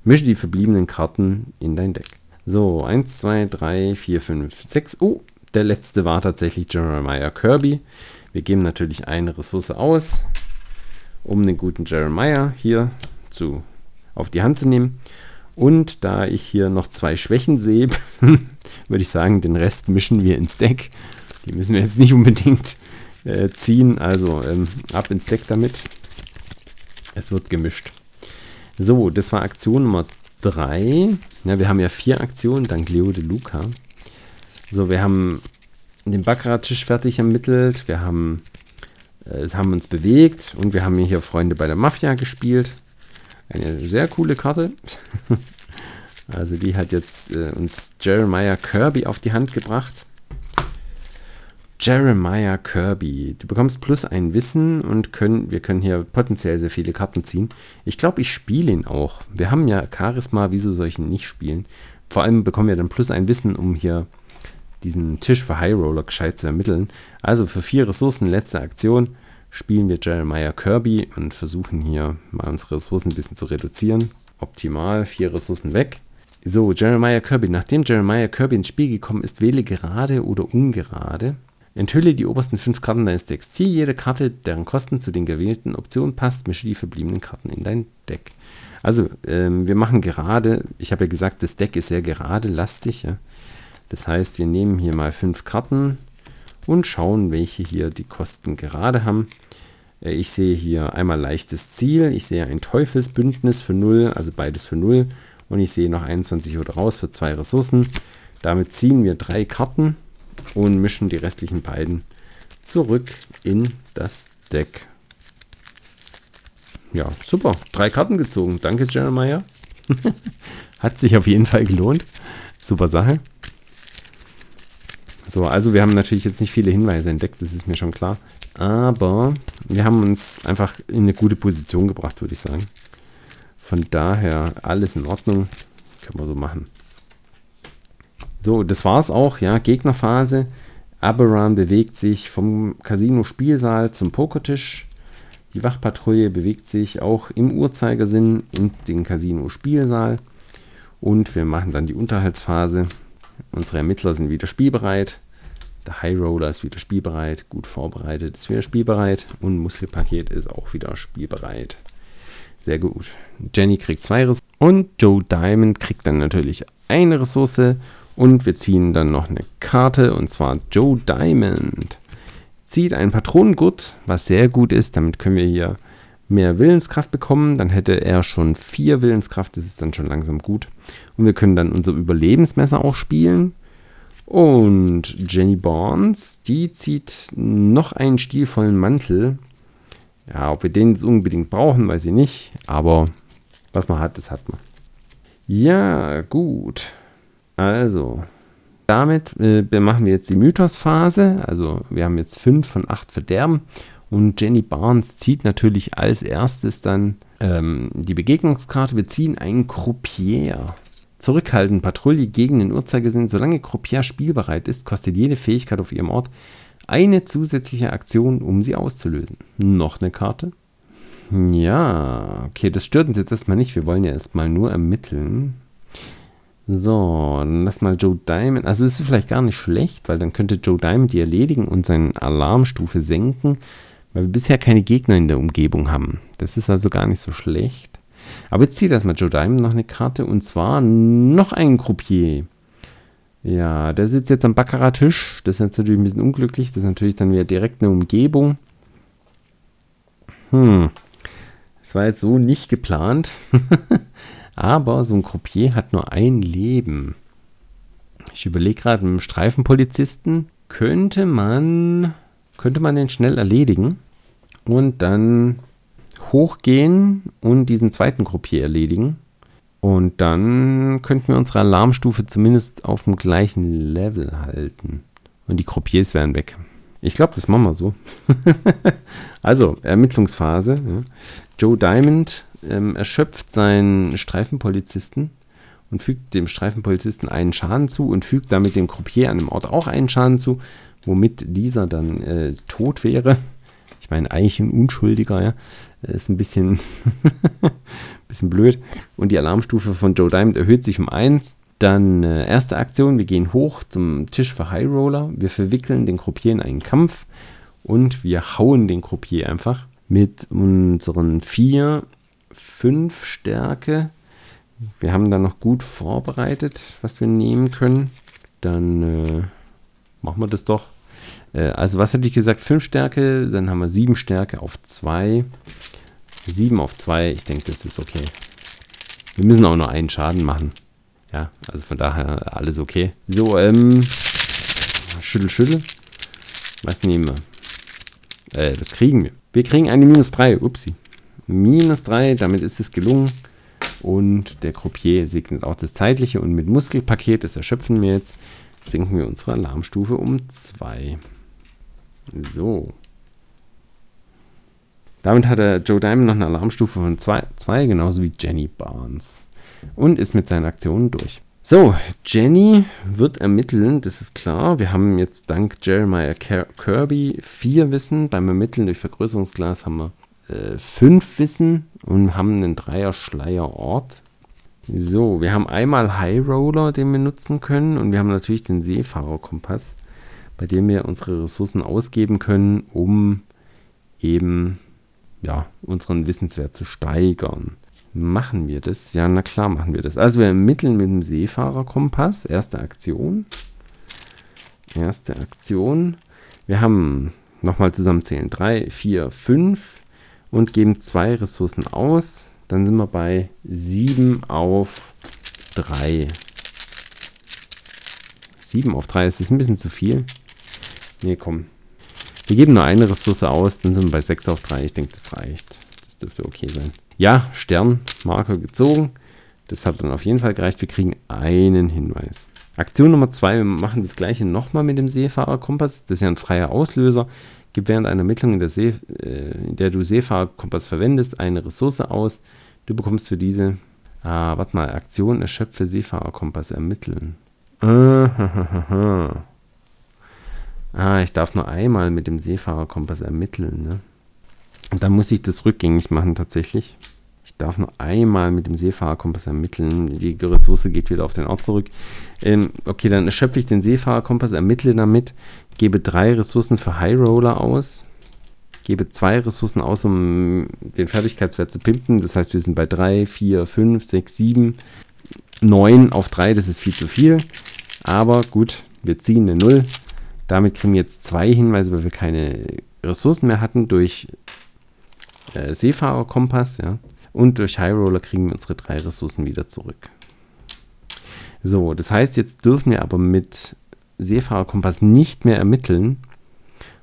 Mische die verbliebenen Karten in dein Deck. So, 1, 2, 3, 4, 5, 6. Oh, der letzte war tatsächlich Jeremiah Kirby. Wir geben natürlich eine Ressource aus, um den guten Jeremiah hier zu, auf die Hand zu nehmen. Und da ich hier noch zwei Schwächen sehe, <laughs> würde ich sagen, den Rest mischen wir ins Deck. Die müssen wir jetzt nicht unbedingt äh, ziehen, also ähm, ab ins Deck damit. Es wird gemischt. So, das war Aktion Nummer 3. Ja, wir haben ja vier Aktionen, dank Leo de Luca. So, wir haben den Baccarat-Tisch fertig ermittelt. Wir haben, äh, haben uns bewegt und wir haben hier Freunde bei der Mafia gespielt. Eine sehr coole Karte. <laughs> also die hat jetzt äh, uns Jeremiah Kirby auf die Hand gebracht. Jeremiah Kirby. Du bekommst plus ein Wissen und können, wir können hier potenziell sehr viele Karten ziehen. Ich glaube, ich spiele ihn auch. Wir haben ja Charisma, wieso soll ich ihn nicht spielen? Vor allem bekommen wir dann plus ein Wissen, um hier diesen Tisch für High Roller gescheit zu ermitteln. Also für vier Ressourcen, letzte Aktion, spielen wir Jeremiah Kirby und versuchen hier mal unsere Ressourcen ein bisschen zu reduzieren. Optimal, vier Ressourcen weg. So, Jeremiah Kirby. Nachdem Jeremiah Kirby ins Spiel gekommen ist, wähle gerade oder ungerade. Enthülle die obersten fünf Karten deines Decks. Ziehe jede Karte, deren Kosten zu den gewählten Optionen passt. Mische die verbliebenen Karten in dein Deck. Also, ähm, wir machen gerade, ich habe ja gesagt, das Deck ist sehr gerade lastig. Ja? Das heißt, wir nehmen hier mal fünf Karten und schauen, welche hier die Kosten gerade haben. Äh, ich sehe hier einmal leichtes Ziel, ich sehe ein Teufelsbündnis für 0, also beides für 0 und ich sehe noch 21 oder raus für zwei Ressourcen. Damit ziehen wir drei Karten und mischen die restlichen beiden zurück in das Deck. Ja, super. Drei Karten gezogen. Danke, Jeremiah. <laughs> Hat sich auf jeden Fall gelohnt. Super Sache. So, also wir haben natürlich jetzt nicht viele Hinweise entdeckt, das ist mir schon klar. Aber wir haben uns einfach in eine gute Position gebracht, würde ich sagen. Von daher alles in Ordnung. Können wir so machen. So, das war es auch, ja, Gegnerphase. Aberan bewegt sich vom Casino-Spielsaal zum Pokertisch. Die Wachpatrouille bewegt sich auch im Uhrzeigersinn in den Casino-Spielsaal. Und wir machen dann die Unterhaltsphase. Unsere Ermittler sind wieder spielbereit. Der High Roller ist wieder spielbereit, gut vorbereitet, ist wieder spielbereit und Muskelpaket ist auch wieder spielbereit. Sehr gut. Jenny kriegt zwei Ressourcen und Joe Diamond kriegt dann natürlich eine Ressource und wir ziehen dann noch eine Karte und zwar Joe Diamond. Zieht einen Patronengurt, was sehr gut ist. Damit können wir hier mehr Willenskraft bekommen. Dann hätte er schon vier Willenskraft, das ist dann schon langsam gut. Und wir können dann unser Überlebensmesser auch spielen. Und Jenny Barnes, die zieht noch einen stilvollen Mantel. Ja, ob wir den jetzt unbedingt brauchen, weiß ich nicht. Aber was man hat, das hat man. Ja, gut. Also, damit äh, machen wir jetzt die Mythosphase. Also, wir haben jetzt fünf von acht Verderben. Und Jenny Barnes zieht natürlich als erstes dann ähm, die Begegnungskarte. Wir ziehen einen Croupier. Zurückhalten, Patrouille gegen den Uhrzeigersinn. Solange Croupier spielbereit ist, kostet jede Fähigkeit auf ihrem Ort eine zusätzliche Aktion, um sie auszulösen. Noch eine Karte. Ja, okay, das stört uns jetzt erstmal nicht. Wir wollen ja erstmal nur ermitteln. So, dann lass mal Joe Diamond. Also, es ist vielleicht gar nicht schlecht, weil dann könnte Joe Diamond die erledigen und seine Alarmstufe senken, weil wir bisher keine Gegner in der Umgebung haben. Das ist also gar nicht so schlecht. Aber jetzt zieht erstmal Joe Diamond noch eine Karte und zwar noch einen Croupier. Ja, der sitzt jetzt am Baccarat-Tisch. Das ist natürlich ein bisschen unglücklich. Das ist natürlich dann wieder direkt eine Umgebung. Hm. Das war jetzt so nicht geplant. <laughs> Aber so ein Croupier hat nur ein Leben. Ich überlege gerade, mit dem Streifenpolizisten könnte man, könnte man den schnell erledigen und dann hochgehen und diesen zweiten Croupier erledigen. Und dann könnten wir unsere Alarmstufe zumindest auf dem gleichen Level halten. Und die Croupiers wären weg. Ich glaube, das machen wir so. <laughs> also, Ermittlungsphase. Ja. Joe Diamond ähm, erschöpft seinen Streifenpolizisten und fügt dem Streifenpolizisten einen Schaden zu und fügt damit dem Croupier an dem Ort auch einen Schaden zu, womit dieser dann äh, tot wäre. Ich meine, eigentlich ein Unschuldiger, ja. Ist ein bisschen, <laughs> bisschen blöd. Und die Alarmstufe von Joe Diamond erhöht sich um 1. Dann äh, erste Aktion, wir gehen hoch zum Tisch für High Roller. Wir verwickeln den Croupier in einen Kampf und wir hauen den Croupier einfach mit unseren 4, 5 Stärke. Wir haben dann noch gut vorbereitet, was wir nehmen können. Dann äh, machen wir das doch. Äh, also was hätte ich gesagt? 5 Stärke, dann haben wir 7 Stärke auf 2. 7 auf 2, ich denke, das ist okay. Wir müssen auch nur einen Schaden machen. Ja, also von daher alles okay. So, ähm, schüttel, schüttel. Was nehmen wir? Äh, das kriegen wir. Wir kriegen eine minus 3. Upsi. Minus 3, damit ist es gelungen. Und der Croupier segnet auch das Zeitliche. Und mit Muskelpaket, das erschöpfen wir jetzt, senken wir unsere Alarmstufe um 2. So. Damit hat der Joe Diamond noch eine Alarmstufe von 2, genauso wie Jenny Barnes. Und ist mit seinen Aktionen durch. So, Jenny wird ermitteln, das ist klar. Wir haben jetzt dank Jeremiah Kirby vier Wissen. Beim Ermitteln durch Vergrößerungsglas haben wir äh, fünf Wissen und haben einen Dreier-Schleierort. So, wir haben einmal High Roller, den wir nutzen können. Und wir haben natürlich den Seefahrerkompass, bei dem wir unsere Ressourcen ausgeben können, um eben ja, unseren Wissenswert zu steigern. Machen wir das? Ja, na klar machen wir das. Also wir ermitteln mit dem Seefahrerkompass. Erste Aktion. Erste Aktion. Wir haben nochmal zusammenzählen. 3, 4, 5 und geben zwei Ressourcen aus. Dann sind wir bei 7 auf 3. 7 auf 3 ist das ein bisschen zu viel. Nee, komm. Wir geben nur eine Ressource aus, dann sind wir bei 6 auf 3. Ich denke, das reicht. Das dürfte okay sein. Ja, Stern, Marker gezogen. Das hat dann auf jeden Fall gereicht. Wir kriegen einen Hinweis. Aktion Nummer 2, wir machen das gleiche nochmal mit dem Seefahrerkompass. Das ist ja ein freier Auslöser. Gib während einer Ermittlung, in der, See, äh, in der du Seefahrerkompass verwendest, eine Ressource aus. Du bekommst für diese, ah, warte mal, Aktion erschöpfe Seefahrerkompass ermitteln. <laughs> Ah, ah, ich darf nur einmal mit dem Seefahrerkompass ermitteln, ne? Und dann muss ich das rückgängig machen tatsächlich. Ich darf nur einmal mit dem Seefahrerkompass ermitteln. Die Ressource geht wieder auf den Ort zurück. Ähm, okay, dann erschöpfe ich den Seefahrerkompass, ermittle damit. gebe drei Ressourcen für High Roller aus, gebe zwei Ressourcen aus, um den Fertigkeitswert zu pimpen. Das heißt, wir sind bei 3, 4, 5, 6, 7, 9 auf 3, das ist viel zu viel. Aber gut, wir ziehen eine 0. Damit kriegen wir jetzt zwei Hinweise, weil wir keine Ressourcen mehr hatten durch äh, Seefahrerkompass. Ja. Und durch High Roller kriegen wir unsere drei Ressourcen wieder zurück. So, das heißt, jetzt dürfen wir aber mit Seefahrerkompass nicht mehr ermitteln,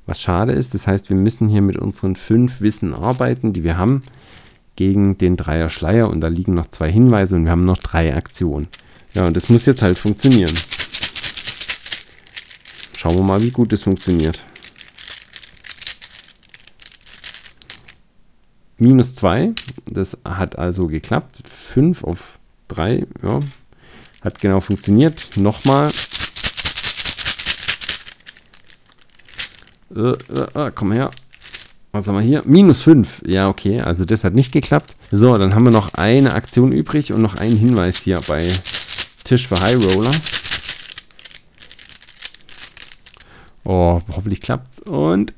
was schade ist. Das heißt, wir müssen hier mit unseren fünf Wissen arbeiten, die wir haben, gegen den Dreier Schleier. Und da liegen noch zwei Hinweise und wir haben noch drei Aktionen. Ja, und das muss jetzt halt funktionieren. Schauen wir mal, wie gut das funktioniert. Minus 2, das hat also geklappt. 5 auf 3, ja, hat genau funktioniert. Nochmal. Äh, äh, äh, komm her. Was haben wir hier? Minus 5. Ja, okay, also das hat nicht geklappt. So, dann haben wir noch eine Aktion übrig und noch einen Hinweis hier bei Tisch für High Roller. Oh, hoffentlich klappt's. Und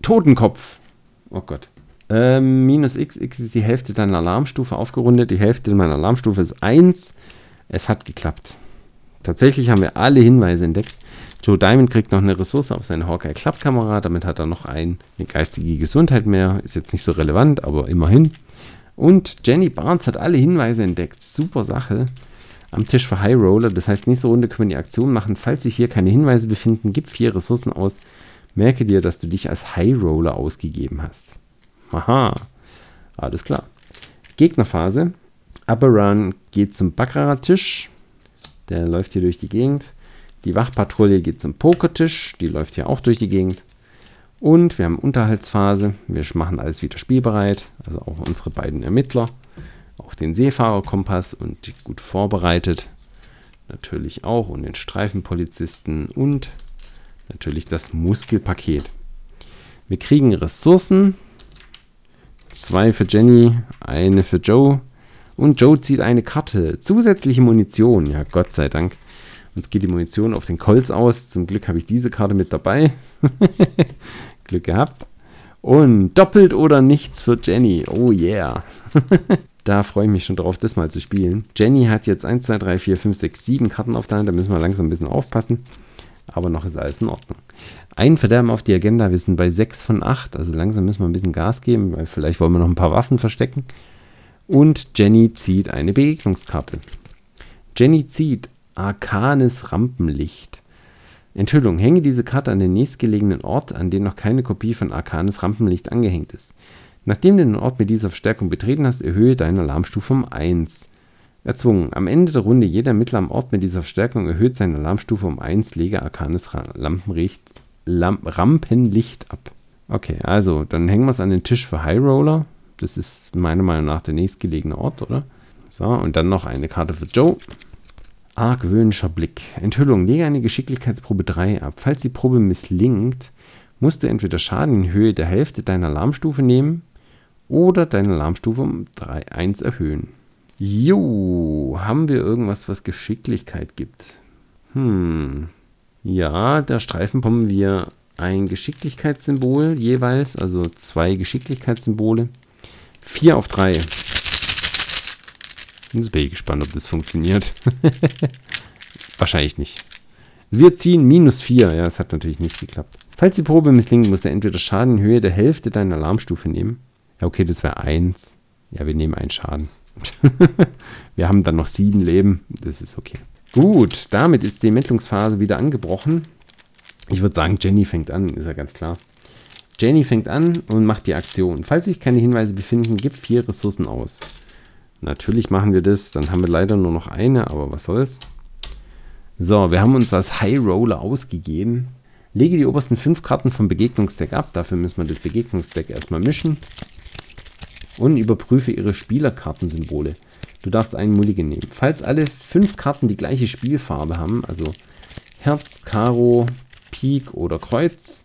Totenkopf. Oh Gott. Ähm, minus x, x ist die Hälfte deiner Alarmstufe aufgerundet. Die Hälfte meiner Alarmstufe ist 1. Es hat geklappt. Tatsächlich haben wir alle Hinweise entdeckt. Joe Diamond kriegt noch eine Ressource auf seine Hawkeye Klappkamera. Damit hat er noch ein, eine geistige Gesundheit mehr. Ist jetzt nicht so relevant, aber immerhin. Und Jenny Barnes hat alle Hinweise entdeckt. Super Sache am Tisch für High Roller. Das heißt, nächste Runde können wir die Aktion machen. Falls sich hier keine Hinweise befinden, gib vier Ressourcen aus. Merke dir, dass du dich als High Roller ausgegeben hast. Haha, alles klar. Gegnerphase. Aberan geht zum Baccarat-Tisch. Der läuft hier durch die Gegend. Die Wachpatrouille geht zum Pokertisch. Die läuft hier auch durch die Gegend. Und wir haben Unterhaltsphase. Wir machen alles wieder spielbereit. Also auch unsere beiden Ermittler auch den Seefahrerkompass und gut vorbereitet. Natürlich auch und den Streifenpolizisten und natürlich das Muskelpaket. Wir kriegen Ressourcen. Zwei für Jenny, eine für Joe. Und Joe zieht eine Karte. Zusätzliche Munition. Ja, Gott sei Dank. Uns geht die Munition auf den Colts aus. Zum Glück habe ich diese Karte mit dabei. <laughs> Glück gehabt. Und doppelt oder nichts für Jenny. Oh yeah. <laughs> Da freue ich mich schon drauf, das mal zu spielen. Jenny hat jetzt 1, 2, 3, 4, 5, 6, 7 Karten auf der Hand. Da müssen wir langsam ein bisschen aufpassen. Aber noch ist alles in Ordnung. Ein Verderben auf die Agenda. Wir sind bei 6 von 8. Also langsam müssen wir ein bisschen Gas geben, weil vielleicht wollen wir noch ein paar Waffen verstecken. Und Jenny zieht eine Begegnungskarte. Jenny zieht Arkanes Rampenlicht. Enthüllung. Hänge diese Karte an den nächstgelegenen Ort, an den noch keine Kopie von Arkanes Rampenlicht angehängt ist. Nachdem du den Ort mit dieser Verstärkung betreten hast, erhöhe deine Alarmstufe um 1. Erzwungen. Am Ende der Runde jeder Ermittler am Ort mit dieser Verstärkung erhöht seine Alarmstufe um 1, lege arkanes Lampenlicht, Lamp Rampenlicht ab. Okay, also dann hängen wir es an den Tisch für High Roller. Das ist meiner Meinung nach der nächstgelegene Ort, oder? So, und dann noch eine Karte für Joe. Argwöhnischer Blick. Enthüllung. Lege eine Geschicklichkeitsprobe 3 ab. Falls die Probe misslingt, musst du entweder Schaden in Höhe der Hälfte deiner Alarmstufe nehmen oder deine Alarmstufe um 3, 1 erhöhen. Jo, haben wir irgendwas, was Geschicklichkeit gibt? Hm. Ja, da streifen wir ein Geschicklichkeitssymbol jeweils, also zwei Geschicklichkeitssymbole. 4 auf 3. Jetzt bin ich gespannt, ob das funktioniert. <laughs> Wahrscheinlich nicht. Wir ziehen minus 4. Ja, es hat natürlich nicht geklappt. Falls die Probe misslingt, musst du entweder Schaden in Höhe der Hälfte deiner Alarmstufe nehmen ja, okay, das wäre eins. Ja, wir nehmen einen Schaden. <laughs> wir haben dann noch sieben Leben. Das ist okay. Gut, damit ist die Ermittlungsphase wieder angebrochen. Ich würde sagen, Jenny fängt an, ist ja ganz klar. Jenny fängt an und macht die Aktion. Falls sich keine Hinweise befinden, gibt vier Ressourcen aus. Natürlich machen wir das. Dann haben wir leider nur noch eine, aber was soll's. So, wir haben uns das High Roller ausgegeben. Lege die obersten fünf Karten vom Begegnungsdeck ab. Dafür müssen wir das Begegnungsdeck erstmal mischen und überprüfe ihre Spielerkartensymbole. Du darfst einen Mulligan nehmen. Falls alle fünf Karten die gleiche Spielfarbe haben, also Herz, Karo, Pik oder Kreuz,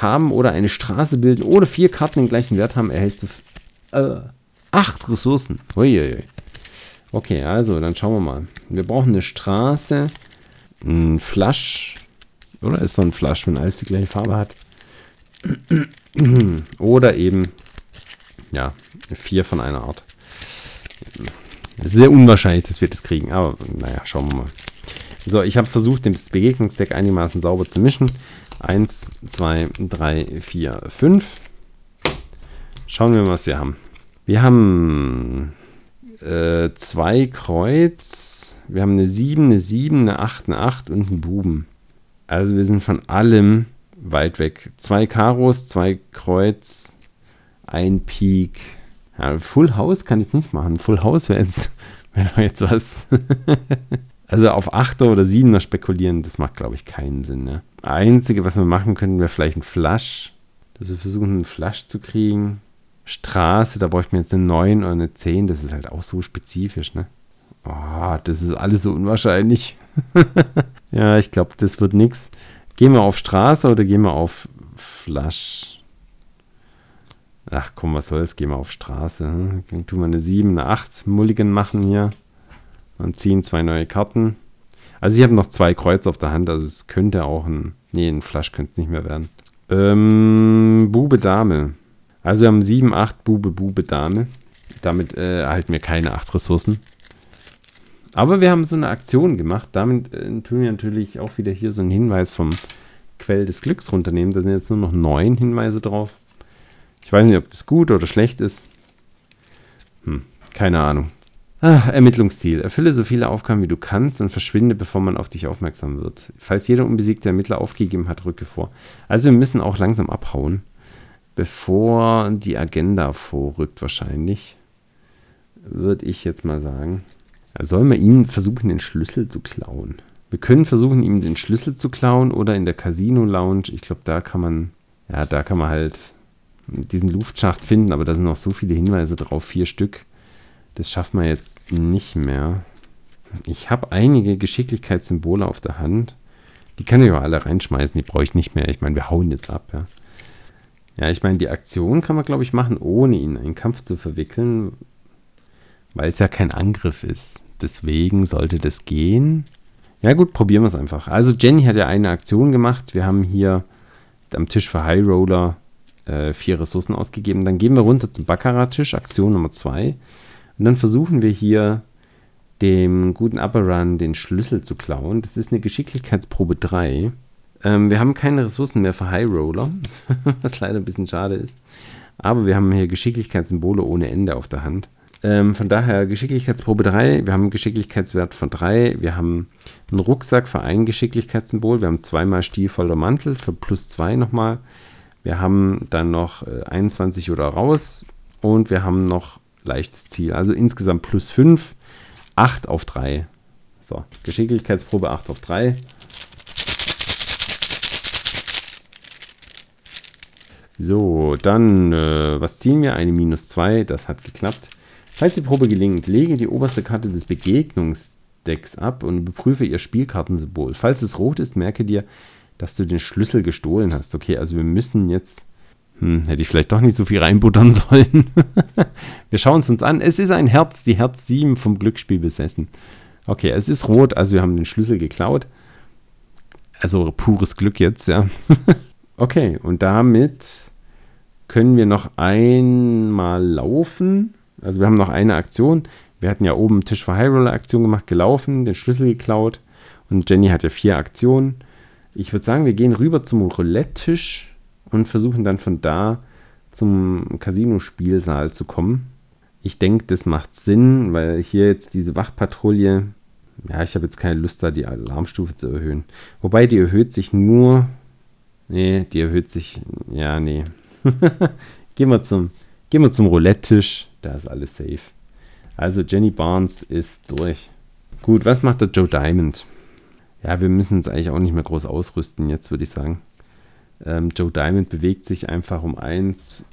haben oder eine Straße bilden oder vier Karten den gleichen Wert haben, erhältst du äh, acht Ressourcen. Uiuiui. Okay, also dann schauen wir mal. Wir brauchen eine Straße, ein Flasch, Oder ist so ein Flush, wenn alles die gleiche Farbe hat. <clears throat> Oder eben, ja, vier von einer Art. Sehr unwahrscheinlich, dass wir das kriegen, aber naja, schauen wir mal. So, ich habe versucht, das Begegnungsdeck einigermaßen sauber zu mischen. Eins, zwei, drei, vier, fünf. Schauen wir mal, was wir haben. Wir haben äh, zwei Kreuz. Wir haben eine 7, eine 7, eine 8, eine 8 und einen Buben. Also wir sind von allem weit weg. Zwei Karos, zwei Kreuz, ein Pik. Ja, Full House kann ich nicht machen. Full House wäre jetzt, wär jetzt <laughs> was. <laughs> also auf 8er oder 7er spekulieren, das macht, glaube ich, keinen Sinn. Ne? Einzige, was wir machen könnten, wäre vielleicht ein Flush. Dass wir versuchen, einen Flush zu kriegen. Straße, da bräuchten wir jetzt eine 9 oder eine 10. Das ist halt auch so spezifisch, ne? Oh, das ist alles so unwahrscheinlich. <laughs> ja, ich glaube, das wird nichts. Gehen wir auf Straße oder gehen wir auf Flush? Ach komm, was soll's? Gehen wir auf Straße. Hm? Dann tun wir eine 7, eine 8 Mulligan machen hier. Und ziehen zwei neue Karten. Also ich habe noch zwei Kreuze auf der Hand, also es könnte auch ein. Nee, ein Flush könnte es nicht mehr werden. Ähm, Bube, Dame. Also wir haben 7, 8, Bube, Bube, Dame. Damit äh, erhalten wir keine 8 Ressourcen. Aber wir haben so eine Aktion gemacht. Damit äh, tun wir natürlich auch wieder hier so einen Hinweis vom Quell des Glücks runternehmen. Da sind jetzt nur noch 9 Hinweise drauf. Ich weiß nicht, ob das gut oder schlecht ist. Hm, keine Ahnung. Ah, Ermittlungsziel. Erfülle so viele Aufgaben, wie du kannst und verschwinde, bevor man auf dich aufmerksam wird. Falls jeder unbesiegte Ermittler aufgegeben hat, rücke vor. Also wir müssen auch langsam abhauen bevor die Agenda vorrückt wahrscheinlich, würde ich jetzt mal sagen. Sollen wir ihm versuchen, den Schlüssel zu klauen? Wir können versuchen, ihm den Schlüssel zu klauen oder in der Casino Lounge. Ich glaube, da kann man, ja, da kann man halt diesen Luftschacht finden, aber da sind noch so viele Hinweise drauf, vier Stück. Das schaffen wir jetzt nicht mehr. Ich habe einige Geschicklichkeitssymbole auf der Hand. Die kann ich aber alle reinschmeißen, die brauche ich nicht mehr. Ich meine, wir hauen jetzt ab, ja. Ja, ich meine, die Aktion kann man, glaube ich, machen, ohne ihn in einen Kampf zu verwickeln, weil es ja kein Angriff ist. Deswegen sollte das gehen. Ja gut, probieren wir es einfach. Also Jenny hat ja eine Aktion gemacht. Wir haben hier am Tisch für High Roller äh, vier Ressourcen ausgegeben. Dann gehen wir runter zum Baccarat-Tisch, Aktion Nummer zwei. Und dann versuchen wir hier dem guten Upper Run den Schlüssel zu klauen. Das ist eine Geschicklichkeitsprobe 3. Ähm, wir haben keine Ressourcen mehr für High Roller, <laughs> was leider ein bisschen schade ist. Aber wir haben hier Geschicklichkeitssymbole ohne Ende auf der Hand. Ähm, von daher Geschicklichkeitsprobe 3, wir haben einen Geschicklichkeitswert von 3, wir haben einen Rucksack für ein Geschicklichkeitssymbol, wir haben zweimal stielvoller Mantel für plus 2 nochmal. Wir haben dann noch äh, 21 oder raus und wir haben noch leichtes Ziel. Also insgesamt plus 5, 8 auf 3. So, Geschicklichkeitsprobe 8 auf 3. So, dann, äh, was ziehen wir? Eine minus 2, das hat geklappt. Falls die Probe gelingt, lege die oberste Karte des Begegnungsdecks ab und überprüfe ihr Spielkartensymbol. Falls es rot ist, merke dir, dass du den Schlüssel gestohlen hast. Okay, also wir müssen jetzt. Hm, hätte ich vielleicht doch nicht so viel reinbuttern <laughs> sollen. wir schauen es uns an. Es ist ein Herz, die Herz 7 vom Glücksspiel besessen. Okay, es ist rot, also wir haben den Schlüssel geklaut. Also pures Glück jetzt, ja. <laughs> okay, und damit können wir noch einmal laufen. Also wir haben noch eine Aktion. Wir hatten ja oben Tisch für Roller Aktion gemacht, gelaufen, den Schlüssel geklaut. Und Jenny hat ja vier Aktionen. Ich würde sagen, wir gehen rüber zum Roulette-Tisch und versuchen dann von da zum Casino-Spielsaal zu kommen. Ich denke, das macht Sinn, weil hier jetzt diese Wachpatrouille, ja, ich habe jetzt keine Lust, da die Alarmstufe zu erhöhen. Wobei die erhöht sich nur, nee, die erhöht sich, ja, nee, <laughs> gehen, wir zum, gehen wir zum Roulette-Tisch. Da ist alles safe. Also Jenny Barnes ist durch. Gut, was macht der Joe Diamond? Ja, wir müssen uns eigentlich auch nicht mehr groß ausrüsten, jetzt würde ich sagen. Ähm, Joe Diamond bewegt sich einfach um eins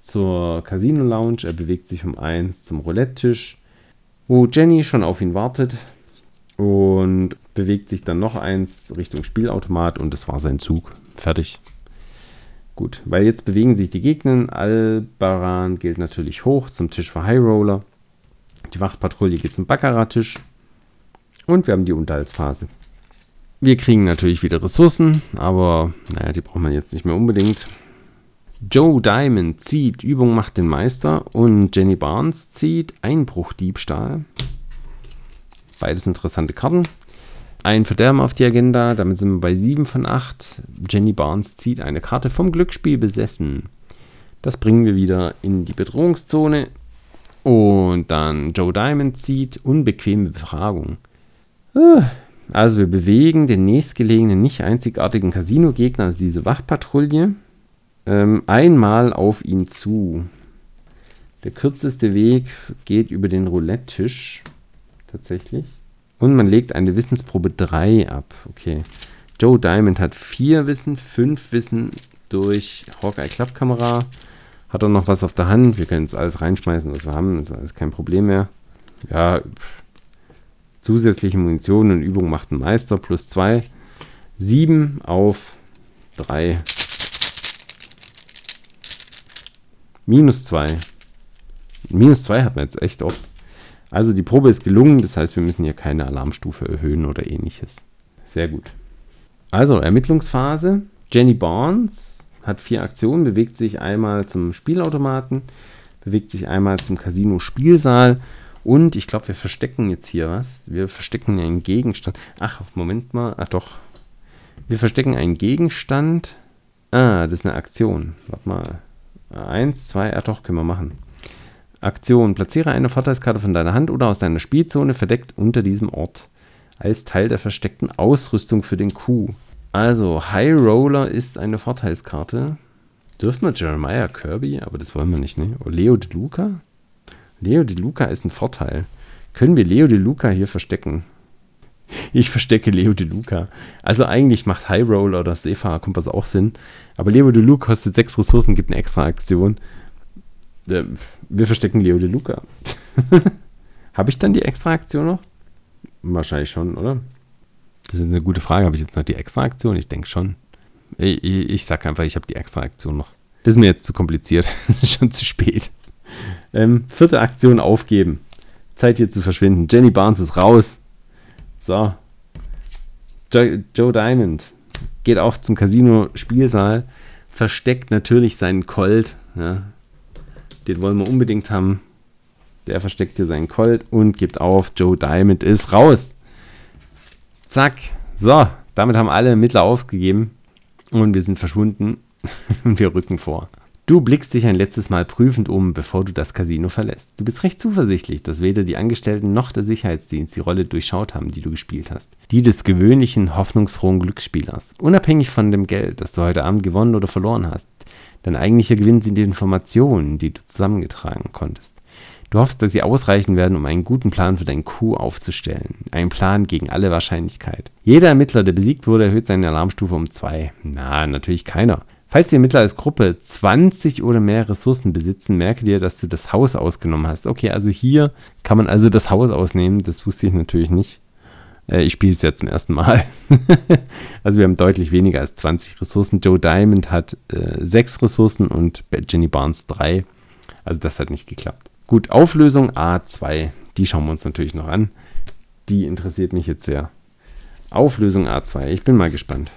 zur Casino Lounge. Er bewegt sich um eins zum Roulette-Tisch, wo Jenny schon auf ihn wartet. Und bewegt sich dann noch eins Richtung Spielautomat und das war sein Zug. Fertig. Gut, weil jetzt bewegen sich die Gegner. Albaran gilt natürlich hoch zum Tisch für High Roller. Die Wachpatrouille geht zum Baccarat-Tisch. Und wir haben die Unterhaltsphase. Wir kriegen natürlich wieder Ressourcen, aber naja, die braucht man jetzt nicht mehr unbedingt. Joe Diamond zieht Übung macht den Meister und Jenny Barnes zieht Einbruchdiebstahl. Beides interessante Karten. Ein Verderben auf die Agenda, damit sind wir bei 7 von 8. Jenny Barnes zieht eine Karte vom Glücksspiel besessen. Das bringen wir wieder in die Bedrohungszone. Und dann Joe Diamond zieht unbequeme Befragung. Ah, also wir bewegen den nächstgelegenen, nicht einzigartigen Casino-Gegner, also diese Wachpatrouille, ähm, einmal auf ihn zu. Der kürzeste Weg geht über den Roulette-Tisch. Tatsächlich. Und man legt eine Wissensprobe 3 ab. Okay. Joe Diamond hat 4 Wissen, 5 Wissen durch Hawkeye Klappkamera. Hat er noch was auf der Hand? Wir können jetzt alles reinschmeißen, was wir haben. Das ist alles kein Problem mehr. Ja, zusätzliche Munition und Übung macht ein Meister. Plus 2. 7 auf 3. Minus 2. Minus 2 hat man jetzt echt oft. Also die Probe ist gelungen, das heißt, wir müssen hier keine Alarmstufe erhöhen oder ähnliches. Sehr gut. Also Ermittlungsphase. Jenny Barnes hat vier Aktionen, bewegt sich einmal zum Spielautomaten, bewegt sich einmal zum Casino-Spielsaal und ich glaube, wir verstecken jetzt hier was. Wir verstecken einen Gegenstand. Ach, Moment mal. Ach doch. Wir verstecken einen Gegenstand. Ah, das ist eine Aktion. Warte mal. Eins, zwei, ach doch, können wir machen. Aktion. Platziere eine Vorteilskarte von deiner Hand oder aus deiner Spielzone verdeckt unter diesem Ort. Als Teil der versteckten Ausrüstung für den Coup. Also, High Roller ist eine Vorteilskarte. Dürfen wir Jeremiah Kirby, aber das wollen wir nicht, ne? Oh, Leo De Luca? Leo De Luca ist ein Vorteil. Können wir Leo De Luca hier verstecken? Ich verstecke Leo De Luca. Also eigentlich macht High Roller oder Seefahrerkompass auch Sinn. Aber Leo De Luca kostet sechs Ressourcen, gibt eine extra Aktion. Äh, wir verstecken Leo de Luca. <laughs> Habe ich dann die Extra-Aktion noch? Wahrscheinlich schon, oder? Das ist eine gute Frage. Habe ich jetzt noch die Extra-Aktion? Ich denke schon. Ich, ich, ich sag einfach, ich habe die Extra-Aktion noch. Das ist mir jetzt zu kompliziert. <laughs> Das ist schon zu spät. Ähm, vierte Aktion aufgeben. Zeit hier zu verschwinden. Jenny Barnes ist raus. So. Jo Joe Diamond geht auch zum Casino-Spielsaal. Versteckt natürlich seinen Colt. Ja, den wollen wir unbedingt haben. Der versteckt hier seinen Colt und gibt auf. Joe Diamond ist raus. Zack. So, damit haben alle Mittler aufgegeben und wir sind verschwunden und <laughs> wir rücken vor. Du blickst dich ein letztes Mal prüfend um, bevor du das Casino verlässt. Du bist recht zuversichtlich, dass weder die Angestellten noch der Sicherheitsdienst die Rolle durchschaut haben, die du gespielt hast. Die des gewöhnlichen, hoffnungsfrohen Glücksspielers. Unabhängig von dem Geld, das du heute Abend gewonnen oder verloren hast. Dein eigentlicher Gewinn sind die Informationen, die du zusammengetragen konntest. Du hoffst, dass sie ausreichen werden, um einen guten Plan für deinen Coup aufzustellen. Einen Plan gegen alle Wahrscheinlichkeit. Jeder Ermittler, der besiegt wurde, erhöht seine Alarmstufe um zwei. Na, natürlich keiner. Falls die Ermittler als Gruppe 20 oder mehr Ressourcen besitzen, merke dir, dass du das Haus ausgenommen hast. Okay, also hier kann man also das Haus ausnehmen. Das wusste ich natürlich nicht. Äh, ich spiele es jetzt zum ersten Mal. <laughs> also wir haben deutlich weniger als 20 Ressourcen. Joe Diamond hat äh, 6 Ressourcen und Jenny Barnes 3. Also das hat nicht geklappt. Gut, Auflösung A2. Die schauen wir uns natürlich noch an. Die interessiert mich jetzt sehr. Auflösung A2. Ich bin mal gespannt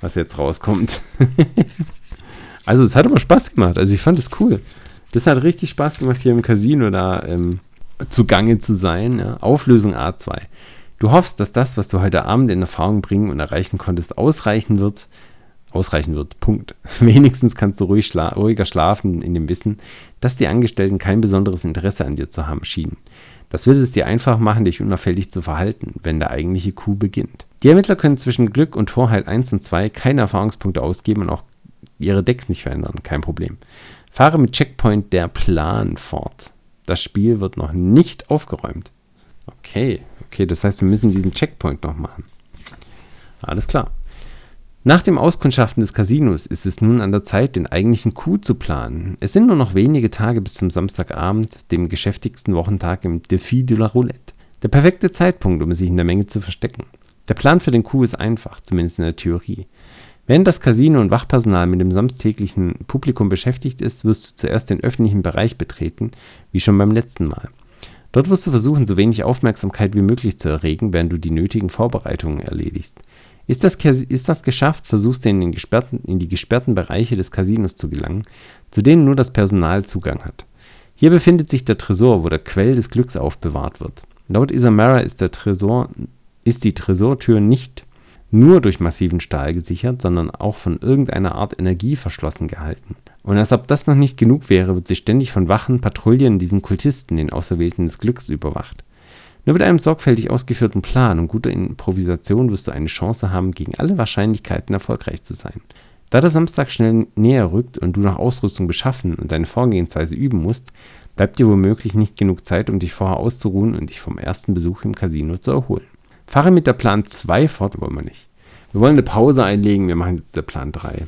was jetzt rauskommt. <laughs> also es hat aber Spaß gemacht. Also ich fand es cool. Das hat richtig Spaß gemacht, hier im Casino da ähm, zugange zu sein. Ja. Auflösung A2. Du hoffst, dass das, was du heute Abend in Erfahrung bringen und erreichen konntest, ausreichen wird. Ausreichen wird. Punkt. <laughs> Wenigstens kannst du ruhig schla ruhiger schlafen in dem Wissen, dass die Angestellten kein besonderes Interesse an dir zu haben schienen. Das wird es dir einfach machen, dich unauffällig zu verhalten, wenn der eigentliche Coup beginnt. Die Ermittler können zwischen Glück und Torheit 1 und 2 keine Erfahrungspunkte ausgeben und auch ihre Decks nicht verändern, kein Problem. Fahre mit Checkpoint der Plan fort. Das Spiel wird noch nicht aufgeräumt. Okay, okay, das heißt, wir müssen diesen Checkpoint noch machen. Alles klar. Nach dem Auskundschaften des Casinos ist es nun an der Zeit, den eigentlichen Coup zu planen. Es sind nur noch wenige Tage bis zum Samstagabend, dem geschäftigsten Wochentag im Défi de la Roulette. Der perfekte Zeitpunkt, um sich in der Menge zu verstecken. Der Plan für den Coup ist einfach, zumindest in der Theorie. Während das Casino und Wachpersonal mit dem samstäglichen Publikum beschäftigt ist, wirst du zuerst den öffentlichen Bereich betreten, wie schon beim letzten Mal. Dort wirst du versuchen, so wenig Aufmerksamkeit wie möglich zu erregen, während du die nötigen Vorbereitungen erledigst. Ist das, ist das geschafft, versuchst du in, den gesperrten, in die gesperrten Bereiche des Casinos zu gelangen, zu denen nur das Personal Zugang hat. Hier befindet sich der Tresor, wo der Quell des Glücks aufbewahrt wird. Laut Isamara ist, der Tresor, ist die Tresortür nicht nur durch massiven Stahl gesichert, sondern auch von irgendeiner Art Energie verschlossen gehalten. Und als ob das noch nicht genug wäre, wird sie ständig von Wachen, Patrouillen, diesen Kultisten, den Auserwählten des Glücks, überwacht. Nur mit einem sorgfältig ausgeführten Plan und guter Improvisation wirst du eine Chance haben, gegen alle Wahrscheinlichkeiten erfolgreich zu sein. Da der Samstag schnell näher rückt und du nach Ausrüstung beschaffen und deine Vorgehensweise üben musst, bleibt dir womöglich nicht genug Zeit, um dich vorher auszuruhen und dich vom ersten Besuch im Casino zu erholen. Fahre mit der Plan 2 fort, wollen wir nicht. Wir wollen eine Pause einlegen, wir machen jetzt der Plan 3.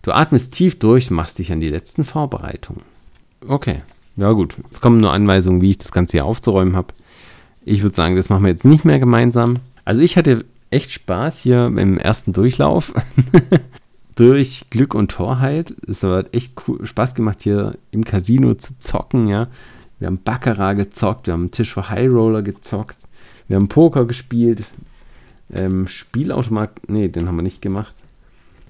Du atmest tief durch und machst dich an die letzten Vorbereitungen. Okay, ja gut. Jetzt kommen nur Anweisungen, wie ich das Ganze hier aufzuräumen habe. Ich würde sagen, das machen wir jetzt nicht mehr gemeinsam. Also ich hatte echt Spaß hier im ersten Durchlauf. <laughs> Durch Glück und Torheit. Es hat echt cool, Spaß gemacht, hier im Casino zu zocken, ja. Wir haben Baccarat gezockt, wir haben einen Tisch für High Roller gezockt, wir haben Poker gespielt, ähm, Spielautomat, nee, den haben wir nicht gemacht.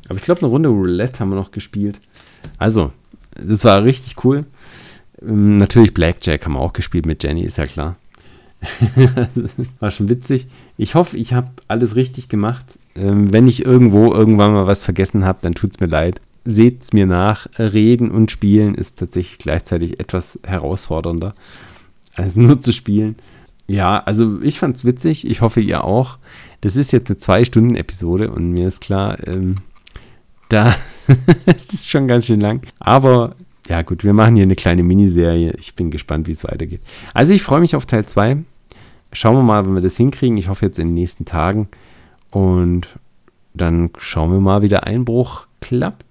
Aber ich glaube, eine Runde Roulette haben wir noch gespielt. Also, das war richtig cool. Ähm, natürlich Blackjack haben wir auch gespielt mit Jenny, ist ja klar. <laughs> war schon witzig. Ich hoffe, ich habe alles richtig gemacht. Ähm, wenn ich irgendwo irgendwann mal was vergessen habe, dann tut es mir leid. Seht es mir nach. Reden und spielen ist tatsächlich gleichzeitig etwas herausfordernder, als <laughs> nur zu spielen. Ja, also ich fand es witzig. Ich hoffe, ihr auch. Das ist jetzt eine Zwei-Stunden-Episode und mir ist klar, ähm, da <laughs> es ist schon ganz schön lang. Aber ja, gut, wir machen hier eine kleine Miniserie. Ich bin gespannt, wie es weitergeht. Also, ich freue mich auf Teil 2. Schauen wir mal, wenn wir das hinkriegen. Ich hoffe jetzt in den nächsten Tagen. Und dann schauen wir mal, wie der Einbruch klappt.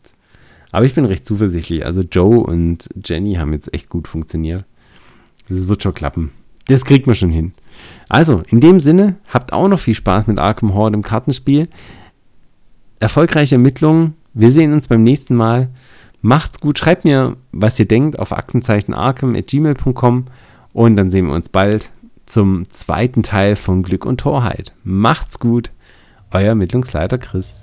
Aber ich bin recht zuversichtlich. Also, Joe und Jenny haben jetzt echt gut funktioniert. Das wird schon klappen. Das kriegt man schon hin. Also, in dem Sinne, habt auch noch viel Spaß mit Arkham Horde im Kartenspiel. Erfolgreiche Ermittlungen. Wir sehen uns beim nächsten Mal. Macht's gut. Schreibt mir, was ihr denkt, auf aktenzeichenarkham.gmail.com und dann sehen wir uns bald zum zweiten Teil von Glück und Torheit. Macht's gut. Euer Ermittlungsleiter Chris.